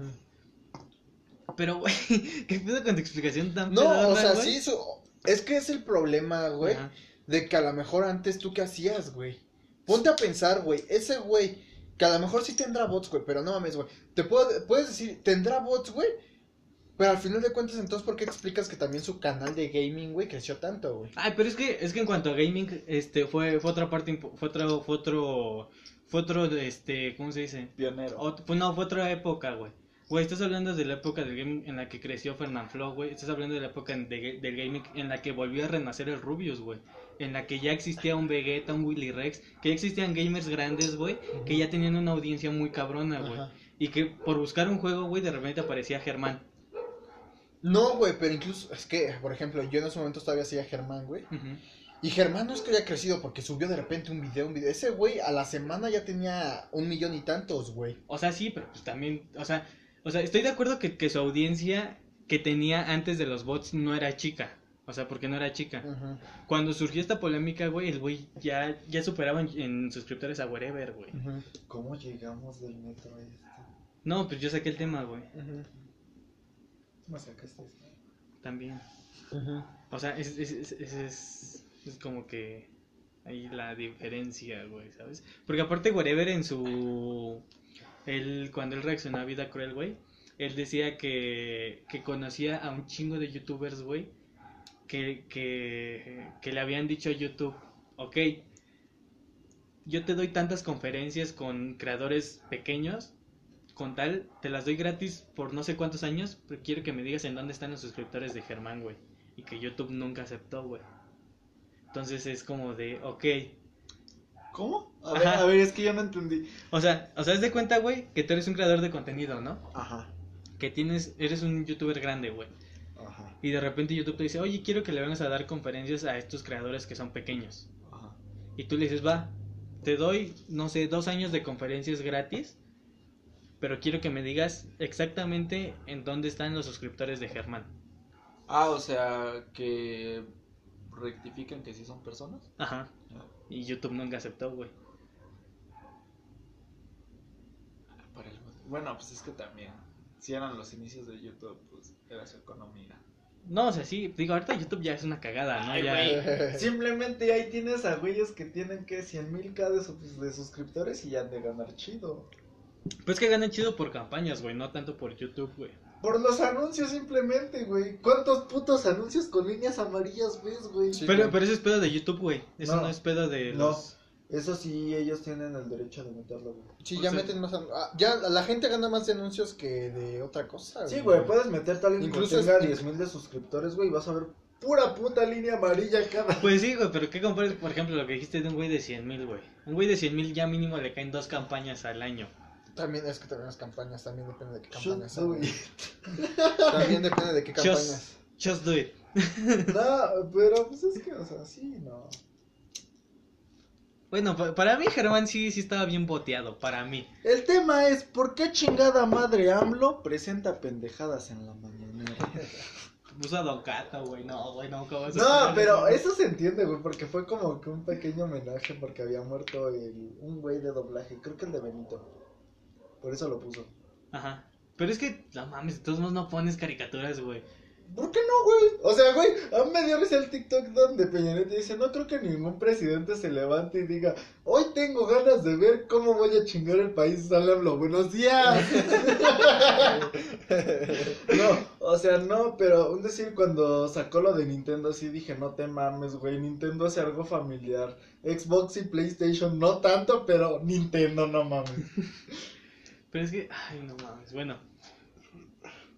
Speaker 2: Pero, güey, <laughs> ¿qué pedo con tu explicación tan
Speaker 1: No, o sea,
Speaker 2: güey?
Speaker 1: sí, su- es que es el problema, güey,
Speaker 2: Ajá.
Speaker 1: de que a lo mejor antes tú qué hacías, güey. Ponte a pensar, güey, ese güey, que a lo mejor sí tendrá bots, güey, pero no mames, güey. Te puedo, puedes decir, tendrá bots, güey, pero al final de cuentas, entonces, ¿por qué explicas que también su canal de gaming, güey, creció tanto, güey?
Speaker 2: Ay, pero es que, es que en cuanto a gaming, este, fue, fue otra parte, fue otro, fue otro, fue otro, este, ¿cómo se dice?
Speaker 3: Pionero.
Speaker 2: Ot- no, fue otra época, güey. Güey, estás hablando de la época del gaming en la que creció Fernanfloo, güey. Estás hablando de la época de del gaming en la que volvió a renacer el Rubius, güey. En la que ya existía un Vegeta, un Willy Rex, que ya existían gamers grandes, güey, que ya tenían una audiencia muy cabrona, güey. Y que por buscar un juego, güey, de repente aparecía Germán.
Speaker 1: No, güey, pero incluso, es que, por ejemplo, yo en ese momento todavía hacía Germán, güey.
Speaker 2: Ujú.
Speaker 1: Y Germán no es que haya crecido porque subió de repente un video, un video. Ese güey a la semana ya tenía un millón y tantos, güey.
Speaker 2: O sea, sí, pero pues también, o sea, o sea, estoy de acuerdo que, que su audiencia que tenía antes de los bots no era chica. O sea, porque no era chica. Cuando surgió esta polémica, güey, el güey ya, ya superaba en, en suscriptores a Wherever, güey.
Speaker 3: ¿Cómo llegamos del metro a este?
Speaker 2: No, pues yo saqué el tema, güey.
Speaker 1: ujú,
Speaker 3: ¿Cómo sacaste esto?
Speaker 2: También. O sea, es, es, es, es, es- como que ahí la diferencia, güey, ¿sabes? Porque aparte Wherever en su... Él, cuando él reaccionó a Vida Cruel, güey, él decía que, que conocía a un chingo de youtubers, güey, que, que, que le habían dicho a YouTube, ok, yo te doy tantas conferencias con creadores pequeños, con tal, te las doy gratis por no sé cuántos años, pero quiero que me digas en dónde están los suscriptores de Germán, güey. Y que YouTube nunca aceptó, güey. Entonces es como de, ok.
Speaker 3: ¿Cómo? A ver,
Speaker 2: Ajá.
Speaker 3: a ver, es que yo no entendí.
Speaker 2: O sea, o sea, haz de cuenta, güey, que tú eres un creador de contenido, ¿no?
Speaker 3: Ajá,
Speaker 2: Que tienes, eres un youtuber grande, güey.
Speaker 3: ajá,
Speaker 2: Y de repente YouTube te dice, oye, quiero que le vengas a dar conferencias a estos creadores que son pequeños.
Speaker 3: ajá.
Speaker 2: Y tú le dices, va, te doy, no sé, dos años de conferencias gratis, pero quiero que me digas exactamente en dónde están los suscriptores de Germán.
Speaker 3: Ah, o sea, que rectifican que sí son personas.
Speaker 2: Ajá. Y YouTube nunca aceptó, güey.
Speaker 3: Para el- Bueno, pues es que también, si eran los inicios de YouTube, pues era su economía.
Speaker 2: No, o sea, sí, digo, ahorita YouTube ya es una cagada, ¿no?
Speaker 3: Ay,
Speaker 2: ya...
Speaker 3: güey. <laughs> Simplemente ahí tienes a güeyes que tienen que 100 mil K de, sus- de suscriptores y ya han de ganar chido.
Speaker 2: Pues que ganan chido por campañas, güey, no tanto por YouTube, güey.
Speaker 3: Por los anuncios simplemente, güey. ¿Cuántos putos anuncios con líneas amarillas ves, güey?
Speaker 1: Sí,
Speaker 2: Pero,
Speaker 1: güey.
Speaker 2: pero eso es pedo de YouTube, güey. Eso no,
Speaker 3: No.
Speaker 2: es pedo de
Speaker 3: No.
Speaker 2: los...
Speaker 3: Eso sí, ellos tienen el derecho de meterlo, güey.
Speaker 1: Sí,
Speaker 2: O
Speaker 1: ya
Speaker 2: sea-
Speaker 1: meten más. an- ah, ya la gente gana más de anuncios que de otra cosa.
Speaker 3: Sí, güey, puedes meterte a alguien
Speaker 1: Incluso
Speaker 3: que tenga
Speaker 1: es-
Speaker 3: 10 mil de suscriptores, güey, y vas a ver pura puta línea amarilla cada. <laughs>
Speaker 2: Pues sí, güey, pero ¿qué compares, por ejemplo, lo que dijiste de un güey de 100 mil, güey? Un güey de 100 mil ya mínimo le caen dos campañas al año.
Speaker 1: También es que también las campañas, también depende de qué campañas. sean,
Speaker 3: güey. <laughs>
Speaker 1: También depende de qué campañas.
Speaker 2: Just, just do it.
Speaker 3: No, pero pues es que, o sea, sí, no.
Speaker 2: Bueno, pa- para mí Germán sí, sí estaba bien boteado, para mí.
Speaker 3: El tema es, ¿por qué chingada madre AMLO presenta pendejadas en la mañanera? <laughs>
Speaker 2: Puso a Don Cato, güey, no, güey, no, ¿cómo
Speaker 3: No, pero
Speaker 2: eso?
Speaker 3: eso se entiende, güey, porque fue como que un pequeño homenaje porque había muerto el, un güey de doblaje, creo que el de Benito. Por eso lo puso.
Speaker 2: Ajá. Pero es que, no mames, de todos modos no pones caricaturas, güey.
Speaker 3: ¿Por qué no, güey? O sea, güey, a mí me dio risa el TikTok donde Peña Nieto dice, no creo que ningún presidente se levante y diga, hoy tengo ganas de ver cómo voy a chingar el país, hablo, buenos días. <laughs> no, o sea, no, pero un decir, cuando sacó lo de Nintendo, sí dije, no te mames, güey, Nintendo hace algo familiar. Xbox y PlayStation, no tanto, pero Nintendo, no mames.
Speaker 2: Pero es que, ay, no mames, bueno.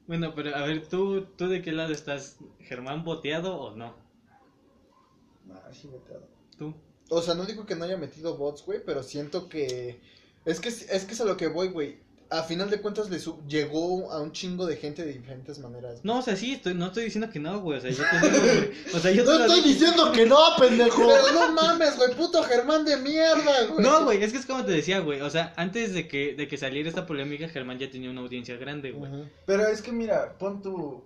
Speaker 2: Bueno, pero a ver, ¿tú, tú de qué lado estás? ¿Germán boteado o no?
Speaker 3: Nah, sí, boteado.
Speaker 2: ¿Tú?
Speaker 4: O sea, no digo que no haya metido bots, güey, pero siento que. Es que es que es a lo que voy, güey. A final de cuentas le su- llegó a un chingo de gente de diferentes maneras.
Speaker 2: No, o sea, sí, estoy, no estoy diciendo que no, güey. O sea, yo te digo, güey. O sea, yo
Speaker 3: No estoy
Speaker 2: digo-
Speaker 3: diciendo que no, pendejo.
Speaker 4: Pero <laughs> no mames, güey, puto Germán de mierda, güey.
Speaker 2: No, güey, es que es como te decía, güey. O sea, antes de que, de que saliera esta polémica, Germán ya tenía una audiencia grande, güey.
Speaker 3: Pero es que mira, pon tu.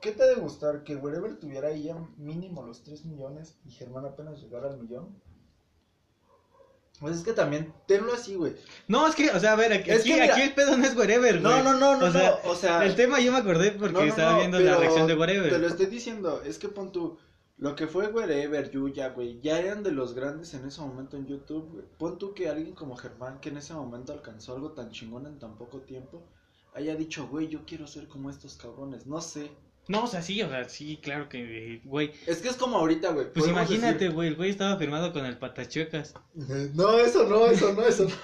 Speaker 3: ¿Qué te ha de gustar? ¿Que Wherever tuviera ahí ya mínimo los 3 millones y Germán apenas llegara al millón? Pues es que también, tenlo así, güey.
Speaker 2: No, es que, o sea, a ver, aquí,
Speaker 3: Es que
Speaker 2: aquí,
Speaker 3: mira-
Speaker 2: aquí el pedo no es wherever,
Speaker 3: No,
Speaker 2: güey.
Speaker 3: no, no, no,
Speaker 2: o sea,
Speaker 3: no, o sea...
Speaker 2: El tema yo me acordé porque
Speaker 3: no, no,
Speaker 2: estaba
Speaker 3: no,
Speaker 2: viendo la reacción de wherever.
Speaker 3: Te lo estoy diciendo, es que pon tu. Lo que fue Wherever, Yuya, güey, ya eran de los grandes en ese momento en YouTube, güey. Pon tú que alguien como Germán, que en ese momento alcanzó algo tan chingón en tan poco tiempo, haya dicho, güey, yo quiero ser como estos cabrones, no sé.
Speaker 2: No, o sea, sí, o sea, sí, claro que, güey.
Speaker 3: Es que es como ahorita, güey.
Speaker 2: Pues imagínate,
Speaker 3: decir-
Speaker 2: güey, el güey estaba firmado con el patachuecas. <laughs>
Speaker 3: No, eso no, eso no, eso no.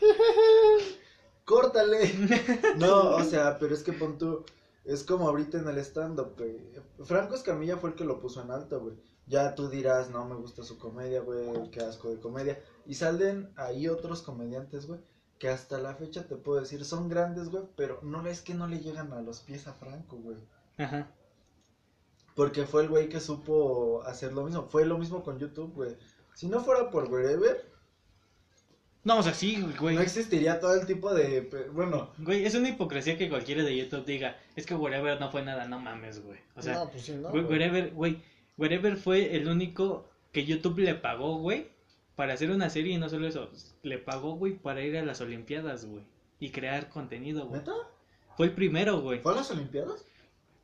Speaker 3: <laughs> Córtale. <laughs> No, o sea, pero es que pon tú, es como ahorita en el stand-up, güey. Franco Escamilla fue el que lo puso en alto, güey. Ya tú dirás, no me gusta su comedia, güey, qué asco de comedia. Y salen ahí otros comediantes, güey, que hasta la fecha te puedo decir, son grandes, güey, pero no es que no le llegan a los pies a Franco, güey.
Speaker 2: Ajá.
Speaker 3: Porque fue el güey que supo hacer lo mismo. Fue lo mismo con YouTube, güey. Si no fuera por Wherever,
Speaker 2: No, o sea, sí, güey.
Speaker 3: no existiría todo el tipo de... Bueno,
Speaker 2: Güey, es una hipocresía que cualquiera de YouTube diga, es que wherever no fue nada, no mames, güey. O sea,
Speaker 4: no, pues sí, no.
Speaker 2: güey,
Speaker 4: güey.
Speaker 2: wherever, güey, wherever fue el único que YouTube le pagó, güey, para hacer una serie y no solo eso, le pagó, güey, para ir a las Olimpiadas, güey, y crear contenido, güey.
Speaker 3: ¿neta?
Speaker 2: Fue el primero, güey.
Speaker 3: ¿Fue a las Olimpiadas?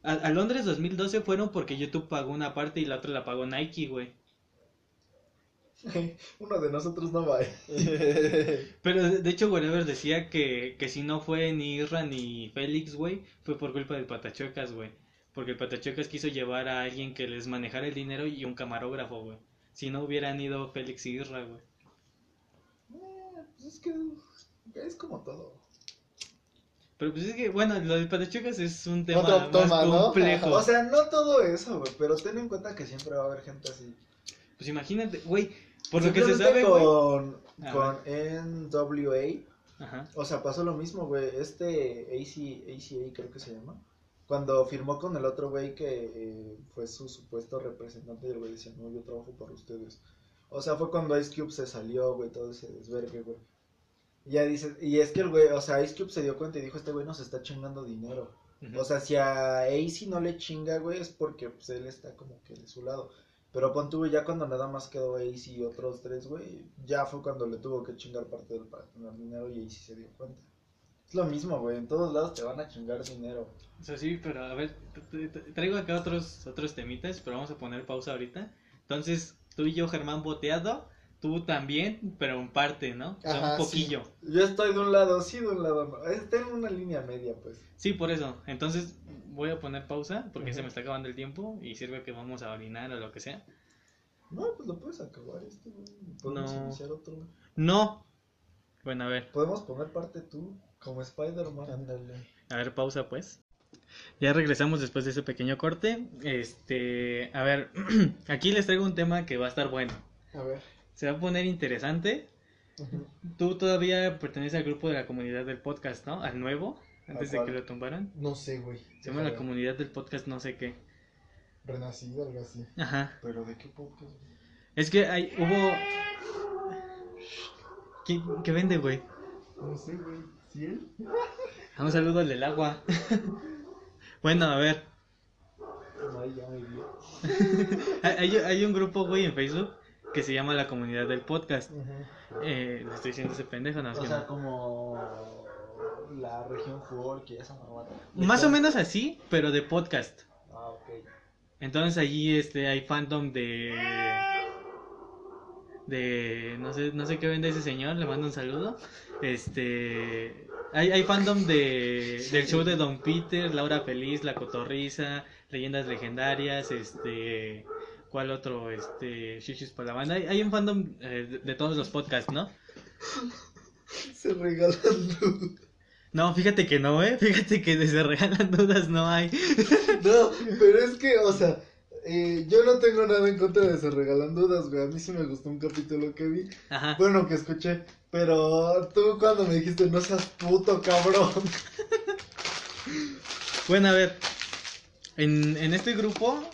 Speaker 2: A, a Londres 2012 fueron porque YouTube pagó una parte y la otra la pagó Nike, güey. <laughs>
Speaker 3: Uno de nosotros no va. <laughs>
Speaker 2: Pero de hecho, Wherever decía que, que si no fue ni Irra ni Félix, güey, fue por culpa del Patachuecas, güey. Porque el Patachuecas quiso llevar a alguien que les manejara el dinero y un camarógrafo, güey. Si no hubieran ido Félix y Irra, güey.
Speaker 3: pues es que es como todo.
Speaker 2: Pero pues es que, bueno, lo del Patachuecas es un tema
Speaker 4: Otro
Speaker 2: más
Speaker 4: toma, ¿no?
Speaker 2: complejo.
Speaker 3: O sea, no todo eso, güey, pero ten en cuenta que siempre va a haber gente así.
Speaker 2: pues imagínate, güey, por lo que se sabe, güey.
Speaker 3: con,
Speaker 2: A
Speaker 3: con NWA,
Speaker 2: Ajá.
Speaker 3: o sea, pasó lo mismo, güey. Este AC, ACA creo que se llama. Cuando firmó con el otro güey que eh, fue su supuesto representante y el güey decía, no, yo trabajo para ustedes. O sea, fue cuando Ice Cube se salió, güey, todo ese desvergue, güey. Ya dices, y es que el güey, o sea, Ice Cube se dio cuenta y dijo, este güey nos está chingando dinero. O sea, si a AC no le chinga, güey, es porque pues, él está como que de su lado. Pero pon tú, ya cuando nada más quedó AC y otros tres, güey, ya fue cuando le tuvo que chingar parte del para tener dinero y AC se dio cuenta. Es lo mismo, güey, en todos lados te van a chingar dinero.
Speaker 2: O sea, sí, pero a ver, traigo acá otros, otros temitas, pero vamos a poner pausa ahorita. Entonces, tú y yo, Germán, boteado, tú también, pero en parte, ¿no? O sea,
Speaker 4: Ajá,
Speaker 2: un poquillo.
Speaker 3: Yo estoy de un lado, sí, de un lado, Tengo una línea media, pues.
Speaker 2: Sí. por eso. Entonces, voy a poner pausa porque se me está acabando el tiempo y sirve que vamos a orinar o lo que sea.
Speaker 3: No, pues lo puedes acabar este. Podemos
Speaker 2: No.
Speaker 3: iniciar otro.
Speaker 2: No. Bueno, a ver,
Speaker 3: Podemos poner parte tú, como Spider-Man.
Speaker 4: Ándale.
Speaker 2: a ver, pausa pues. Ya regresamos después de ese pequeño corte. Este, a ver, <clears throat> aquí les traigo un tema que va a estar bueno.
Speaker 4: A ver.
Speaker 2: Se va a poner interesante.
Speaker 4: Ujú.
Speaker 2: Tú todavía perteneces al grupo de la comunidad del podcast, ¿no? Al nuevo, antes de que lo tumbaran.
Speaker 4: No sé, güey.
Speaker 2: Se llama la comunidad del podcast no sé qué.
Speaker 4: Renacido, algo así.
Speaker 2: Ajá.
Speaker 3: ¿Pero de qué podcast?
Speaker 2: Es que hay, hubo... ¿Quién, ¿Qué vende, güey?
Speaker 4: No sé, güey. ¿Sí él?
Speaker 2: Un saludo al del agua. <laughs> bueno, a ver.
Speaker 3: Ay, ya me <laughs>
Speaker 2: hay- hay un grupo, güey, en Facebook que se llama la comunidad del podcast. Eh, estoy diciendo ese pendejo, no, es
Speaker 3: O
Speaker 2: que
Speaker 3: sea,
Speaker 2: no.
Speaker 3: como la región folk y esa mamada.
Speaker 2: Más o menos así, pero de podcast.
Speaker 3: Ah, ok.
Speaker 2: Entonces allí este hay fandom de de no sé no sé qué vende ese señor, le mando un saludo. Este hay, hay fandom de del show de Don Peter, Laura Feliz, La Cotorriza, Leyendas Legendarias, este ¿cuál otro? Este Shishis para la banda. Hay, hay un fandom eh, de, de todos los podcasts, ¿no? <laughs>
Speaker 3: Se regalan
Speaker 2: No, fíjate que no, ¿eh? Fíjate que de se regalan dudas no hay. <laughs>
Speaker 3: No, pero es que, o sea, eh, yo no tengo nada en contra de se regalan dudas, güey. A mí sí me gustó un capítulo que vi.
Speaker 2: Ajá.
Speaker 3: Bueno, que escuché. Pero tú cuando me dijiste, no seas puto cabrón. <laughs>
Speaker 2: Bueno, a ver. En, en este grupo,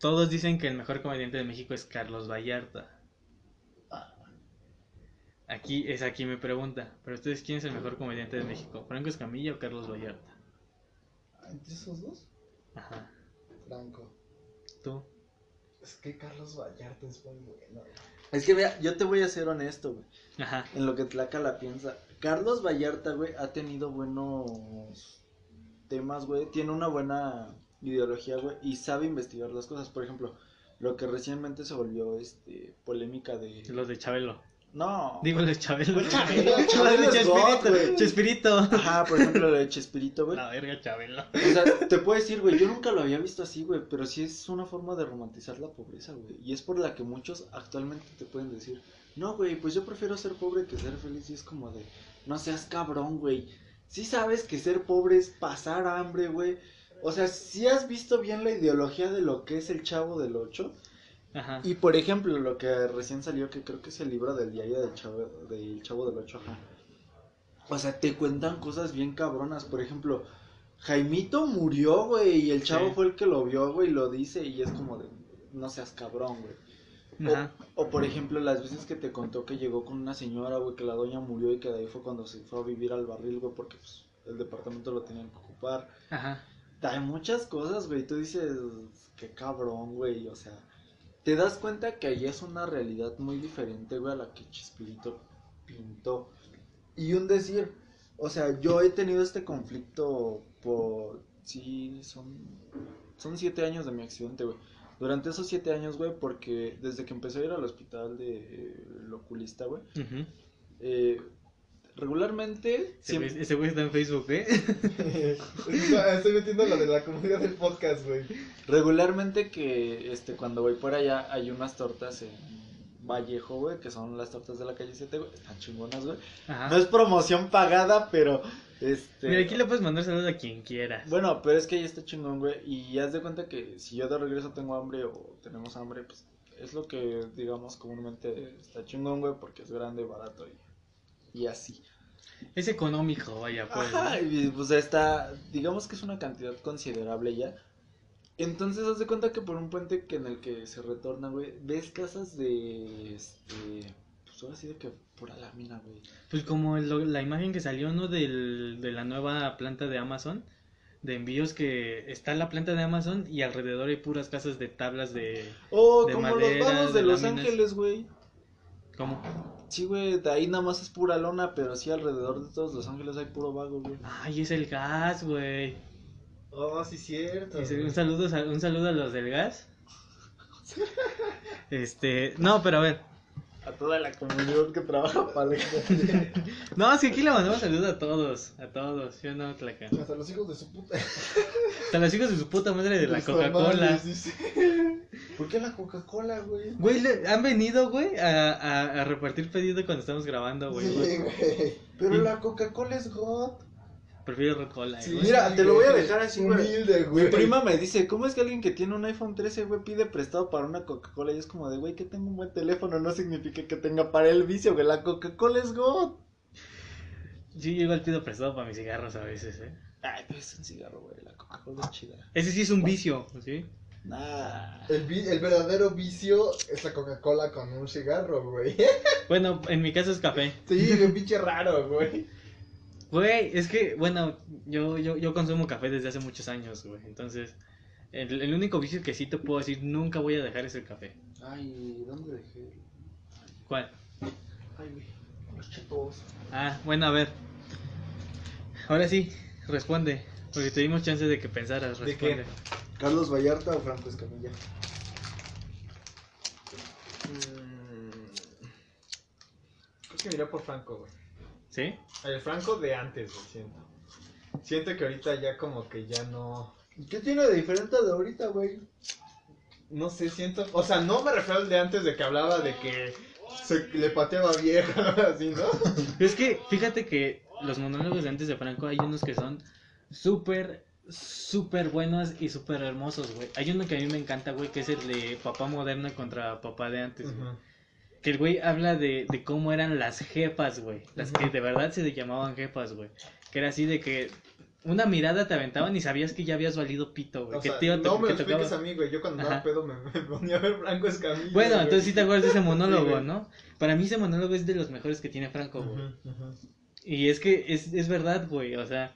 Speaker 2: todos dicen que el mejor comediante de México es Carlos Vallarta. Aquí es aquí mi pregunta. Pero ustedes, ¿quién es el mejor comediante de México? ¿Franco Escamilla o Carlos Vallarta?
Speaker 3: ¿Entre esos dos?
Speaker 2: Ajá.
Speaker 3: Franco.
Speaker 2: ¿Tú?
Speaker 3: Es que Carlos Vallarta es muy bueno. Es que vea, yo te voy a ser honesto, güey.
Speaker 2: Ajá.
Speaker 3: En lo que Tlaca la piensa. Carlos Vallarta, güey, ha tenido buenos temas, güey. Tiene una buena ideología, güey. Y sabe investigar las cosas. Por ejemplo, lo que recientemente se volvió este polémica de.
Speaker 2: Los de Chabelo.
Speaker 3: No.
Speaker 2: Digo, los de Chabelo.
Speaker 3: Chabelo, Chabelo es
Speaker 2: Chespirito.
Speaker 3: güey.
Speaker 2: Chespirito.
Speaker 3: Ajá, por ejemplo, lo de Chespirito, güey.
Speaker 2: La verga, Chabelo.
Speaker 3: O sea, te puedo decir, güey, yo nunca lo había visto así, güey, pero sí es una forma de romantizar la pobreza, güey. Y es por la que muchos actualmente te pueden decir, no, güey, pues yo prefiero ser pobre que ser feliz. Y es como de, no seas cabrón, güey. Sí sabes que ser pobre es pasar hambre, güey. O sea, sí has visto bien la ideología de lo que es el chavo del 8.
Speaker 2: Ajá.
Speaker 3: Y por ejemplo, lo que recién salió, que creo que es el libro del diario del chavo, del chavo del 8, ajá. O sea, te cuentan cosas bien cabronas. Por ejemplo, Jaimito murió, güey, y el chavo
Speaker 2: Sí.
Speaker 3: fue el que lo vio, güey, y lo dice, y es como de, no seas cabrón, güey.
Speaker 2: Ajá.
Speaker 3: O, o, por ejemplo, las veces que te contó que llegó con una señora, güey, que la doña murió y que de ahí fue cuando se fue a vivir al barril, güey, porque pues, el departamento lo tenían que ocupar.
Speaker 2: Ajá.
Speaker 3: Hay muchas cosas, güey. Tú dices, qué cabrón, güey. O sea, te das cuenta que ahí es una realidad muy diferente, güey, a la que Chispirito pintó. Y un decir, o sea, yo he tenido este conflicto por. Sí, son. Son siete años de mi accidente, güey. Durante esos siete años, güey, porque desde que empecé a ir al hospital de eh, oculista, güey, eh, regularmente.
Speaker 2: Ese
Speaker 3: siempre-
Speaker 2: güey- Ese güey está en Facebook, ¿eh? <laughs>
Speaker 4: Estoy metiendo la de la comunidad del podcast, güey.
Speaker 3: Regularmente que este cuando voy por allá hay unas tortas en Vallejo, güey, que son las tortas de la calle 7, güey. Están chingonas, güey.
Speaker 2: Ajá.
Speaker 3: No es promoción pagada, pero este
Speaker 2: Mira, aquí le puedes mandar saludos a quien quieras.
Speaker 3: Bueno, pero es que ahí está chingón, güey, y haz de cuenta que si yo de regreso tengo hambre o tenemos hambre, pues es lo que digamos comúnmente está chingón, güey, porque es grande, barato y, y así.
Speaker 2: Es económico, vaya, pues.
Speaker 3: Ajá, y pues está, digamos que es una cantidad considerable ya. Entonces, haz de cuenta que por un puente que en el que se retorna, güey, ves casas de, este, pues ahora sí de que pura lámina, güey.
Speaker 2: Pues como el- la imagen que salió, ¿no? Del, de la nueva planta de Amazon. De envíos que está la planta de Amazon y alrededor hay puras casas de tablas de...
Speaker 3: Oh,
Speaker 2: De
Speaker 3: como
Speaker 2: madera,
Speaker 3: los vagos de,
Speaker 2: de
Speaker 3: Los
Speaker 2: láminas.
Speaker 3: Ángeles, güey.
Speaker 2: ¿Cómo?
Speaker 3: Sí, güey, de ahí nada más es pura lona, pero sí alrededor de todos Los Ángeles hay puro vago, güey.
Speaker 2: Ay, es el gas, güey.
Speaker 4: Oh, sí, cierto.
Speaker 2: Un saludo, un saludo a los del gas. <laughs> Este, no, pero a ver.
Speaker 3: A toda la comunidad que trabaja para <laughs>
Speaker 2: No, es que aquí le mandamos saludos a todos, a todos. Yo no, Tlaca.
Speaker 4: Hasta los hijos de su puta.
Speaker 2: Hasta los hijos de su puta madre de la Coca-Cola.
Speaker 4: madre, sí, sí. ¿Por qué la Coca-Cola, güey?
Speaker 2: Güey, le- han venido, güey, a, a, a repartir pedido cuando estamos grabando, güey.
Speaker 4: Sí, güey. Pero
Speaker 2: Y-
Speaker 4: la Coca-Cola es God.
Speaker 2: Prefiero Red Cola,
Speaker 4: Sí,
Speaker 2: güey.
Speaker 3: Mira, te lo voy a dejar así, güey.
Speaker 4: Humilde,
Speaker 3: Mi
Speaker 4: güey.
Speaker 3: prima me dice, ¿cómo es que alguien que tiene un iPhone 13, güey, pide prestado para una Coca-Cola? Y es como de, güey, que tengo un buen teléfono no significa que tenga para el vicio, güey. La Coca-Cola es God.
Speaker 2: Sí, yo igual pido prestado para mis cigarros a veces, eh.
Speaker 3: Ay, pero es un cigarro, güey. La Coca-Cola es chida.
Speaker 2: Ese sí es un vicio, ¿sí?
Speaker 3: Nah.
Speaker 4: El, vi- el verdadero vicio es la Coca-Cola con un cigarro, güey. <laughs>
Speaker 2: Bueno, en mi caso es café.
Speaker 4: Sí, un pinche raro, güey.
Speaker 2: Güey, es que, bueno, yo, yo, yo consumo café desde hace muchos años, güey. Entonces, el, el único vicio que sí te puedo decir nunca voy a dejar es el café.
Speaker 3: Ay, ¿dónde dejé?
Speaker 2: ¿Cuál?
Speaker 3: Ay, güey. Los chetos.
Speaker 2: Ah, bueno, a ver. Ahora sí, responde. Porque te dimos chance de que pensaras,
Speaker 4: ¿De
Speaker 2: responde.
Speaker 3: ¿Carlos Vallarta o Franco Escamilla?
Speaker 1: Mm, Creo que miré por Franco, güey.
Speaker 2: ¿Sí?
Speaker 1: El Franco de antes, güey, siento. Siento que ahorita ya como que ya no...
Speaker 3: ¿Qué tiene de diferente de ahorita, güey?
Speaker 1: No sé, siento... O sea, no me refiero al de antes de que hablaba de que se le pateaba vieja, <laughs> así, ¿no? <laughs>
Speaker 2: Es que, fíjate que los monólogos de antes de Franco hay unos que son súper, súper buenos y súper hermosos, güey. Hay uno que a mí me encanta, güey, que es el de papá moderno contra papá de antes, güey. Que el güey habla de, de cómo eran las jefas, güey. Las que de verdad se le llamaban jefas, güey. Que era así de que una mirada te aventaban y sabías que ya habías valido pito, güey.
Speaker 1: O
Speaker 2: que
Speaker 1: sea,
Speaker 2: a
Speaker 1: no me
Speaker 2: que
Speaker 1: lo expliques
Speaker 2: tocaba-
Speaker 1: a mí, güey. Yo cuando andaba pedo me, <laughs> me ponía a ver Franco Escamilla.
Speaker 2: Bueno,
Speaker 1: güey.
Speaker 2: entonces sí te acuerdas de ese monólogo. ¿no? Para mí ese monólogo es de los mejores que tiene Franco, güey. Y es que es, es verdad, güey, o sea,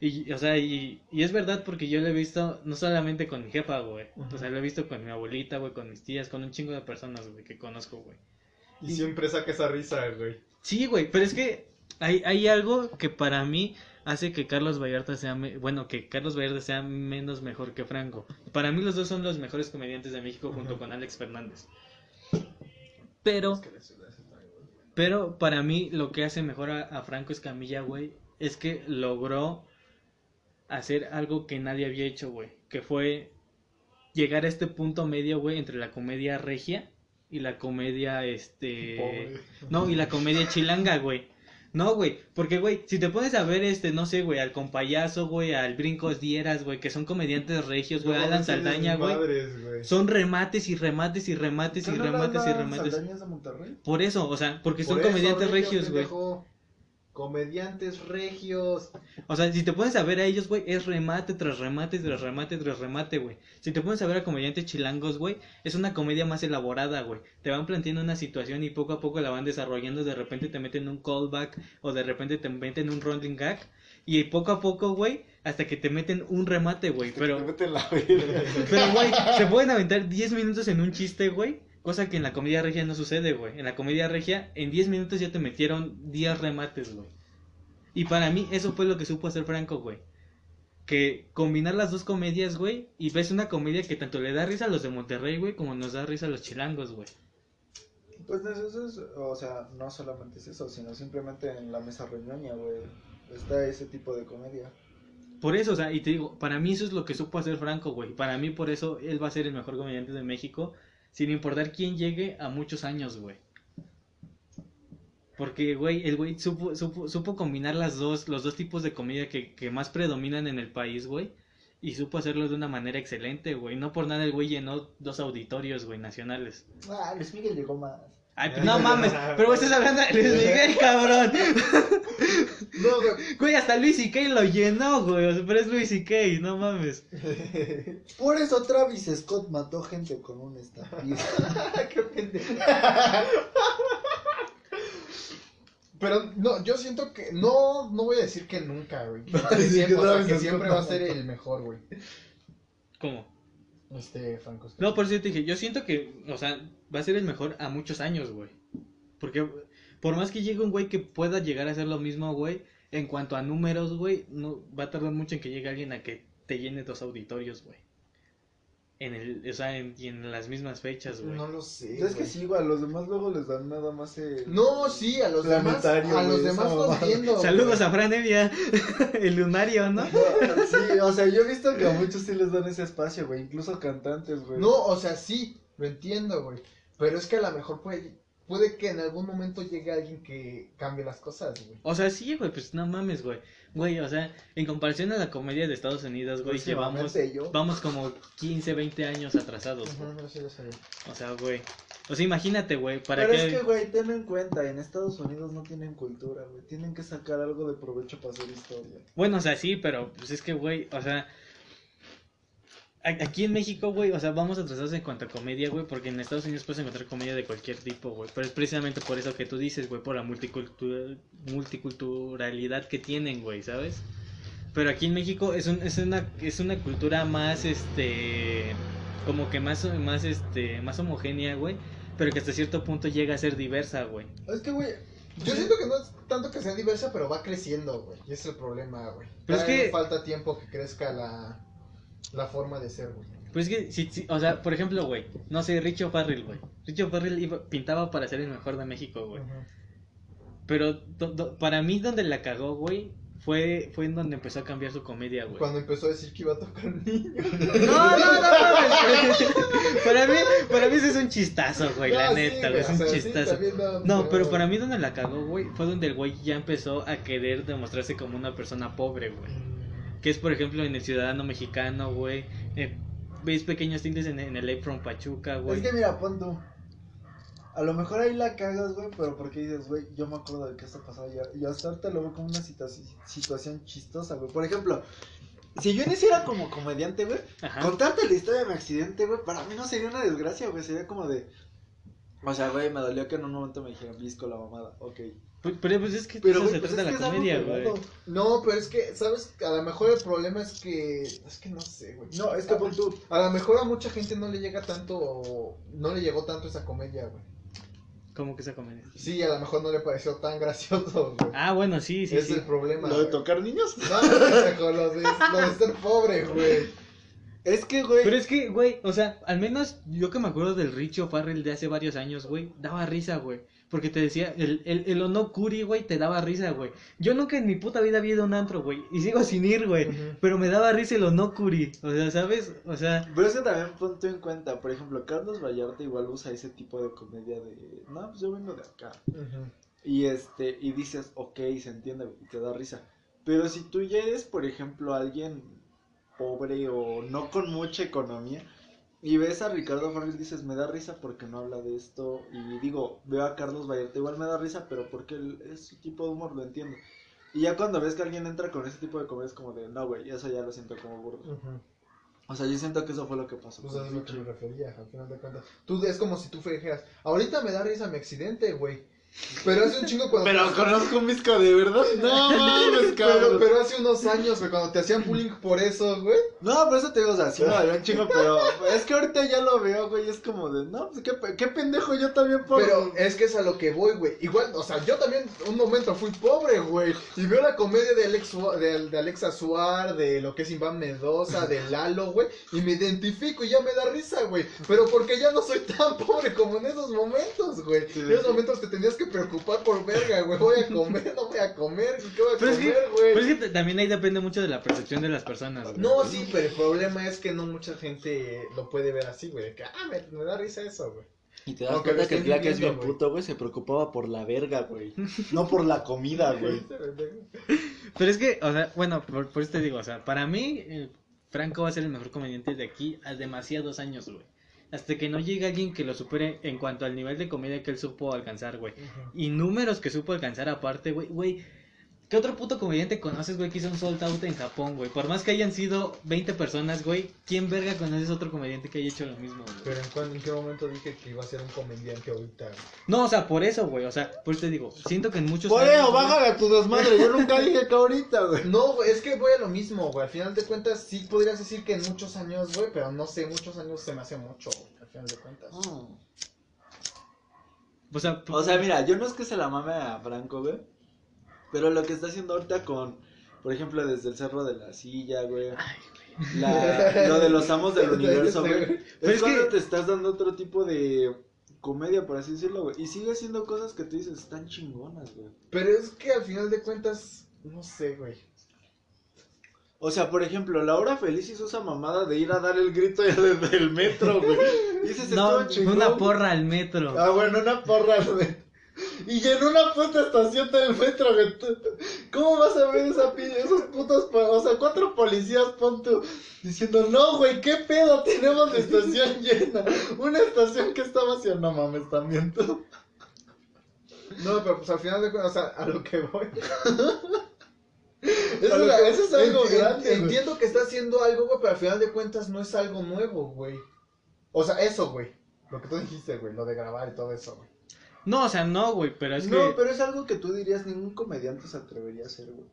Speaker 2: y, o sea, y, y es verdad porque yo lo he visto no solamente con mi jefa, güey, o sea, lo he visto con mi abuelita, güey, con mis tías, con un chingo de personas, güey, que conozco, güey.
Speaker 1: Y siempre saca esa risa, güey.
Speaker 2: Sí, güey, pero es que hay, hay algo que para mí hace que Carlos Vallarta sea, me- bueno, que Carlos Vallarta sea menos mejor que Franco. Para mí los dos son los mejores comediantes de México junto con Alex Fernández. Pero...
Speaker 1: Es que.
Speaker 2: Pero para mí lo que hace mejor a, a Franco Escamilla, güey, es que logró hacer algo que nadie había hecho, güey. Que fue llegar a este punto medio, güey, entre la comedia regia y la comedia, este...
Speaker 1: Pobre.
Speaker 2: No, y la comedia chilanga, güey. No, güey, porque, güey, si te pones a ver, este, no sé, güey, al compayazo, güey, al Brincos Dieras, güey, que son comediantes regios, güey,
Speaker 1: No,
Speaker 2: Alan Saldaña, güey. Son remates y remates y remates y
Speaker 3: ¿No
Speaker 2: remates y remates.
Speaker 3: De Monterrey?
Speaker 2: Por eso, o sea, porque son
Speaker 1: eso,
Speaker 2: comediantes regios, güey.
Speaker 1: Comediantes regios.
Speaker 2: O sea, si te pones a ver a ellos, güey, es remate tras remate tras remate tras remate, güey. Si te pones a ver a comediantes chilangos, güey, es una comedia más elaborada, güey. Te van planteando una situación y poco a poco la van desarrollando. De repente te meten un callback o de repente te meten un running gag. Y poco a poco, güey, hasta que te meten un remate, güey.
Speaker 3: Te
Speaker 2: Pero,
Speaker 3: meten la vida. <laughs>
Speaker 2: pero, güey, se pueden aventar 10 minutos en un chiste, güey. Cosa que en la comedia regia no sucede, güey. En la comedia regia, en 10 minutos ya te metieron 10 remates, güey. Y para mí, eso fue lo que supo hacer Franco, güey. Que combinar las dos comedias, güey, y ves una comedia que tanto le da risa a los de Monterrey, güey, como nos da risa a los chilangos, güey.
Speaker 3: Pues eso es, o sea, no solamente es eso, sino simplemente en la mesa reñoña, güey. Está ese tipo de comedia.
Speaker 2: Por eso, o sea, y te digo, para mí eso es lo que supo hacer Franco, güey. Para mí, por eso, él va a ser el mejor comediante de México, sin importar quién llegue a muchos años, güey. Porque, güey, el güey supo, supo, supo combinar las dos, los dos tipos de comedia que, que más predominan en el país, güey. Y supo hacerlo de una manera excelente, güey. No por nada el güey llenó dos auditorios, güey, nacionales.
Speaker 3: Ah, Luis Miguel llegó más.
Speaker 2: Ay, no mames, pero güey, estás hablando de Luis Miguel, cabrón.
Speaker 1: No, güey.
Speaker 2: Güey, hasta Luis y lo llenó, güey. O sea, pero es Luis y no mames. <laughs>
Speaker 3: Por eso Travis Scott mató gente con un estapiz. <laughs>
Speaker 1: Qué pendejo. Pero no, yo siento que no, no voy a decir que nunca, güey. <laughs> Siempre, o sea,
Speaker 3: Travis
Speaker 1: que siempre va a ser el mejor, güey.
Speaker 2: ¿Cómo?
Speaker 1: Este Franco.
Speaker 2: No, por eso te dije, yo siento que, o sea, va a ser el mejor a muchos años, güey. Porque por más que llegue un güey que pueda llegar a hacer lo mismo, güey, en cuanto a números, güey, no va a tardar mucho en que llegue alguien a que te llene dos auditorios, güey. En el, o sea, en, y en las mismas fechas, güey.
Speaker 1: No lo sé.
Speaker 3: Es que sí, güey, a los demás luego les dan nada más el...
Speaker 1: No, sí, a los demás. A los demás lo entiendo.
Speaker 2: Saludos a Fran Evia, <laughs> el lunario, ¿no?
Speaker 3: No, sí, o sea, yo he visto que a <laughs> muchos sí les dan ese espacio, güey, incluso cantantes, güey.
Speaker 1: No, o sea, sí, lo entiendo, güey. Pero es que a lo mejor puede, puede que en algún momento llegue alguien que cambie las cosas, güey.
Speaker 2: O sea, sí, güey, pues no mames, güey. Güey, o sea, en comparación a la comedia de Estados Unidos, güey, llevamos,
Speaker 3: Próximamente yo.
Speaker 2: vamos como 15, 20 años atrasados, güey.
Speaker 1: Ujú, eso ya sabía.
Speaker 2: O sea, güey. O sea, imagínate, güey, para
Speaker 3: Pero es que, güey, ten en cuenta, en Estados Unidos no tienen cultura, güey. Tienen que sacar algo de provecho para hacer historia.
Speaker 2: Bueno, o sea, sí, pero pues es que, güey, o sea... Aquí en México, güey, o sea, vamos atrasados en cuanto a comedia, güey, porque en Estados Unidos puedes encontrar comedia de cualquier tipo, güey. Pero es precisamente por eso que tú dices, güey, por la multicultura- multiculturalidad que tienen, güey, ¿sabes? Pero aquí en México es, un, es, una, es una cultura más, este, como que más, más, este, más homogénea, güey, pero que hasta cierto punto llega a ser diversa, güey.
Speaker 1: Es que, güey, yo siento que no es tanto que sea diversa, pero va creciendo, güey. Y ese es el problema, güey.
Speaker 2: Pero es que-
Speaker 1: falta tiempo que crezca la, la forma de ser, güey.
Speaker 2: Pues es que, si, si- o sea, por ejemplo, güey, no sé, Richo Farrell, güey. Richo Farrell iba- pintaba para ser el mejor de México, güey. Pero do- do- para mí donde la cagó, güey, fue, fue en donde empezó a cambiar su comedia, güey.
Speaker 1: Cuando empezó a decir que iba a tocar niños. <laughs>
Speaker 2: No, no, no, güey. Para mí, para mí eso es un chistazo, güey, la
Speaker 1: No, sí,
Speaker 2: neta,
Speaker 1: güey,
Speaker 2: es un
Speaker 1: sí,
Speaker 2: chistazo.
Speaker 1: no,
Speaker 2: No, pero para mí donde la cagó, güey, fue donde el güey ya empezó a querer demostrarse como una persona pobre, güey. Que es, por ejemplo, en el Ciudadano Mexicano, güey. eh, Veis pequeños tintes en, en el from Pachuca, güey.
Speaker 3: Es que mira, pon tú. A lo mejor ahí la cagas, güey, pero porque dices, güey, yo me acuerdo de que esto pasaba ya. Y hasta ahorita lo veo como una situaci- situación chistosa, güey. Por ejemplo, si yo iniciara como comediante, güey, contarte la historia de mi accidente, güey, para mí no sería una desgracia, güey. Sería como de. O sea, güey, me dolió que en un momento me dijeran visco la mamada. Ok.
Speaker 2: Pues- Pero pues es que
Speaker 3: Pero,
Speaker 2: eso se
Speaker 3: pues
Speaker 2: trata
Speaker 3: es que
Speaker 2: la comedia, güey.
Speaker 1: No, pero es que, ¿sabes? A lo mejor el problema es que. Es que no sé, güey.
Speaker 3: No, es que tú.
Speaker 1: A lo mejor a mucha gente no le llega tanto. No le llegó tanto esa comedia, güey.
Speaker 2: ¿Cómo que esa comedia?
Speaker 1: Sí, a lo mejor no le pareció tan gracioso, güey.
Speaker 2: Ah, bueno, sí, sí,
Speaker 1: es
Speaker 2: sí.
Speaker 1: el problema.
Speaker 3: ¿Lo de tocar niños?
Speaker 1: No, pendejo, lo de, lo de ser pobre, güey.
Speaker 3: Es que, güey.
Speaker 2: Pero es que, güey, o sea, al menos yo que me acuerdo del Richo Farrell de hace varios años, güey, daba risa, güey. Porque te decía, el, el, el Onokuri, güey, te daba risa, güey. Yo nunca en mi puta vida había ido a un antro, güey. Y sigo sin ir, güey. Pero me daba risa el Onokuri. O sea, ¿sabes? O sea,
Speaker 3: Pero es que también pon en cuenta, por ejemplo, Carlos Vallarta igual usa ese tipo de comedia de, no, pues yo vengo de acá. Y este, y dices, ok, se entiende, y te da risa. Pero si tú ya eres, por ejemplo, alguien pobre o no con mucha economía, y ves a Ricardo Farrell dices, me da risa porque no habla de esto, y digo, veo a Carlos Vallarta, igual me da risa, pero porque él, ese tipo de humor lo entiendo. Y ya cuando ves que alguien entra con ese tipo de comedia es como de, no, güey, eso ya lo siento como burdo. O sea, yo siento que eso fue lo que pasó.
Speaker 1: Pues es lo que me refería, al final de cuentas. Tú es como si tú dijeras, ahorita me da risa mi accidente, güey. Pero hace un chingo cuando...
Speaker 3: Pero conozco un visco de verdad. No <laughs> mames,
Speaker 1: pero,
Speaker 3: cabrón.
Speaker 1: pero hace unos años, güey, cuando te hacían bullying por eso, güey.
Speaker 3: No, por eso te digo, o sea, sí me <laughs> dolió un chingo, pero es que ahorita ya lo veo, güey, es como de, no, pues qué, qué pendejo yo también por...
Speaker 1: Pero es que es a lo que voy, güey. Igual, o sea, yo también un momento fui pobre, güey. Y veo la comedia de, Alex, de, de Alexa Suar, de lo que es Iván Mendoza, de Lalo, güey. Y me identifico y ya me da risa, güey. Pero porque ya no soy tan <laughs> pobre como en esos momentos, güey. En esos momentos te tenías que preocupar por verga, güey. Voy a comer, no voy a comer, ¿qué voy a
Speaker 2: pero es, que,
Speaker 1: comer, güey?
Speaker 2: pero es que también ahí depende mucho de la percepción de las personas, güey.
Speaker 1: No, sí, pero el problema es que no mucha gente lo puede ver así, güey. de Que, ah, me, me da risa eso, güey.
Speaker 3: Y te das
Speaker 1: Aunque lo
Speaker 3: cuenta que el que es bien puto, güey, se preocupaba por la verga, güey. No por la comida, <laughs> güey.
Speaker 2: Pero es que, o sea, bueno, por, por eso te digo, o sea, para mí, eh, Franco va a ser el mejor comediante de aquí a demasiados años, güey. Hasta que no llegue alguien que lo supere en cuanto al nivel de comedia que él supo alcanzar, güey. Y números que supo alcanzar aparte, güey, güey. ¿Qué otro puto comediante conoces, güey, que hizo un sold out en Japón, güey? Por más que hayan sido 20 personas, güey, ¿quién verga conoces otro comediante que haya hecho lo mismo, güey?
Speaker 1: Pero ¿en, cuándo- en qué momento dije que iba a ser un comediante ahorita? güey?
Speaker 2: No, o sea, por eso, güey, o sea, por eso te digo, siento que en muchos
Speaker 3: Por
Speaker 2: años,
Speaker 3: eso,
Speaker 2: güey,
Speaker 3: bájale a tu desmadre, yo nunca <laughs> dije que ahorita, güey.
Speaker 1: No, güey, es que voy a lo mismo, güey. Al final de cuentas, sí podrías decir que en muchos años, güey, pero no sé, muchos años se me hace mucho, güey, al final de cuentas.
Speaker 2: O sea,
Speaker 3: O sea, mira, yo no es que se la mame a Franco, güey. Pero lo que está haciendo ahorita con, por ejemplo, desde el cerro de la silla, güey. La, lo de los amos del <laughs> universo, güey.
Speaker 2: Pero
Speaker 3: Es,
Speaker 2: es
Speaker 3: cuando
Speaker 2: que-
Speaker 3: te estás dando otro tipo de comedia, por así decirlo, güey. Y sigue haciendo cosas que tú dices, están chingonas, güey.
Speaker 1: Pero es que al final de cuentas, no sé, güey.
Speaker 3: O sea, por ejemplo, la hora feliz hizo esa mamada de ir a dar el grito <laughs> ya desde el metro, güey. Dices,
Speaker 2: no,
Speaker 3: estuvo chingón.
Speaker 2: una porra al metro.
Speaker 3: Ah, bueno, una porra, güey. Y en una puta estación del metro, güey. ¿Cómo vas a ver esa esos putos, o sea, cuatro policías, pon tú, diciendo, no, güey, qué pedo, <laughs> tenemos la estación llena. Una estación que está vacía, no mames, también tú.
Speaker 1: No, pero pues al final de cuentas, o sea, a lo que voy. <laughs>
Speaker 3: Eso,
Speaker 1: A lo que-
Speaker 3: eso es algo
Speaker 1: enti-
Speaker 3: grande, güey.
Speaker 1: Entiendo que está haciendo algo, güey, pero al final de cuentas no es algo nuevo, güey. O sea, eso, güey. Lo que tú dijiste, güey, lo de grabar y todo eso, güey.
Speaker 2: No, o sea, no, güey, pero es
Speaker 3: No,
Speaker 2: que
Speaker 3: pero es algo que tú dirías ningún comediante se atrevería a hacer, güey.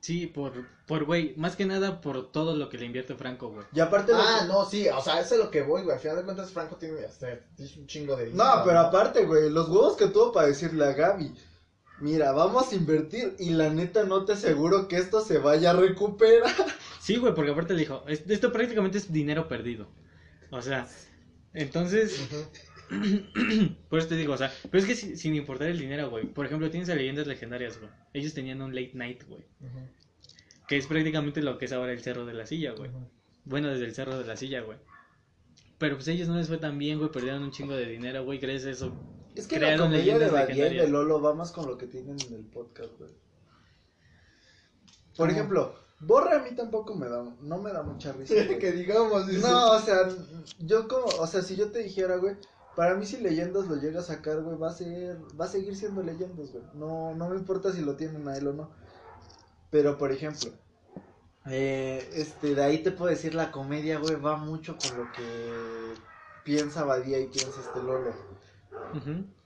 Speaker 2: sí, por, por, güey, más que nada por todo lo que le invierte Franco, güey.
Speaker 3: Y aparte...
Speaker 1: Ah,
Speaker 3: que-
Speaker 1: no, sí, o sea, eso es lo que voy, güey. Al final de cuentas, Franco tiene hasta un chingo de
Speaker 3: No, pero aparte, güey, los huevos que tuvo para decirle a Gaby, mira, vamos a invertir y la neta no te aseguro que esto se vaya a recuperar. <laughs>
Speaker 2: Sí, güey, porque aparte le dijo, "Es- esto prácticamente es dinero perdido. O sea, entonces, <clears throat> por eso te digo, o sea, pero es que si- sin importar el dinero, güey. Por ejemplo, tienes a leyendas legendarias, güey. Ellos tenían un late night, güey. Que es prácticamente lo que es ahora el Cerro de la Silla, güey. Bueno, desde el Cerro de la Silla, güey. Pero pues a ellos no les fue tan bien, güey. Perdieron un chingo de dinero, güey. ¿Crees eso?
Speaker 3: Es que la comedia de y de. Lolo va más con lo que tienen en el podcast, güey. Por
Speaker 1: ¿Cómo?
Speaker 3: ejemplo, Borre a mí tampoco me da, no me da mucha risa. <laughs> güey.
Speaker 1: que digamos, dice.
Speaker 3: No, o sea, yo como, o sea, si yo te dijera, güey, para mí si Leyendas lo llega a sacar, güey, va a ser, va a seguir siendo Leyendas, güey. No, no me importa si lo tienen a él o no. Pero, por ejemplo, eh, este, de ahí te puedo decir, la comedia, güey, va mucho con lo que piensa Badía y piensa este Lolo.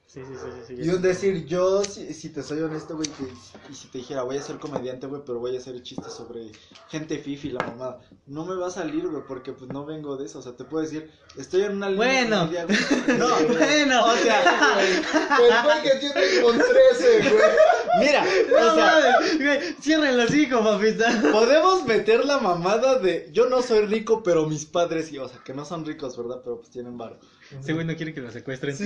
Speaker 2: Sí, sí, sí. sí.
Speaker 3: Y un decir, yo, si, si te soy honesto, güey, que- y si te dijera, voy a ser comediante, güey, pero voy a hacer chistes sobre gente fifi, la mamada, no me va a salir, güey, porque pues no vengo de eso, o sea, te puedo decir, estoy en una línea
Speaker 2: Bueno.
Speaker 3: comedia, güey. <laughs> No,
Speaker 2: Bueno,
Speaker 3: o sea,
Speaker 1: que tiene con 13, güey.
Speaker 3: mira,
Speaker 2: no
Speaker 3: o sea,
Speaker 2: mames, güey, cierra el hocico, papita.
Speaker 3: podemos meter la mamada de, yo no soy rico, pero mis padres sí, o sea, que no son ricos, ¿verdad? Pero pues tienen varo.
Speaker 2: Ese güey no quiere que lo secuestren.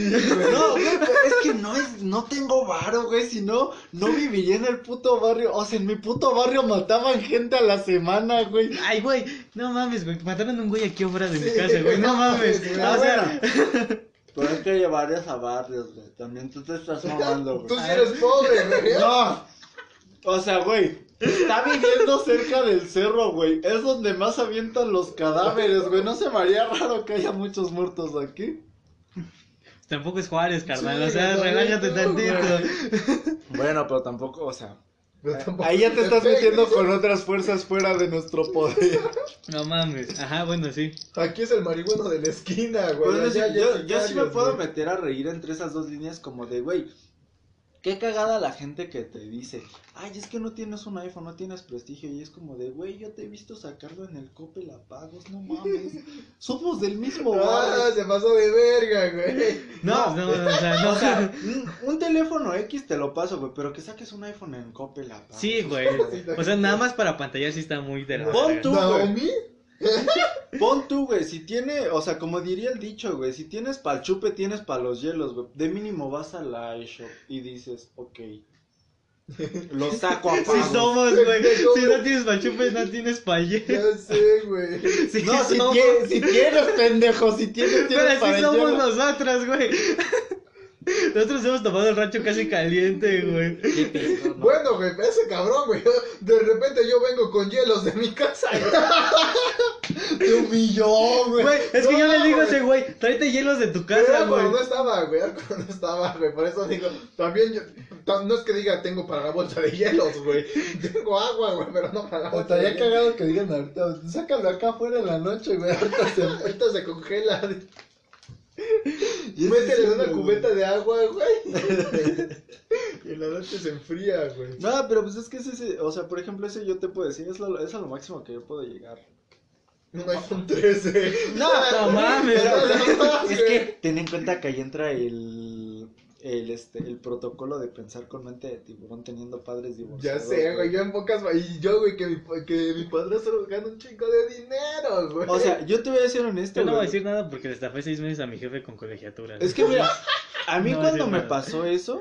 Speaker 3: No, güey, es que no es, no tengo varo, güey, si no, no viviría en el puto barrio, o sea, en mi puto barrio mataban gente a la semana, güey.
Speaker 2: Ay, güey, no mames, güey. Mataron a un güey aquí afuera de mi casa, güey. No mames.
Speaker 1: Sí,
Speaker 3: Ah,
Speaker 2: O sea. <laughs>
Speaker 3: Pero hay que llevarles a barrios, güey. También tú te estás mamando,
Speaker 1: Tú
Speaker 3: güey.
Speaker 1: sí eres pobre, güey.
Speaker 3: No. O sea, güey. Está viviendo cerca del cerro, güey. Es donde más avientan los cadáveres, güey. No se me haría raro que haya muchos muertos aquí.
Speaker 2: tampoco es Juárez, carnal.
Speaker 1: Sí,
Speaker 2: o sea,
Speaker 1: no,
Speaker 2: tantito.
Speaker 3: Bueno, pero tampoco, o sea.
Speaker 1: Tampoco
Speaker 3: Ahí ya te estás metiendo con otras fuerzas fuera de nuestro poder.
Speaker 2: No mames. Ajá, bueno, sí.
Speaker 1: Aquí es el marihuano de la esquina, güey.
Speaker 3: Yo,
Speaker 1: ya
Speaker 3: yo, sí me puedo meter a reír entre esas dos líneas como de, güey, qué cagada la gente que te dice, ay, es que no tienes un iPhone, no tienes prestigio, y es como de, güey, yo te he visto sacarlo en el Coppel a pagos, no mames, <laughs> somos del mismo
Speaker 1: Ah,
Speaker 3: barrio.
Speaker 1: se pasó de verga, güey. <laughs>
Speaker 2: No, no, o sea, no.
Speaker 3: O sea, un, un teléfono X te lo paso, güey, pero que saques un iPhone en Coppel a pagos.
Speaker 2: Sí, güey. O sea, <laughs> nada más para pantallar sí está muy de la
Speaker 3: Pon
Speaker 2: verga.
Speaker 3: tú, güey.
Speaker 1: Naomi.
Speaker 3: Pon tú, güey, si tiene, o sea, como diría el dicho, güey, si tienes pa'l chupe, tienes pa' los hielos, güey. De mínimo vas a la iShop y dices, ok, lo saco a
Speaker 2: Sí
Speaker 3: pagos.
Speaker 2: somos, güey. Si no tienes pachupes, no tienes paye.
Speaker 1: Ya sé, güey.
Speaker 2: Sí
Speaker 3: No, si,
Speaker 2: somos.
Speaker 3: tienes, si tienes, pendejo, si tienes, tienes
Speaker 2: Pero
Speaker 3: el
Speaker 2: somos
Speaker 3: hielo.
Speaker 2: nosotros, güey. Nosotros hemos tomado el rancho casi caliente, güey.
Speaker 3: ¿no?
Speaker 1: Bueno, güey, ese cabrón, güey. De repente yo vengo con hielos de mi casa.
Speaker 3: Te humilló, güey.
Speaker 2: Güey, es que
Speaker 1: No,
Speaker 2: yo le digo a ese güey, tráete hielos de tu
Speaker 1: Pero
Speaker 2: casa,
Speaker 1: era
Speaker 2: güey.
Speaker 1: cuando no estaba, güey. No estaba, güey. Por eso digo, también yo. No es que diga tengo para la bolsa de hielos, güey. <laughs> Tengo agua, güey, pero no para la bolsa de
Speaker 3: Estaría cagado que digan ahorita, sácalo acá afuera en la noche, güey. Ahorita se
Speaker 1: Ahorita se congela. <laughs> <laughs> Métele
Speaker 3: es
Speaker 1: una
Speaker 3: el-
Speaker 1: cubeta de agua, güey. <laughs> y en la noche se enfría, güey.
Speaker 3: No, pero pues es que ese, ese- o sea, por ejemplo, ese yo te puedo decir, es, lo, es a lo máximo que yo puedo llegar.
Speaker 1: Un iPhone 13.
Speaker 3: No,
Speaker 2: No mames.
Speaker 3: Pero, es que ten en cuenta que ahí entra el, el, este, el protocolo de pensar con mente de tiburón teniendo padres
Speaker 1: Ya
Speaker 3: divorciados.
Speaker 1: sé, güey, yo en pocas... Y yo, güey, que mi, que mi padrastro gana un chingo de dinero, güey.
Speaker 3: O sea, yo te voy a decir honesto,
Speaker 2: Yo no voy a decir nada porque le estafé seis meses a mi jefe con colegiatura.
Speaker 3: Es que, mira, a mí
Speaker 2: No
Speaker 3: cuando me
Speaker 2: nada.
Speaker 3: pasó eso,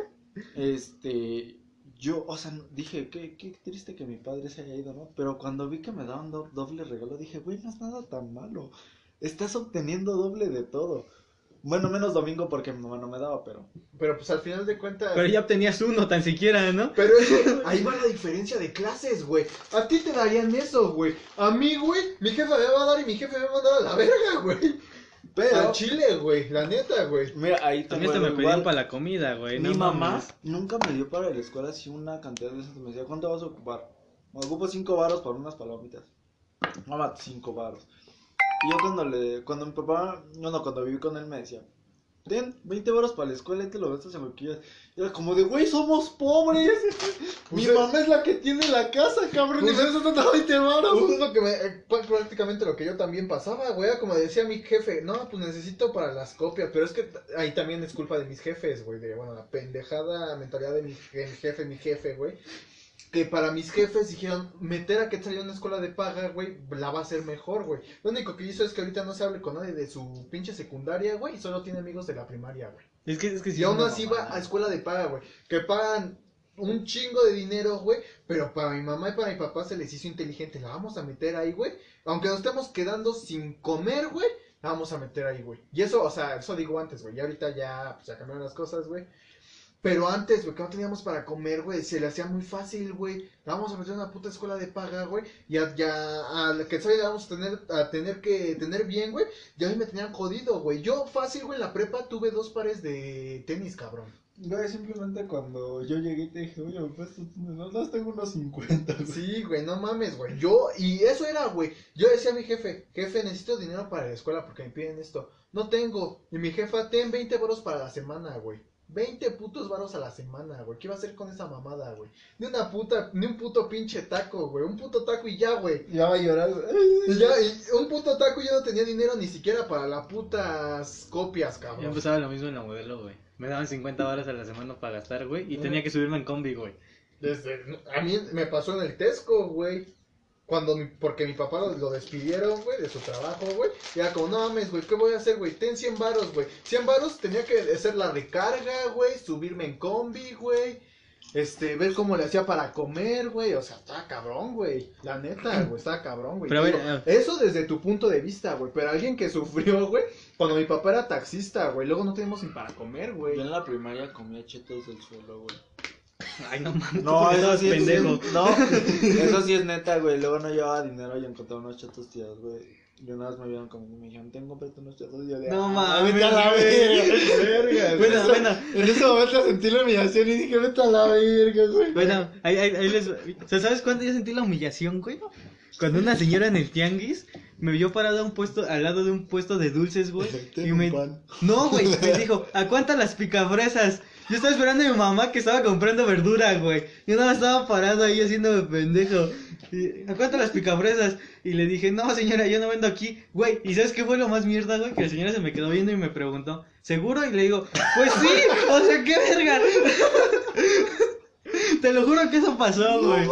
Speaker 3: este, yo, o sea, dije, qué, qué triste que mi padre se haya ido, ¿no? Pero cuando vi que me daban do- doble regalo, dije, güey, no es nada tan malo. Estás obteniendo doble de todo. Bueno, menos domingo porque mi mamá no me daba, pero...
Speaker 1: Pero pues al final de cuentas...
Speaker 2: Pero ya obtenías uno tan siquiera, ¿no?
Speaker 1: Pero es que ahí va la diferencia de clases, güey. A ti te darían eso, güey. A mí, güey, mi jefe me va a dar y mi jefe me va a mandar a la verga, güey.
Speaker 3: Pero,
Speaker 1: Al chile, güey, la neta, güey.
Speaker 3: mira, ahí
Speaker 2: También
Speaker 3: tengo
Speaker 2: me pedían
Speaker 3: igual.
Speaker 2: para la comida, güey.
Speaker 3: Mi
Speaker 2: no
Speaker 3: mamá
Speaker 2: mames.
Speaker 3: nunca me dio para la escuela así una cantidad de veces. Me decía, ¿cuánto vas a ocupar? Me ocupo cinco varos para unas palomitas. Mamá, cinco varos. Y yo cuando le, cuando mi papá, no, cuando viví con él me decía, ten 20 varos para la escuela y te lo gastas en lo que quieras. Y era como de, güey, somos pobres. <laughs> Mi
Speaker 1: Pues,
Speaker 3: mamá es la que tiene la casa, cabrón.
Speaker 1: Pues,
Speaker 3: y me das 20 varos.
Speaker 1: Pues es lo que me, eh, pr- prácticamente lo que yo también pasaba, güey. Era Como decía mi jefe, no, pues necesito para las copias. Pero es que t- ahí también es culpa de mis jefes, güey. De, bueno, la pendejada mentalidad de mi, je- mi jefe, mi jefe, güey. Que para mis jefes dijeron, meter a Quetzal en una escuela de paga, güey, la va a hacer mejor, güey. Lo único que hizo es que ahorita no se hable con nadie de su pinche secundaria, güey, y solo tiene amigos de la primaria, güey.
Speaker 2: Es que, es que sí
Speaker 1: Y aún así
Speaker 2: mamada.
Speaker 1: va a escuela de paga, güey. Que pagan un chingo de dinero, güey. Pero para mi mamá y para mi papá se les hizo inteligente. La vamos a meter ahí, güey. Aunque nos estemos quedando sin comer, güey. La vamos a meter ahí, güey. Y eso, o sea, eso digo antes, güey. Y ahorita ya, pues ya cambiaron las cosas, güey. Pero antes, güey, que no teníamos para comer, güey, se le hacía muy fácil, güey. La vamos a meter en una puta escuela de paga, güey. Y a, ya, a la que le vamos a tener, a tener que tener bien, güey. Y a mí me tenían jodido, güey. Yo fácil, güey, en la prepa tuve dos pares de tenis, cabrón.
Speaker 3: Güey, simplemente cuando yo llegué te dije, oye, pues no, no tengo unos 50, güey.
Speaker 1: Sí, güey, no mames, güey. Yo, y eso era, güey. Yo decía a mi jefe, jefe, necesito dinero para la escuela porque me piden esto. No tengo. Y mi jefa, ten 20 varos para la semana, güey. 20 putos varos a la semana, güey. ¿Qué iba a hacer con esa mamada, güey? Ni una puta, ni un puto pinche taco, güey. Un puto taco y ya, güey.
Speaker 3: Ya va a llorar.
Speaker 1: Y ya, y un puto taco y yo no tenía dinero ni siquiera para las putas copias,
Speaker 2: Yo
Speaker 1: cabrón.
Speaker 2: empezaba lo mismo en la modelo, güey. Me daban 50 horas a la semana para gastar, güey. Y tenía que subirme en combi, güey.
Speaker 1: Desde, a mí me pasó en el Tesco, güey. Cuando mi, porque mi papá lo, lo despidieron, güey, de su trabajo, güey. Y era como, no mames, güey, ¿qué voy a hacer, güey? Ten 100 varos, güey. 100 varos tenía que hacer la recarga, güey, subirme en combi, güey. Este, ver cómo le hacía para comer, güey. O sea, estaba cabrón, güey. La neta, <clears throat> güey, estaba cabrón, güey.
Speaker 2: Pero a ver,
Speaker 1: Digo,
Speaker 2: eh.
Speaker 1: Eso desde tu punto de vista, güey. Pero alguien que sufrió, güey, cuando mi papá era taxista, güey. Luego no teníamos ni para comer, güey.
Speaker 3: Yo en la primaria comía chetos del suelo, güey.
Speaker 2: Ay, no mames.
Speaker 3: No, eso sí es
Speaker 2: pendejo.
Speaker 3: No, eso sí es neta, güey. Luego no llevaba dinero y encontré unos chetos tirados, güey. Y una vez me vieron como me dijeron, tengo comprate unos chetos. Y yo de,
Speaker 2: No
Speaker 3: "Ah,
Speaker 2: mames,
Speaker 3: vete a la verga. <laughs>
Speaker 2: Bueno, bueno.
Speaker 3: En ese momento sentí la humillación y dije, vete a la verga, güey.
Speaker 2: Bueno, ahí, ahí, ahí les... O sea, ¿sabes cuándo yo sentí la humillación, güey? Cuando una señora en el tianguis me vio parado a un puesto, al lado de un puesto de dulces, güey. <laughs> Y me...
Speaker 3: pan.
Speaker 2: No, güey, <laughs> me dijo, ¿a cuántas las picafresas? Yo estaba esperando a mi mamá que estaba comprando verdura, güey. Yo nada estaba parado ahí haciéndome pendejo. Y, ¿A cuánto las picafresas? Y le dije, no, señora, yo no vendo aquí. Güey, ¿y sabes qué fue lo más mierda, güey? Que la señora se me quedó viendo y me preguntó, ¿seguro? Y le digo, pues sí, o sea, qué verga. Te lo juro que eso pasó, güey.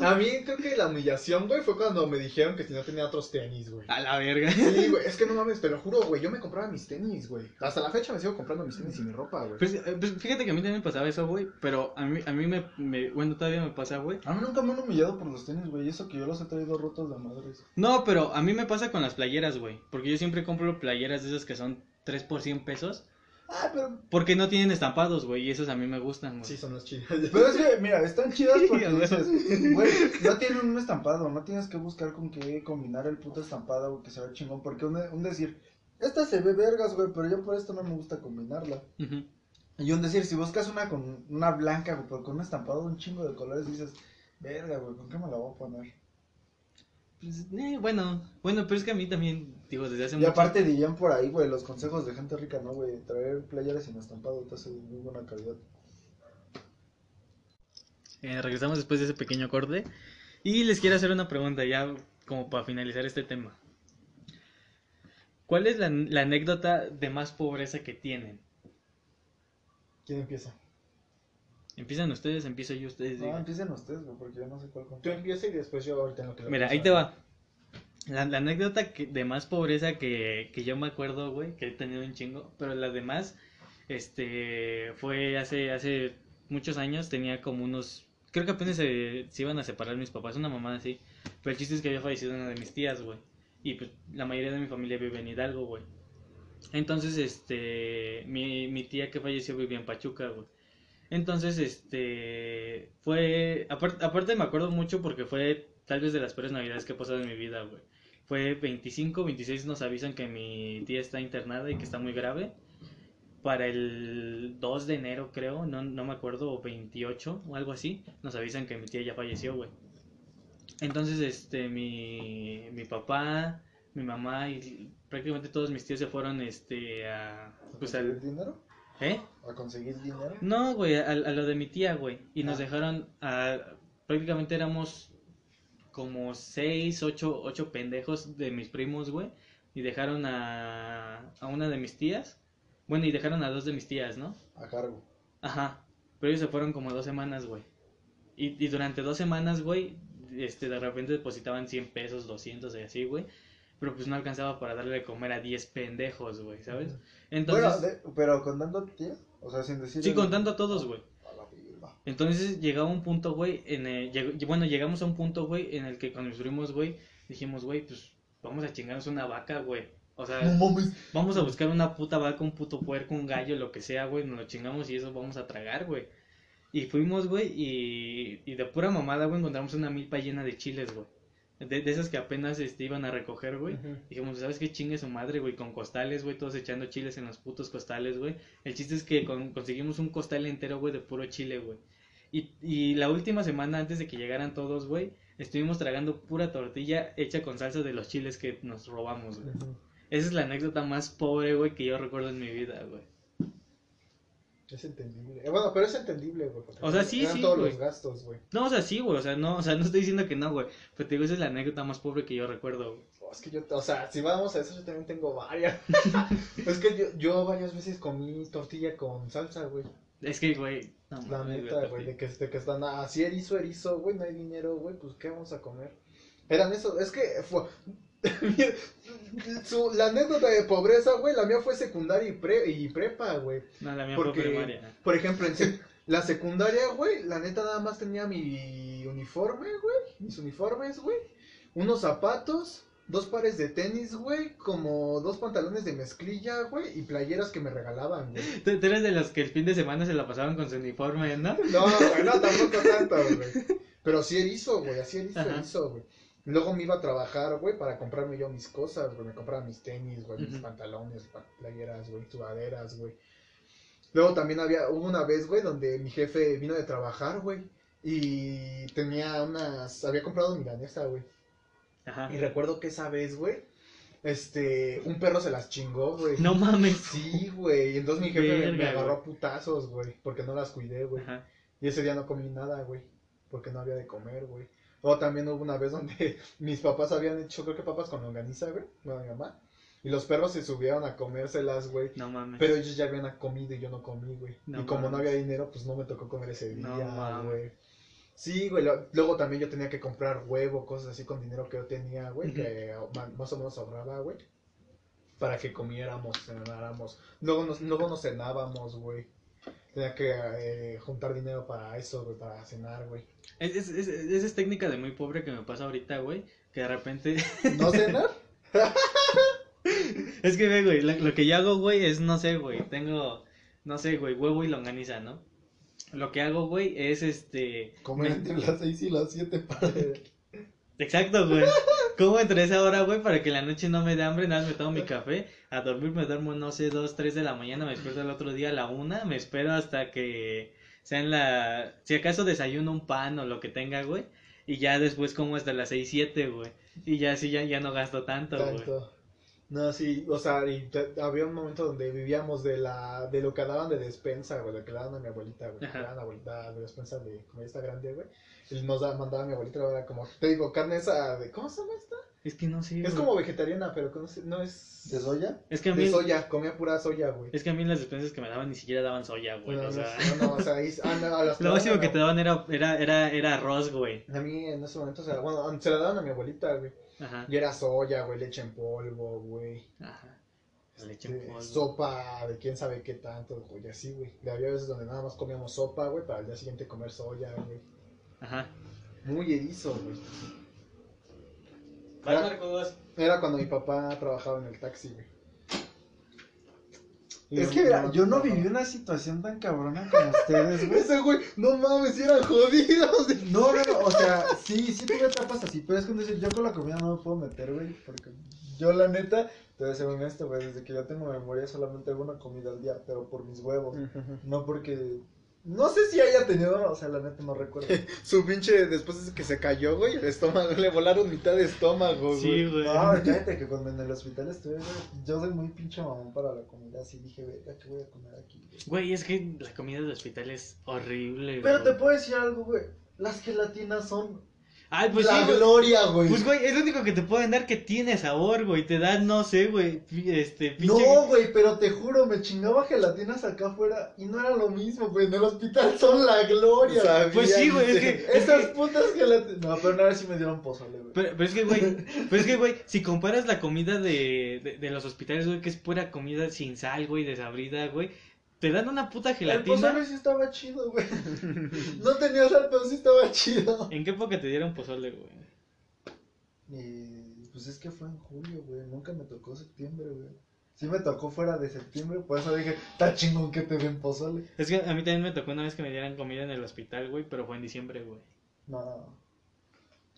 Speaker 1: A mí creo que la humillación, güey, fue cuando me dijeron que si no tenía otros tenis, güey.
Speaker 2: A la verga.
Speaker 1: Sí, güey, es que no mames, te lo juro, güey, yo me compraba mis tenis, güey. Hasta la fecha me sigo comprando mis tenis y mi ropa, güey.
Speaker 2: Pues, eh, pues, fíjate que a mí también me pasaba eso, güey. Pero a mí, a mí me, me- bueno, todavía me pasa, güey.
Speaker 3: A mí nunca me han humillado por los tenis, güey. Y eso que yo los he traído rotos de madres.
Speaker 2: No, pero a mí me pasa con las playeras, güey. Porque yo siempre compro playeras de esas que son 3 por 100 pesos.
Speaker 3: Ah, pero.
Speaker 2: Porque no tienen estampados, güey. Y esos a mí me gustan, güey.
Speaker 1: Sí, son las chidas. <laughs>
Speaker 3: Pero es que, mira, están chidas porque dices, güey, no tienen un estampado, no tienes que buscar con qué combinar el puto estampado, güey, que se ve chingón. Porque un, un decir, esta se ve vergas, güey, pero yo por esto no me gusta combinarla. Y un decir, si buscas una con una blanca, güey, pero con un estampado de un chingo de colores, dices, verga, güey, ¿con qué me la voy a poner?
Speaker 2: Pues, eh, bueno, bueno, pero es que a mí también, digo, desde hace
Speaker 3: Y
Speaker 2: mucho
Speaker 3: aparte dirían por ahí, güey, los consejos de gente rica, ¿no, güey? Traer playeras sin estampado te hace de muy buena calidad.
Speaker 2: Eh, regresamos después de ese pequeño corte. Y les quiero hacer una pregunta ya como para finalizar este tema. ¿Cuál es la, la anécdota de más pobreza que tienen?
Speaker 1: ¿Quién empieza?
Speaker 2: Empiezan ustedes, empiezo yo, ustedes
Speaker 3: No,
Speaker 2: digan.
Speaker 3: empiecen ustedes, güey, porque yo no sé cuál
Speaker 1: Tú
Speaker 3: contar.
Speaker 1: empieza y después yo ahorita en lo que lo
Speaker 2: Mira, ahí te va. La, anécdota que- de más pobreza que, que yo me acuerdo, güey, que he tenido un chingo, pero la demás, este, fue hace, hace muchos años, tenía como unos, creo que apenas se, se iban a separar mis papás, una mamá así, pero el chiste es que había fallecido una de mis tías, güey, y pues la mayoría de mi familia vive en Hidalgo, güey. Entonces, este, mi, mi tía que falleció vivía en Pachuca, güey. Entonces, este, fue, aparte, aparte me acuerdo mucho porque fue tal vez de las peores navidades que he pasado en mi vida, güey. Fue 25, 26 nos avisan que mi tía está internada y que está muy grave. Para el 2 de enero, creo, no, no me acuerdo, o 28 o algo así, nos avisan que mi tía ya falleció, güey. Entonces, este, mi, mi papá, mi mamá y prácticamente todos mis tíos se fueron, este, a, pues
Speaker 3: ¿Conseguir
Speaker 2: al,
Speaker 3: dinero?
Speaker 2: ¿eh?
Speaker 3: ¿A conseguir dinero?
Speaker 2: No, güey, a, a lo de mi tía, güey. Y nos
Speaker 3: Ah.
Speaker 2: dejaron a... Prácticamente éramos como seis, ocho, ocho pendejos de mis primos, güey. Y dejaron a, a una de mis tías. Bueno, y dejaron a dos de mis tías, ¿no?
Speaker 3: A cargo.
Speaker 2: Ajá. Pero ellos se fueron como dos semanas, güey. Y, y durante dos semanas, güey, este, de repente depositaban 100 pesos, 200 y así, güey. Pero pues no alcanzaba para darle de comer a 10 pendejos, güey, ¿sabes? Entonces,
Speaker 3: Bueno, de- pero contando a ti, o sea, sin decir.
Speaker 2: sí, contando a todos, güey. Entonces llegaba un punto, güey, en el, llegó- bueno, llegamos a un punto, güey, en el que con mis primos, güey, dijimos, güey, pues vamos a chingarnos una vaca, güey. O sea,
Speaker 3: No mames.
Speaker 2: vamos a buscar una puta vaca, un puto puerco, un gallo, lo que sea, güey, nos lo chingamos y eso vamos a tragar, güey. Y fuimos, güey, y, y de pura mamada, güey, encontramos una milpa llena de chiles, güey. De, de esas que apenas este, iban a recoger, güey. Dijimos, ¿sabes qué chingue su madre, güey? Con costales, güey, todos echando chiles en los putos costales, güey. El chiste es que con- conseguimos un costal entero, güey, de puro chile, güey. Y, y la última semana antes de que llegaran todos, güey, estuvimos tragando pura tortilla hecha con salsa de los chiles que nos robamos, güey. Esa es la anécdota más pobre, güey, que yo recuerdo en mi vida, güey.
Speaker 1: Es entendible. Eh, bueno, pero es entendible, güey.
Speaker 2: O sea, sí, sí,
Speaker 1: todos los gastos, güey.
Speaker 2: No, o sea, sí, güey, o sea, no, o sea, no estoy diciendo que no, güey. Pero te digo, esa es la anécdota más pobre que yo recuerdo, güey.
Speaker 1: Oh, es que yo, o sea, si vamos a eso, yo también tengo varias. <laughs> es que yo, yo varias veces comí tortilla con salsa, güey.
Speaker 2: Es que, güey, no
Speaker 1: La neta, güey, de que, de que están así erizo, erizo, güey, no hay dinero, güey, pues ¿qué vamos a comer? Eran eso, es que fue... <laughs> Su, la anécdota de pobreza, güey, la mía fue secundaria y, pre, y prepa, güey.
Speaker 2: No, la mía
Speaker 1: Porque,
Speaker 2: fue primaria.
Speaker 1: por ejemplo, en la secundaria, güey, la neta nada más tenía mi uniforme, güey, mis uniformes, güey, unos zapatos, dos pares de tenis, güey, como dos pantalones de mezclilla, güey, y playeras que me regalaban, güey.
Speaker 2: Tú, tú eres de los que el fin de semana se la pasaban con su uniforme, ¿no? <laughs>
Speaker 1: No, güey, no, tampoco tanto, güey. Pero sí erizo, güey, así erizo,
Speaker 2: Ajá.
Speaker 1: erizo, güey. Luego me iba a trabajar, güey, para comprarme yo mis cosas, güey. Me compraba mis tenis, güey, mis pantalones, pa- playeras, güey, sudaderas, güey. Luego también había, hubo una vez, güey, donde mi jefe vino de trabajar, güey. Y tenía unas, había comprado milanesa, güey.
Speaker 2: Ajá.
Speaker 1: Y recuerdo que esa vez, güey, este, un perro se las chingó, güey.
Speaker 2: No mames.
Speaker 1: Sí, güey. Y entonces mi jefe me- agarró a putazos, güey, porque no las cuidé, güey.
Speaker 2: Ajá.
Speaker 1: Y ese día no comí nada, güey. Porque no había de comer, güey. O también hubo una vez donde <laughs> mis papás habían hecho, creo que papas con longaniza, güey. Bueno, mi mamá. Y los perros se subieron a comérselas, güey.
Speaker 2: No mames.
Speaker 1: Pero ellos ya habían comido y yo no comí, güey.
Speaker 2: No
Speaker 1: y como no había dinero, pues no me tocó comer ese día,
Speaker 2: No
Speaker 1: güey. Sí, güey. lo- Luego también yo tenía que comprar huevo, cosas así con dinero que yo tenía, güey. Que más o menos ahorraba, güey. Para que comiéramos, cenáramos. Luego nos, luego nos cenábamos, güey. Tenía que eh, juntar dinero para eso, güey, para cenar, güey.
Speaker 2: Es, es, es- esa es técnica de muy pobre que me pasa ahorita, güey. Que de repente. <laughs>
Speaker 1: ¿No cenar?
Speaker 2: es que, ve, güey, lo, lo que yo hago, güey, es, no sé, güey. Tengo, no sé, güey, huevo y longaniza, ¿no? Lo que hago, güey, es este.
Speaker 1: Comer
Speaker 2: me-
Speaker 1: entre las 6 y las 7 para... <laughs>
Speaker 2: Exacto, güey. Como entre esa hora, güey, para que en la noche no me dé hambre, nada más me tomo mi café. A dormir me duermo, no sé, dos, tres de la mañana, me despierto el otro día a la una, me espero hasta que sean la... Si acaso desayuno un pan o lo que tenga, güey. Y ya después como hasta las seis, siete, güey. Y ya así ya, ya no gasto tanto, güey.
Speaker 1: No, sí, o sea, y te- había un momento donde vivíamos de la de lo que daban de despensa, güey, lo que le daban a mi abuelita, güey, que daban a abuelita de despensa de como ya está grande, güey. Y nos da, mandaba a mi abuelita, era como, te digo, carne esa de, ¿cómo se llama esta?
Speaker 2: Es que no sé,
Speaker 1: Es
Speaker 2: güey.
Speaker 1: como vegetariana, pero que no, sé- no es...
Speaker 3: ¿De soya?
Speaker 2: Es que a mí...
Speaker 1: De soya, comía pura soya, güey.
Speaker 2: Es que a mí las despensas que me daban ni siquiera daban soya, güey.
Speaker 1: No,
Speaker 2: o
Speaker 1: no,
Speaker 2: sea...
Speaker 1: no, no, o sea, ahí- ah, no, a las
Speaker 2: Lo máximo que te daban era, era, era, era arroz, güey.
Speaker 1: A mí en ese momento, se la, bueno, se la daban a mi abuelita, güey.
Speaker 2: Ajá.
Speaker 1: Y era soya, güey, leche en polvo, güey.
Speaker 2: Ajá. Leche en
Speaker 1: Este,
Speaker 2: polvo.
Speaker 1: sopa de quién sabe qué tanto, güey, así, güey. Había veces donde nada más comíamos sopa, güey, para el día siguiente comer soya, güey.
Speaker 2: Ajá.
Speaker 1: Muy erizo, güey.
Speaker 2: Marcos.
Speaker 1: Era cuando mi papá trabajaba en el taxi, güey.
Speaker 3: Es que mira, yo no viví una situación tan cabrona como ustedes, güey.
Speaker 1: Ese güey, no mames, eran jodidos. <laughs>
Speaker 3: No, no, no, o sea, sí, sí tuve etapas así, pero es sé, yo con la comida no me puedo meter, güey, porque yo la neta, te voy a ser honesto, güey, desde que yo tengo memoria solamente hago una comida al día, pero por mis huevos, no porque, no sé si haya tenido, o sea, la neta no recuerdo. <laughs>
Speaker 1: Su pinche, después de que se cayó, güey, el estómago, le volaron mitad de estómago, güey.
Speaker 2: Sí, güey.
Speaker 3: No, cállate que cuando en el hospital estuve, güey, yo soy muy pinche mamón para la comida, así dije, verga, ¿qué voy a comer aquí? güey?"
Speaker 2: Güey, es que la comida del hospital es horrible,
Speaker 3: Pero
Speaker 2: güey.
Speaker 3: te puedo decir algo, güey, las gelatinas son
Speaker 2: Ay, pues
Speaker 3: la
Speaker 2: sí,
Speaker 3: gloria, güey.
Speaker 2: Pues, güey, es lo único que te pueden dar que tiene sabor, güey. Te dan, no sé, güey, este, pinche...
Speaker 3: No, güey, pero te juro, me chingaba gelatinas acá afuera y no era lo mismo, güey. En el hospital son la gloria.
Speaker 1: Sabía,
Speaker 2: Pues sí, güey, es que...
Speaker 3: Esas putas gelatinas. No, pero vez sí me dieron pozole, güey.
Speaker 2: Pero, pero es que, güey, <laughs> pero es que, güey, si comparas la comida de, de, de los hospitales, güey, que es pura comida sin sal, güey, desabrida, güey, te dan una puta
Speaker 3: El
Speaker 2: gelatina.
Speaker 3: pozole sí estaba chido, güey. No tenía sal, pero sí estaba chido.
Speaker 2: ¿En qué época te dieron pozole, güey?
Speaker 3: Y pues es que fue en julio, güey. Nunca me tocó septiembre, güey. Sí me tocó fuera de septiembre, por eso dije, está chingón que te den pozole.
Speaker 2: Es que a mí también me tocó una vez que me dieran comida en el hospital, güey, pero fue en diciembre, güey.
Speaker 3: No.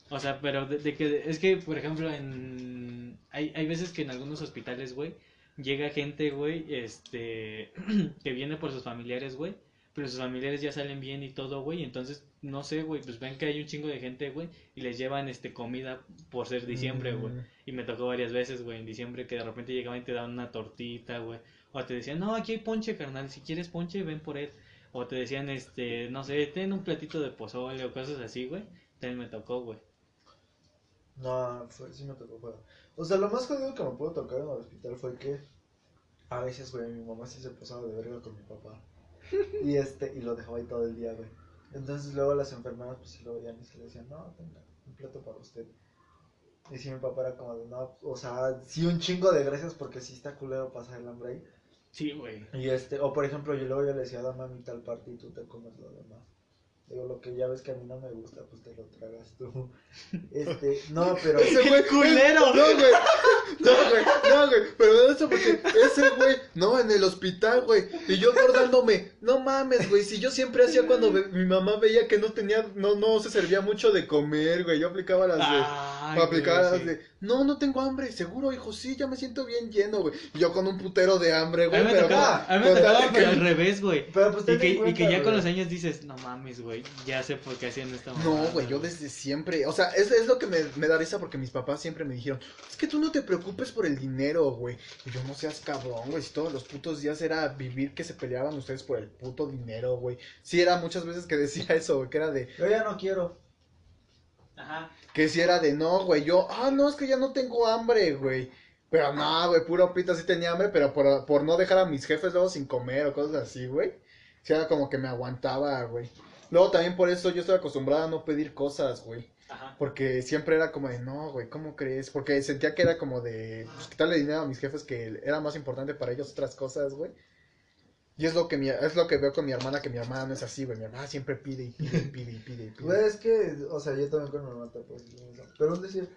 Speaker 2: O sea, pero de, de que, es que, por ejemplo, en... Hay, hay veces que en algunos hospitales, güey, llega gente, güey, este, <clears throat> que viene por sus familiares, güey, pero sus familiares ya salen bien y todo, güey, entonces, no sé, güey, pues ven que hay un chingo de gente, güey, y les llevan, este, comida por ser diciembre, güey.
Speaker 3: Mm.
Speaker 2: Y me tocó varias veces, güey, en diciembre que de repente llegaban y te daban una tortita, güey. O te decían, no, aquí hay ponche, carnal, si quieres ponche, ven por él. O te decían, este, no sé, ten un platito de pozole o cosas así, güey. También me tocó, güey.
Speaker 3: No, fue, sí me tocó fuera. O sea, lo más jodido que me pudo tocar en el hospital fue que a veces, güey, mi mamá sí se pasaba de verga con mi papá. Y este, y lo dejaba ahí todo el día, güey. Entonces luego las enfermeras, pues sí lo veían y se le decían, no, tenga un plato para usted. Y sí, mi papá era como de, no, o sea, sí un chingo de gracias porque sí está culero pasar el hambre ahí.
Speaker 2: Sí, güey.
Speaker 3: Y este, o por ejemplo, yo luego yo le decía, dame a mí tal parte y tú te comes lo demás. Digo, lo que ya ves que a mí no me gusta, pues te lo tragas tú. <laughs> Este, no, <laughs> pero...
Speaker 1: Ese güey, <laughs>
Speaker 2: culero!
Speaker 1: No, güey. No, güey. No, güey. Pero eso porque ese güey, no, en el hospital, güey. Y yo acordándome, no mames, güey. Si yo siempre hacía cuando ve- mi mamá veía que no tenía, no, no se servía mucho de comer, güey. Yo aplicaba las de.
Speaker 2: Ay, güey, sí.
Speaker 1: de, no, no tengo hambre, seguro, hijo, sí, ya me siento bien lleno, güey. Y yo con un putero de hambre,
Speaker 2: A
Speaker 1: güey,
Speaker 2: mí me
Speaker 1: pero
Speaker 2: tocaba, a mí me tocaba, pero
Speaker 1: que-
Speaker 2: al revés, güey.
Speaker 3: Pero pues
Speaker 2: Y que, y que ya con los años dices, no mames, güey, ya sé por qué hacían esta
Speaker 1: No,
Speaker 2: mamada,
Speaker 1: güey, yo desde siempre, o sea, es, es lo que me, me da risa porque mis papás siempre me dijeron, es que tú no te preocupes por el dinero, güey. Y yo no seas cabrón, güey, si todos los putos días era vivir que se peleaban ustedes por el puto dinero, güey. Sí, era muchas veces que decía eso, güey, que era de,
Speaker 3: Yo ya no quiero.
Speaker 2: Ajá.
Speaker 1: Que si era de, no, güey, yo, ah, no, es que ya no tengo hambre, güey. Pero no, güey, puro pito sí tenía hambre, pero por, por no dejar a mis jefes luego sin comer o cosas así, güey. Sí, era como que me aguantaba, güey. Luego también por eso yo estoy acostumbrada a no pedir cosas, güey.
Speaker 2: Ajá.
Speaker 1: Porque siempre era como de, no, güey, ¿cómo crees? Porque sentía que era como de, pues, quitarle dinero a mis jefes que era más importante para ellos otras cosas, güey. Y es lo que mi, es lo que veo con mi hermana, que mi hermana no es así, güey. Mi hermana siempre pide y pide y pide y pide y pide.
Speaker 3: Güey, es que, o sea, yo también con mi lo mismo. Pero es decir,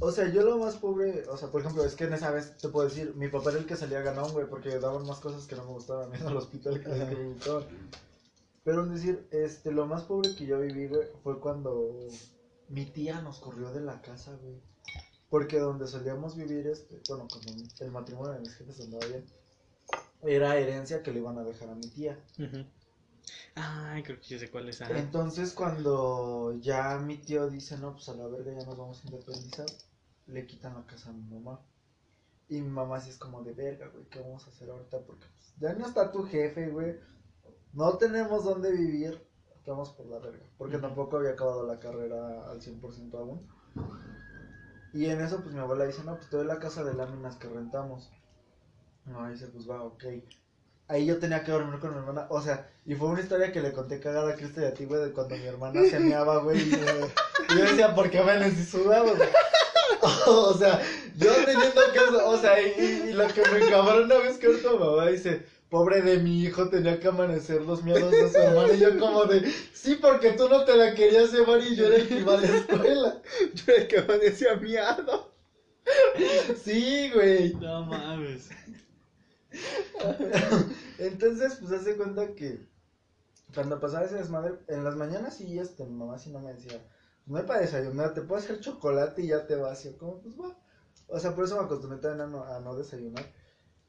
Speaker 3: o sea, yo lo más pobre, o sea, por ejemplo, es que en esa vez te puedo decir, mi papá era el que salía ganón, güey, porque daban más cosas que no me gustaban en el hospital que me gustaban. Pero es decir, este, lo más pobre que yo viví, güey, fue cuando mi tía nos corrió de la casa, güey. Porque donde solíamos vivir, este, bueno, como el matrimonio de mis jefes andaba bien, era herencia que le iban a dejar a mi tía.
Speaker 2: Ujú. Ay, creo que yo sé cuál es.
Speaker 3: Entonces cuando ya mi tío dice, no, pues a la verga ya nos vamos a independizar, le quitan la casa a mi mamá. Y mi mamá sí es como de verga, güey, ¿qué vamos a hacer ahorita? Porque pues, ya no está tu jefe, güey. No tenemos dónde vivir. Estamos por la verga. Porque tampoco había acabado la carrera al 100% aún. Y en eso, pues mi abuela dice, no, pues te doy la casa de láminas que rentamos. No, dice, pues va, ok. Ahí yo tenía que dormir con mi hermana. O sea, y fue una historia que le conté cagada a Cristo y a ti, güey, de cuando mi hermana se meaba, güey. Y, yo decía, ¿por qué me y sudaba, güey? <laughs> O sea, yo teniendo que, o sea, y, lo que me cabrona es que ahorita mamá dice, pobre de mi hijo, tenía que amanecer los miedos de su hermana. Y yo como de, sí, porque tú no te la querías llevar y yo era el que iba a la escuela.
Speaker 1: Yo era el que amanecía miado. <laughs>
Speaker 3: Sí, güey.
Speaker 2: No mames. <laughs>
Speaker 3: Entonces, pues hace cuenta que cuando pasaba ese desmadre, en las mañanas sí, este, mi mamá sí no me decía, no hay para desayunar, te puedo hacer chocolate y ya te vas. Y yo como, pues va. O sea, por eso me acostumbré también a no, a no desayunar.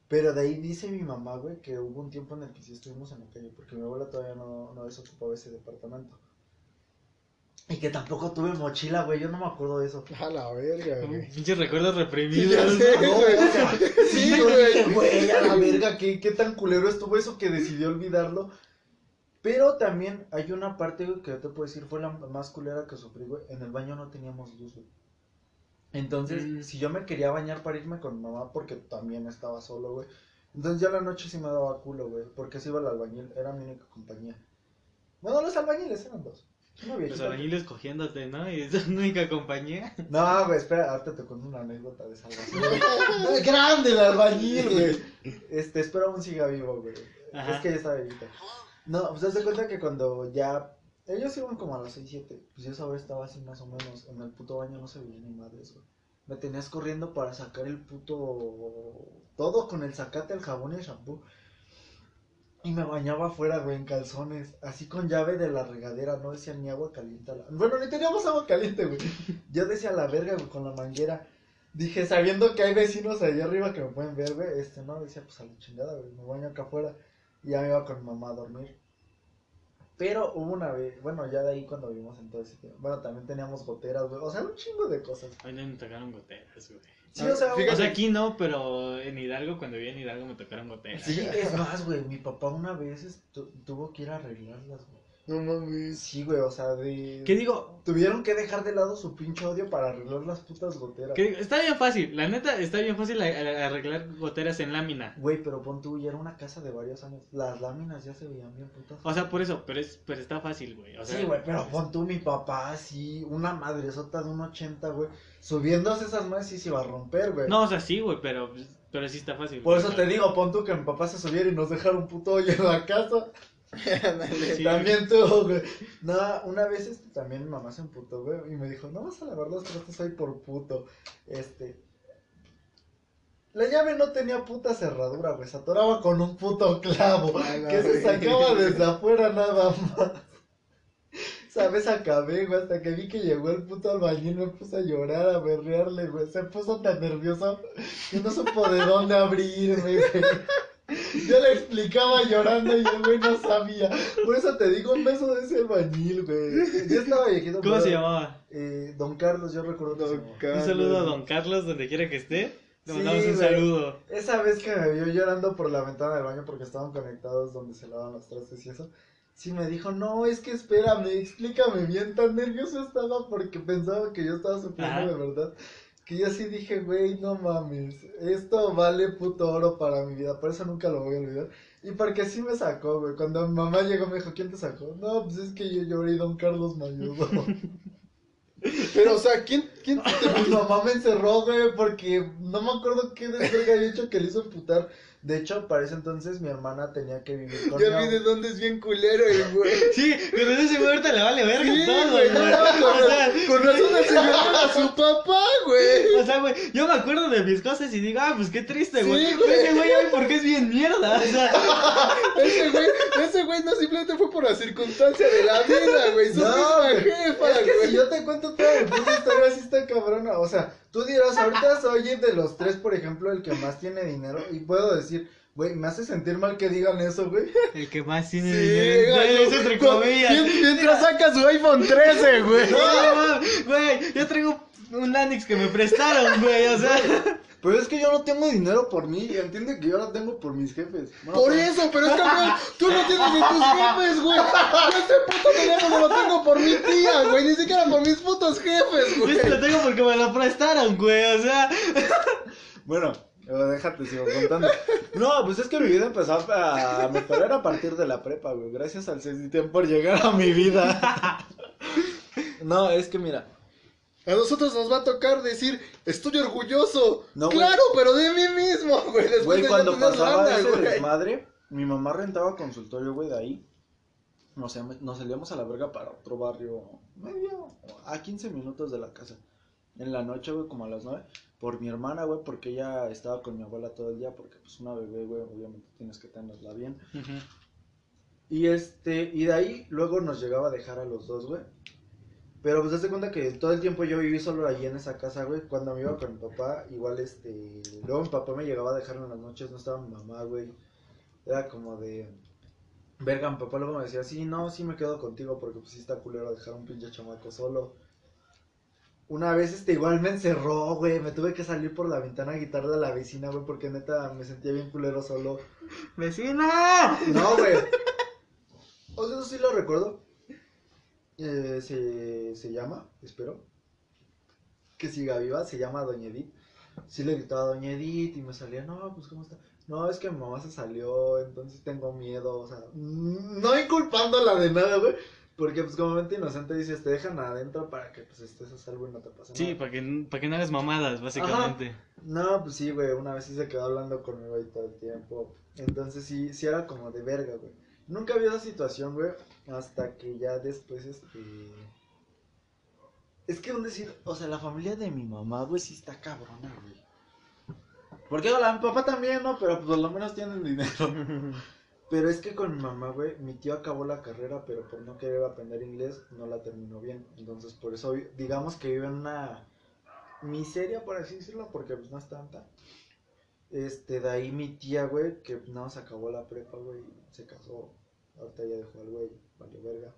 Speaker 3: Pero de ahí dice mi mamá, güey, que hubo un tiempo en el que sí estuvimos en la calle, porque mi abuela todavía no, no desocupaba ese departamento. Y que tampoco tuve mochila, güey, yo no me acuerdo de eso.
Speaker 1: A la verga, güey.
Speaker 2: Pinches recuerdos
Speaker 1: Ya
Speaker 2: reprimidos.
Speaker 1: sé,
Speaker 3: No,
Speaker 1: güey.
Speaker 3: o sea,
Speaker 1: Sí, güey.
Speaker 3: güey, a la verga, ¿qué, qué tan culero estuvo eso que decidió olvidarlo. Pero también hay una parte, güey, que yo te puedo decir fue la más culera que sufrí, güey. En el baño no teníamos luz, güey. Entonces,
Speaker 2: Mm.
Speaker 3: si yo me quería bañar para irme con mi mamá, porque también estaba solo, güey. Entonces ya la noche sí me daba culo, güey. Porque se iba el albañil, era mi única compañía. Bueno, los albañiles eran dos.
Speaker 2: Los albañiles cogiéndote, ¿no? Y es la única compañía.
Speaker 3: No, güey, espera, ahorita te cuento una anécdota de salvación. Grande el albañil, güey. Este, espero aún siga vivo, güey.
Speaker 2: Ajá.
Speaker 3: Es que ya está viejita. No, pues haz de cuenta que cuando ya. Ellos iban como a las 6, 7. Pues yo esa hora estaba así más o menos. En el puto baño no se veía ni madres, güey. Me tenías corriendo para sacar el puto. Todo con el sacate, el jabón y el shampoo. Y me bañaba afuera, güey, en calzones. Así con llave de la regadera. No decía ni agua caliente. Bueno, ni teníamos agua caliente, güey. Yo decía la verga, güey, con la manguera. Dije, sabiendo que hay vecinos allá arriba que me pueden ver, güey. Este, no, decía, pues a la chingada, güey. Me baño acá afuera. Y ya me iba con mi mamá a dormir. Pero hubo una vez, bueno, ya de ahí cuando vivimos en todo ese tiempo. Bueno, también teníamos goteras, güey. O sea, un chingo de cosas.
Speaker 2: A mí me tocaron goteras, güey.
Speaker 3: Sí, o sea,
Speaker 1: Fíjate-
Speaker 2: O sea, aquí no, pero en Hidalgo, cuando vi en Hidalgo me tocaron goteras.
Speaker 3: Sí, <laughs> es más, güey. Mi papá una vez tuvo que ir a arreglarlas, güey.
Speaker 1: No mames.
Speaker 3: Sí, güey, o sea, de.
Speaker 2: ¿Qué digo?
Speaker 3: Tuvieron que dejar de lado su pinche odio para arreglar las putas goteras.
Speaker 2: ¿Qué digo? Está bien fácil, la neta, está bien fácil arreglar goteras en lámina.
Speaker 3: Güey, pero pon tú, ya era una casa de varios años. Las láminas ya se veían bien putas.
Speaker 2: O sea, por eso, pero es, pero está fácil, güey. O sea,
Speaker 3: sí, güey, pero pon tú, mi papá, sí, una madresota de un 80, güey. Subiéndose esas madres sí se iba a romper, güey.
Speaker 2: No, o sea, sí, güey, pero, pero sí está fácil.
Speaker 3: Por
Speaker 2: güey.
Speaker 3: eso te digo, pon tú que mi papá se subiera y nos dejara un puto hoyo en la casa. <laughs>
Speaker 2: Sí.
Speaker 3: También tú, güey. No, una vez este, también mi mamá se emputó, güey, y me dijo, no vas a lavar los trastes hoy por puto. Este. La llave no tenía puta cerradura, güey. Se atoraba con un puto clavo. Que se sacaba desde afuera nada más. ¿Sabes? Acabé, güey, hasta que vi que llegó el puto albañil, me puse a llorar, a berrearle, güey. Se puso tan nervioso que no supo de dónde abrirme, güey. Yo le explicaba llorando y el güey no sabía. Por eso te digo un beso de ese albañil, güey. Ya estaba viejito.
Speaker 2: ¿Cómo
Speaker 3: pero,
Speaker 2: se llamaba?
Speaker 3: Eh, don Carlos, yo recuerdo que
Speaker 1: Don. Carlos.
Speaker 2: Un saludo a don Carlos, donde quiera que esté. Le
Speaker 3: Sí,
Speaker 2: mandamos un
Speaker 3: güey.
Speaker 2: saludo.
Speaker 3: Esa vez que me vio llorando por la ventana del baño porque estaban conectados donde se lavan los trastes y eso, sí me dijo, no, es que espérame, explícame bien, tan nervioso estaba porque pensaba que yo estaba sufriendo de verdad. Que yo sí dije, güey, no mames, esto vale puto oro para mi vida, por eso nunca lo voy a olvidar. Y porque sí me sacó, güey, cuando mi mamá llegó me dijo, ¿quién te sacó? No, pues es que yo lloré y don Carlos me ayudó. <laughs>
Speaker 1: Pero, o sea, ¿quién, quién te
Speaker 3: Mi mamá me encerró, güey, porque no me acuerdo qué desverga había hecho que le hizo emputar. De hecho, para ese entonces mi hermana tenía que vivir con
Speaker 1: Ya
Speaker 3: mi
Speaker 1: vi de dónde es bien culero el güey. <laughs>
Speaker 2: Sí, pero ese güey ahorita le vale verga
Speaker 1: Sí,
Speaker 2: todo,
Speaker 1: güey,
Speaker 2: güey.
Speaker 1: no, no,
Speaker 2: O sea,
Speaker 1: Con razón señor a su papá, güey.
Speaker 2: O sea, güey, yo me acuerdo de mis cosas y digo, ah, pues qué triste, güey.
Speaker 1: Sí,
Speaker 2: ese güey, ay, ¿por qué es bien mierda? O sea, <laughs>
Speaker 1: Ese güey, ese güey no simplemente fue por la circunstancia de la vida, güey. Su
Speaker 3: No,
Speaker 1: misma
Speaker 3: güey.
Speaker 1: jefa,
Speaker 3: Es que
Speaker 1: güey.
Speaker 3: si yo te cuento toda mi puta historia, así está cabrona. O sea, tú dirás, <laughs> ahorita soy de los tres, por ejemplo, el que más tiene dinero. Y puedo decir, güey, me hace sentir mal que digan eso, güey.
Speaker 2: el que más <laughs> tiene
Speaker 1: Sí,
Speaker 2: dinero.
Speaker 1: güey,
Speaker 2: es entre comillas.
Speaker 1: Mientras saca su iPhone 13, güey. <laughs>
Speaker 2: No, güey, yo traigo un Lanix que me prestaron, güey, o sea.
Speaker 3: Pero es que yo no tengo dinero por mí. Entiende que yo lo tengo por mis jefes. Bueno,
Speaker 1: Por eso, pero es que, güey, tú no tienes ni tus jefes, güey. Yo este puto teléfono lo tengo por mi tía, güey. Ni siquiera por mis putos jefes,
Speaker 2: Yo
Speaker 1: güey.
Speaker 2: este lo tengo porque me lo prestaron, güey, o sea.
Speaker 3: Bueno, déjate, sigo contando. No, pues es que mi vida empezó a mejorar a partir de la prepa, güey. Gracias al Cecitian por llegar a mi vida. No, es que mira,
Speaker 1: A nosotros nos va a tocar decir, estoy orgulloso.
Speaker 3: No,
Speaker 1: claro, pero de mí mismo, <laughs> güey. Después
Speaker 3: güey,
Speaker 1: de
Speaker 3: cuando pasaba
Speaker 1: lana,
Speaker 3: ese desmadre, mi mamá rentaba consultorio, güey, de ahí. Me- nos salíamos a la verga para otro barrio, medio, a 15 minutos de la casa. En la noche, güey, como a las 9, por mi hermana, güey, porque ella estaba con mi abuela todo el día, porque pues una bebé, güey, obviamente tienes que tenerla bien. Y este, y de ahí luego nos llegaba a dejar a los dos, güey. Pero pues hazte cuenta que todo el tiempo yo viví solo allí en esa casa, güey. Cuando me iba con mi papá, igual este. Luego mi papá me llegaba a dejar en las noches, no estaba mi mamá, güey. Era como de. Verga, mi papá luego me decía, sí, no, sí me quedo contigo porque pues sí está culero dejar a un pinche chamaco solo. Una vez este igual me encerró, güey. Me tuve que salir por la ventana a gritarle a la vecina, güey, porque neta me sentía bien culero solo.
Speaker 2: ¡Vecina!
Speaker 3: No, güey. O sea, eso sí lo recuerdo. Eh, se, se llama, espero, que siga viva, se llama Doña Edith. Sí le gritaba a Doña Edith y me salía, no, pues ¿cómo está? No, es que mi mamá se salió, entonces tengo miedo, o sea, no inculpándola de nada, güey. Porque pues como mente inocente dices, te dejan adentro para que pues estés a salvo y no te pase
Speaker 2: Sí,
Speaker 3: nada.
Speaker 2: para que, para que no hagas mamadas, básicamente.
Speaker 3: No, pues sí, güey, una vez sí se quedó hablando conmigo ahí todo el tiempo. Entonces sí, sí era como de verga, güey. Nunca había esa situación, güey, hasta que ya después, este... Es que un decir, o sea, la familia de mi mamá, güey, sí está cabrona, güey. Porque hola, mi papá también, ¿no? Pero pues, por lo menos tienen dinero. <laughs> Pero es que con mi mamá, güey, mi tío acabó la carrera, pero por no querer aprender inglés, no la terminó bien. Entonces, por eso, digamos que vive en una miseria, por así decirlo, porque pues no es tanta. Este, de ahí mi tía, güey, que nada más acabó la prepa, güey, se casó. Ahorita ya dejó al güey, vale verga.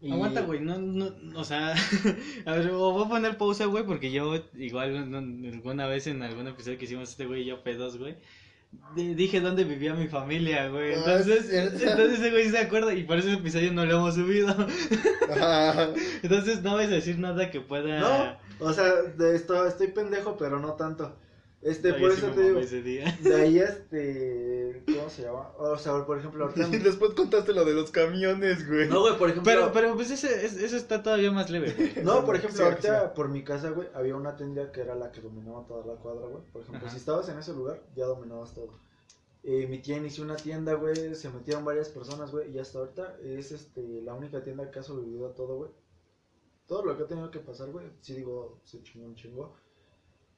Speaker 3: Y-
Speaker 2: Aguanta, güey, no, no, o sea, <laughs> a ver, o voy a poner pausa, güey, porque yo igual no- alguna vez en algún episodio que hicimos este güey y yo pedos, güey, di- dije dónde vivía mi familia, güey,
Speaker 4: Ah,
Speaker 2: entonces, <laughs> entonces ese güey se acuerda y por ese episodio no lo hemos subido, <laughs> entonces no vas a decir nada que pueda...
Speaker 3: No, o sea, de esto estoy pendejo, pero no tanto. Este,
Speaker 2: No,
Speaker 3: por eso te digo.
Speaker 2: mamé ese día.
Speaker 3: De ahí, <laughs> este. ¿Cómo se llama? O sea, por ejemplo, ahorita.
Speaker 4: Y después contaste lo de los camiones, güey.
Speaker 3: No, güey, por ejemplo.
Speaker 2: Pero, pero pues ese, es- eso está todavía más leve, güey.
Speaker 3: No, por ejemplo,
Speaker 4: Sí,
Speaker 3: ahorita
Speaker 4: sí.
Speaker 3: por mi casa, güey, había una tienda que era la que dominaba toda la cuadra, güey. Por ejemplo,
Speaker 2: Ajá.
Speaker 3: si estabas en ese lugar, ya dominabas todo. Eh, mi tía inició una tienda, güey, se metieron varias personas, güey, y hasta ahorita es este la única tienda que ha sobrevivido a todo, güey. Todo lo que ha tenido que pasar, güey, sí digo, se chingó un chingo.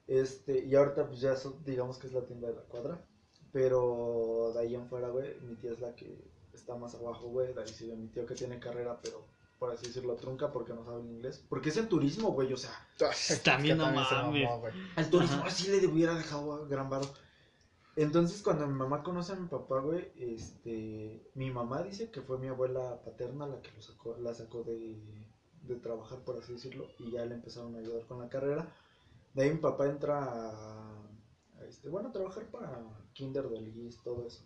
Speaker 3: Este, y ahorita pues ya digamos que es la tienda de la cuadra. Pero de ahí en fuera, güey, mi tía es la que está más abajo, güey. De ahí sigue mi tío que tiene carrera, pero por así decirlo, trunca porque no sabe el inglés. Porque es en turismo, güey, o sea,
Speaker 2: También no mames.
Speaker 4: güey.
Speaker 3: al turismo
Speaker 2: Ajá.
Speaker 3: así le hubiera dejado gran varo. Entonces, cuando mi mamá conoce a mi papá, güey, este, mi mamá dice que fue mi abuela paterna la que lo sacó, la sacó de, de trabajar, por así decirlo, y ya le empezaron a ayudar con la carrera. De ahí mi papá entra a, este, bueno, a trabajar para Kinder de Liz, todo eso.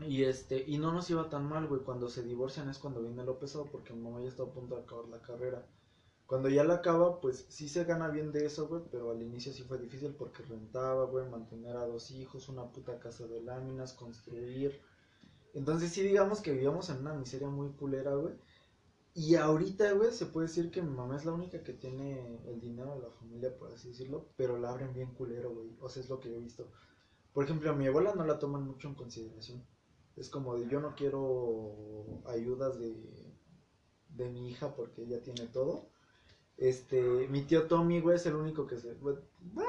Speaker 3: Y este, y no nos iba tan mal, güey, cuando se divorcian es cuando viene lo pesado, porque mi mamá ya está a punto de acabar la carrera. Cuando ya la acaba, pues sí se gana bien de eso, güey, pero al inicio sí fue difícil porque rentaba, güey, mantener a dos hijos, una puta casa de láminas, construir. Entonces sí digamos que vivíamos en una miseria muy culera, güey. Y ahorita, güey, se puede decir que mi mamá es la única que tiene el dinero de la familia, por así decirlo, pero la abren bien culero, güey. O sea, es lo que yo he visto. Por ejemplo, a mi abuela no la toman mucho en consideración. Es como de yo no quiero ayudas de, de mi hija porque ella tiene todo. Este, mi tío Tommy, güey, es el único que se. güey, ¡ah!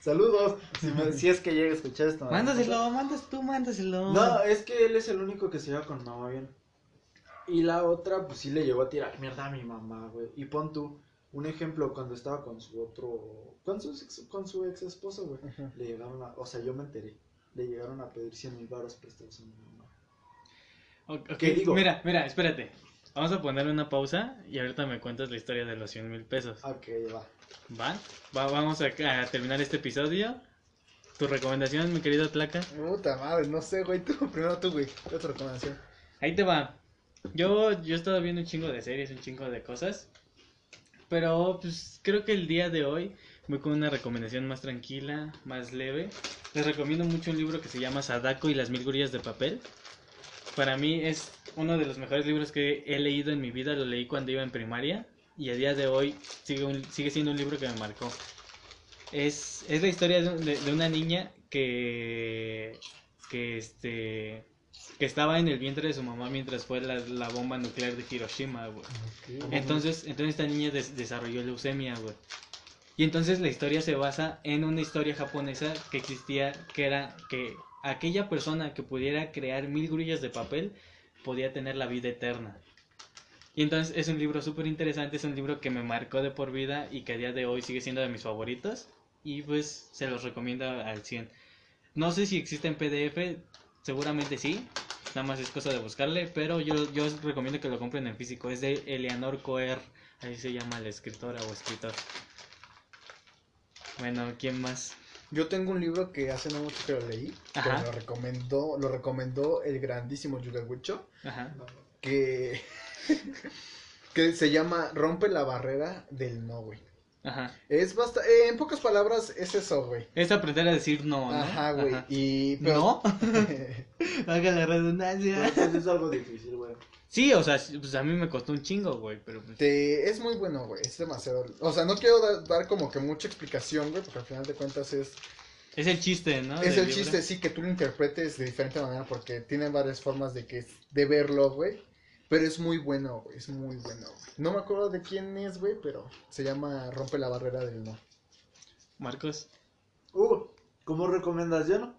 Speaker 3: Saludos. Si, me- si es que llega a escuchar esto.
Speaker 2: Mándaselo, mandas tú, mándaselo.
Speaker 3: No, es que él es el único que se lleva con mamá bien. Y la otra, pues sí le llegó a tirar mierda a mi mamá, güey. Y pon tú, un ejemplo, cuando estaba con su otro. Con su ex, con su ex esposo, güey.
Speaker 4: Ajá.
Speaker 3: Le llegaron a. O sea, yo me enteré. Le llegaron a pedir 100 mil baros prestados a mi mamá.
Speaker 2: O- ok,
Speaker 3: ¿Qué digo?
Speaker 2: Mira, mira, espérate. Vamos a poner una pausa y ahorita me cuentas la historia de los 100 mil pesos.
Speaker 3: Ok, va.
Speaker 2: ¿Va? Va- vamos a, a terminar este episodio. ¿Tu recomendación, mi querido Tlaca?
Speaker 4: Puta madre, no sé, güey. Tú, primero tú, güey. ¿Qué otra recomendación?
Speaker 2: Ahí te va. Yo, yo he estado viendo un chingo de series, un chingo de cosas. Pero pues creo que el día de hoy voy con una recomendación más tranquila, más leve. Les recomiendo mucho un libro que se llama Sadako y las mil gurías de papel. Para mí es uno de los mejores libros que he leído en mi vida. Lo leí cuando iba en primaria y a día de hoy sigue, un- sigue siendo un libro que me marcó. Es, es la historia de, de- de una niña que, que, este, que estaba en el vientre de su mamá mientras fue la, la bomba nuclear de Hiroshima, güey. Entonces, entonces esta niña des- desarrolló leucemia, güey. Y entonces la historia se basa en una historia japonesa que existía, que era que aquella persona que pudiera crear mil grullas de papel podía tener la vida eterna. Y entonces es un libro súper interesante, es un libro que me marcó de por vida y que a día de hoy sigue siendo de mis favoritos. Y pues se los recomiendo al 100. No sé si existe en PDF, seguramente sí. Nada más es cosa de buscarle, pero yo, yo os recomiendo que lo compren en físico. Es de Eleanor Coer, así se llama la escritora o escritor. Bueno, ¿quién más?
Speaker 1: Yo tengo un libro que hace no mucho que lo leí,
Speaker 2: Ajá.
Speaker 1: que lo recomendó, lo recomendó el grandísimo Yuga Wicho,
Speaker 2: Ajá.
Speaker 1: que, <laughs> que se llama Rompe la barrera del no, güey.
Speaker 2: Ajá.
Speaker 1: Es bastante, en pocas palabras es eso, güey.
Speaker 2: Es aprender a decir no, ¿no?
Speaker 1: Ajá, güey. Y pero- <laughs> <laughs>
Speaker 2: ¿No? Haga la redundancia.
Speaker 3: Pues es algo difícil, güey.
Speaker 2: Sí, o sea, pues a mí me costó un chingo, güey, pero pues...
Speaker 1: Te- es muy bueno, güey. Es demasiado. O sea, no quiero da- dar como que mucha explicación, güey, porque al final de cuentas es.
Speaker 2: Es el chiste, ¿no?
Speaker 1: es el
Speaker 2: libro.
Speaker 1: chiste, sí, que tú lo interpretes de diferente manera, porque tiene varias formas de que de verlo, güey. Pero es muy bueno, güey. Es muy bueno, güey. No me acuerdo de quién es, güey, pero se llama Rompe la barrera del no.
Speaker 2: Marcos.
Speaker 3: Uh, como recomendación,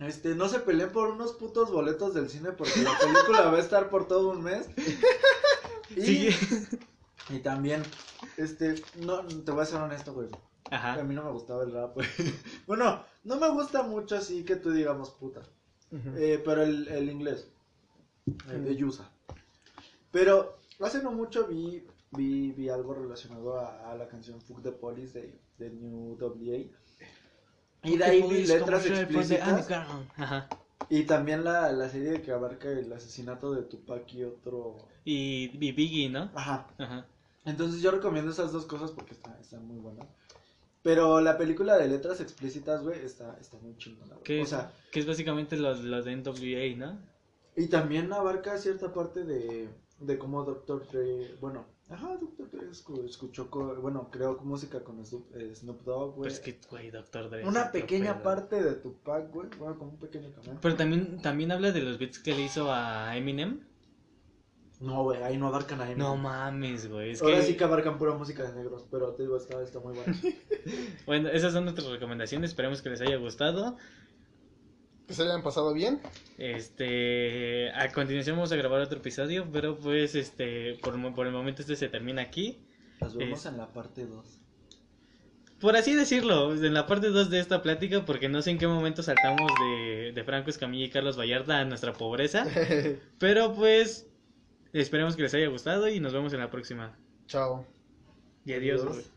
Speaker 3: este, no se peleen por unos putos boletos del cine porque la película va a estar por todo un mes. <laughs> Y,
Speaker 2: Sí.
Speaker 3: y también, este, no, te voy a ser honesto, güey. A
Speaker 2: Ajá.
Speaker 3: mí no me gustaba el rap, güey. <laughs> Bueno, no me gusta mucho así que tú digamos puta. Eh, pero el, el inglés, el de Yusa. Pero hace no mucho vi, vi, vi algo relacionado a, a la canción Fuck the Police de, de New WA. Y de ahí vi letras explícitas.
Speaker 2: Ajá.
Speaker 3: Y también la, la serie que abarca el asesinato de Tupac y otro.
Speaker 2: Y, y Biggie, ¿no?
Speaker 3: Ajá.
Speaker 2: Ajá.
Speaker 3: Entonces yo recomiendo esas dos cosas porque están está muy buenas. Pero la película de letras explícitas, güey, está, está muy chingona.
Speaker 2: Que,
Speaker 3: O
Speaker 2: es,
Speaker 3: sea,
Speaker 2: que es básicamente los, los de NWA, ¿no?
Speaker 3: y también abarca cierta parte de, de cómo Dr. Dre, bueno, ajá, Dr. Dre escu- escuchó, bueno, creó música con Snoop, eh, Snoop Dogg, güey.
Speaker 2: Pero es que, güey, Doctor Dre.
Speaker 3: Una pequeña
Speaker 2: pedo.
Speaker 3: parte de Tupac, güey, bueno, como un pequeño cameo.
Speaker 2: Pero también, también habla de los beats que le hizo a Eminem.
Speaker 3: No, güey, ahí no abarcan a Eminem.
Speaker 2: No mames, güey. Es
Speaker 3: Ahora
Speaker 2: que,
Speaker 3: sí que abarcan pura música de negros, pero te digo, está, está muy bueno. <laughs>
Speaker 2: Bueno, esas son nuestras recomendaciones. Esperemos que les haya gustado.
Speaker 1: Que se hayan pasado bien.
Speaker 2: Este, a continuación vamos a grabar otro episodio, pero pues, este, por, por el momento este se termina aquí.
Speaker 3: Nos vemos
Speaker 2: Es-
Speaker 3: en la parte 2.
Speaker 2: Por así decirlo, en la parte 2 de esta plática, porque no sé en qué momento saltamos de, de Franco Escamilla y Carlos Vallarta a nuestra pobreza, <laughs> pero pues, esperemos que les haya gustado y nos vemos en la próxima.
Speaker 1: Chao.
Speaker 2: Y adiós.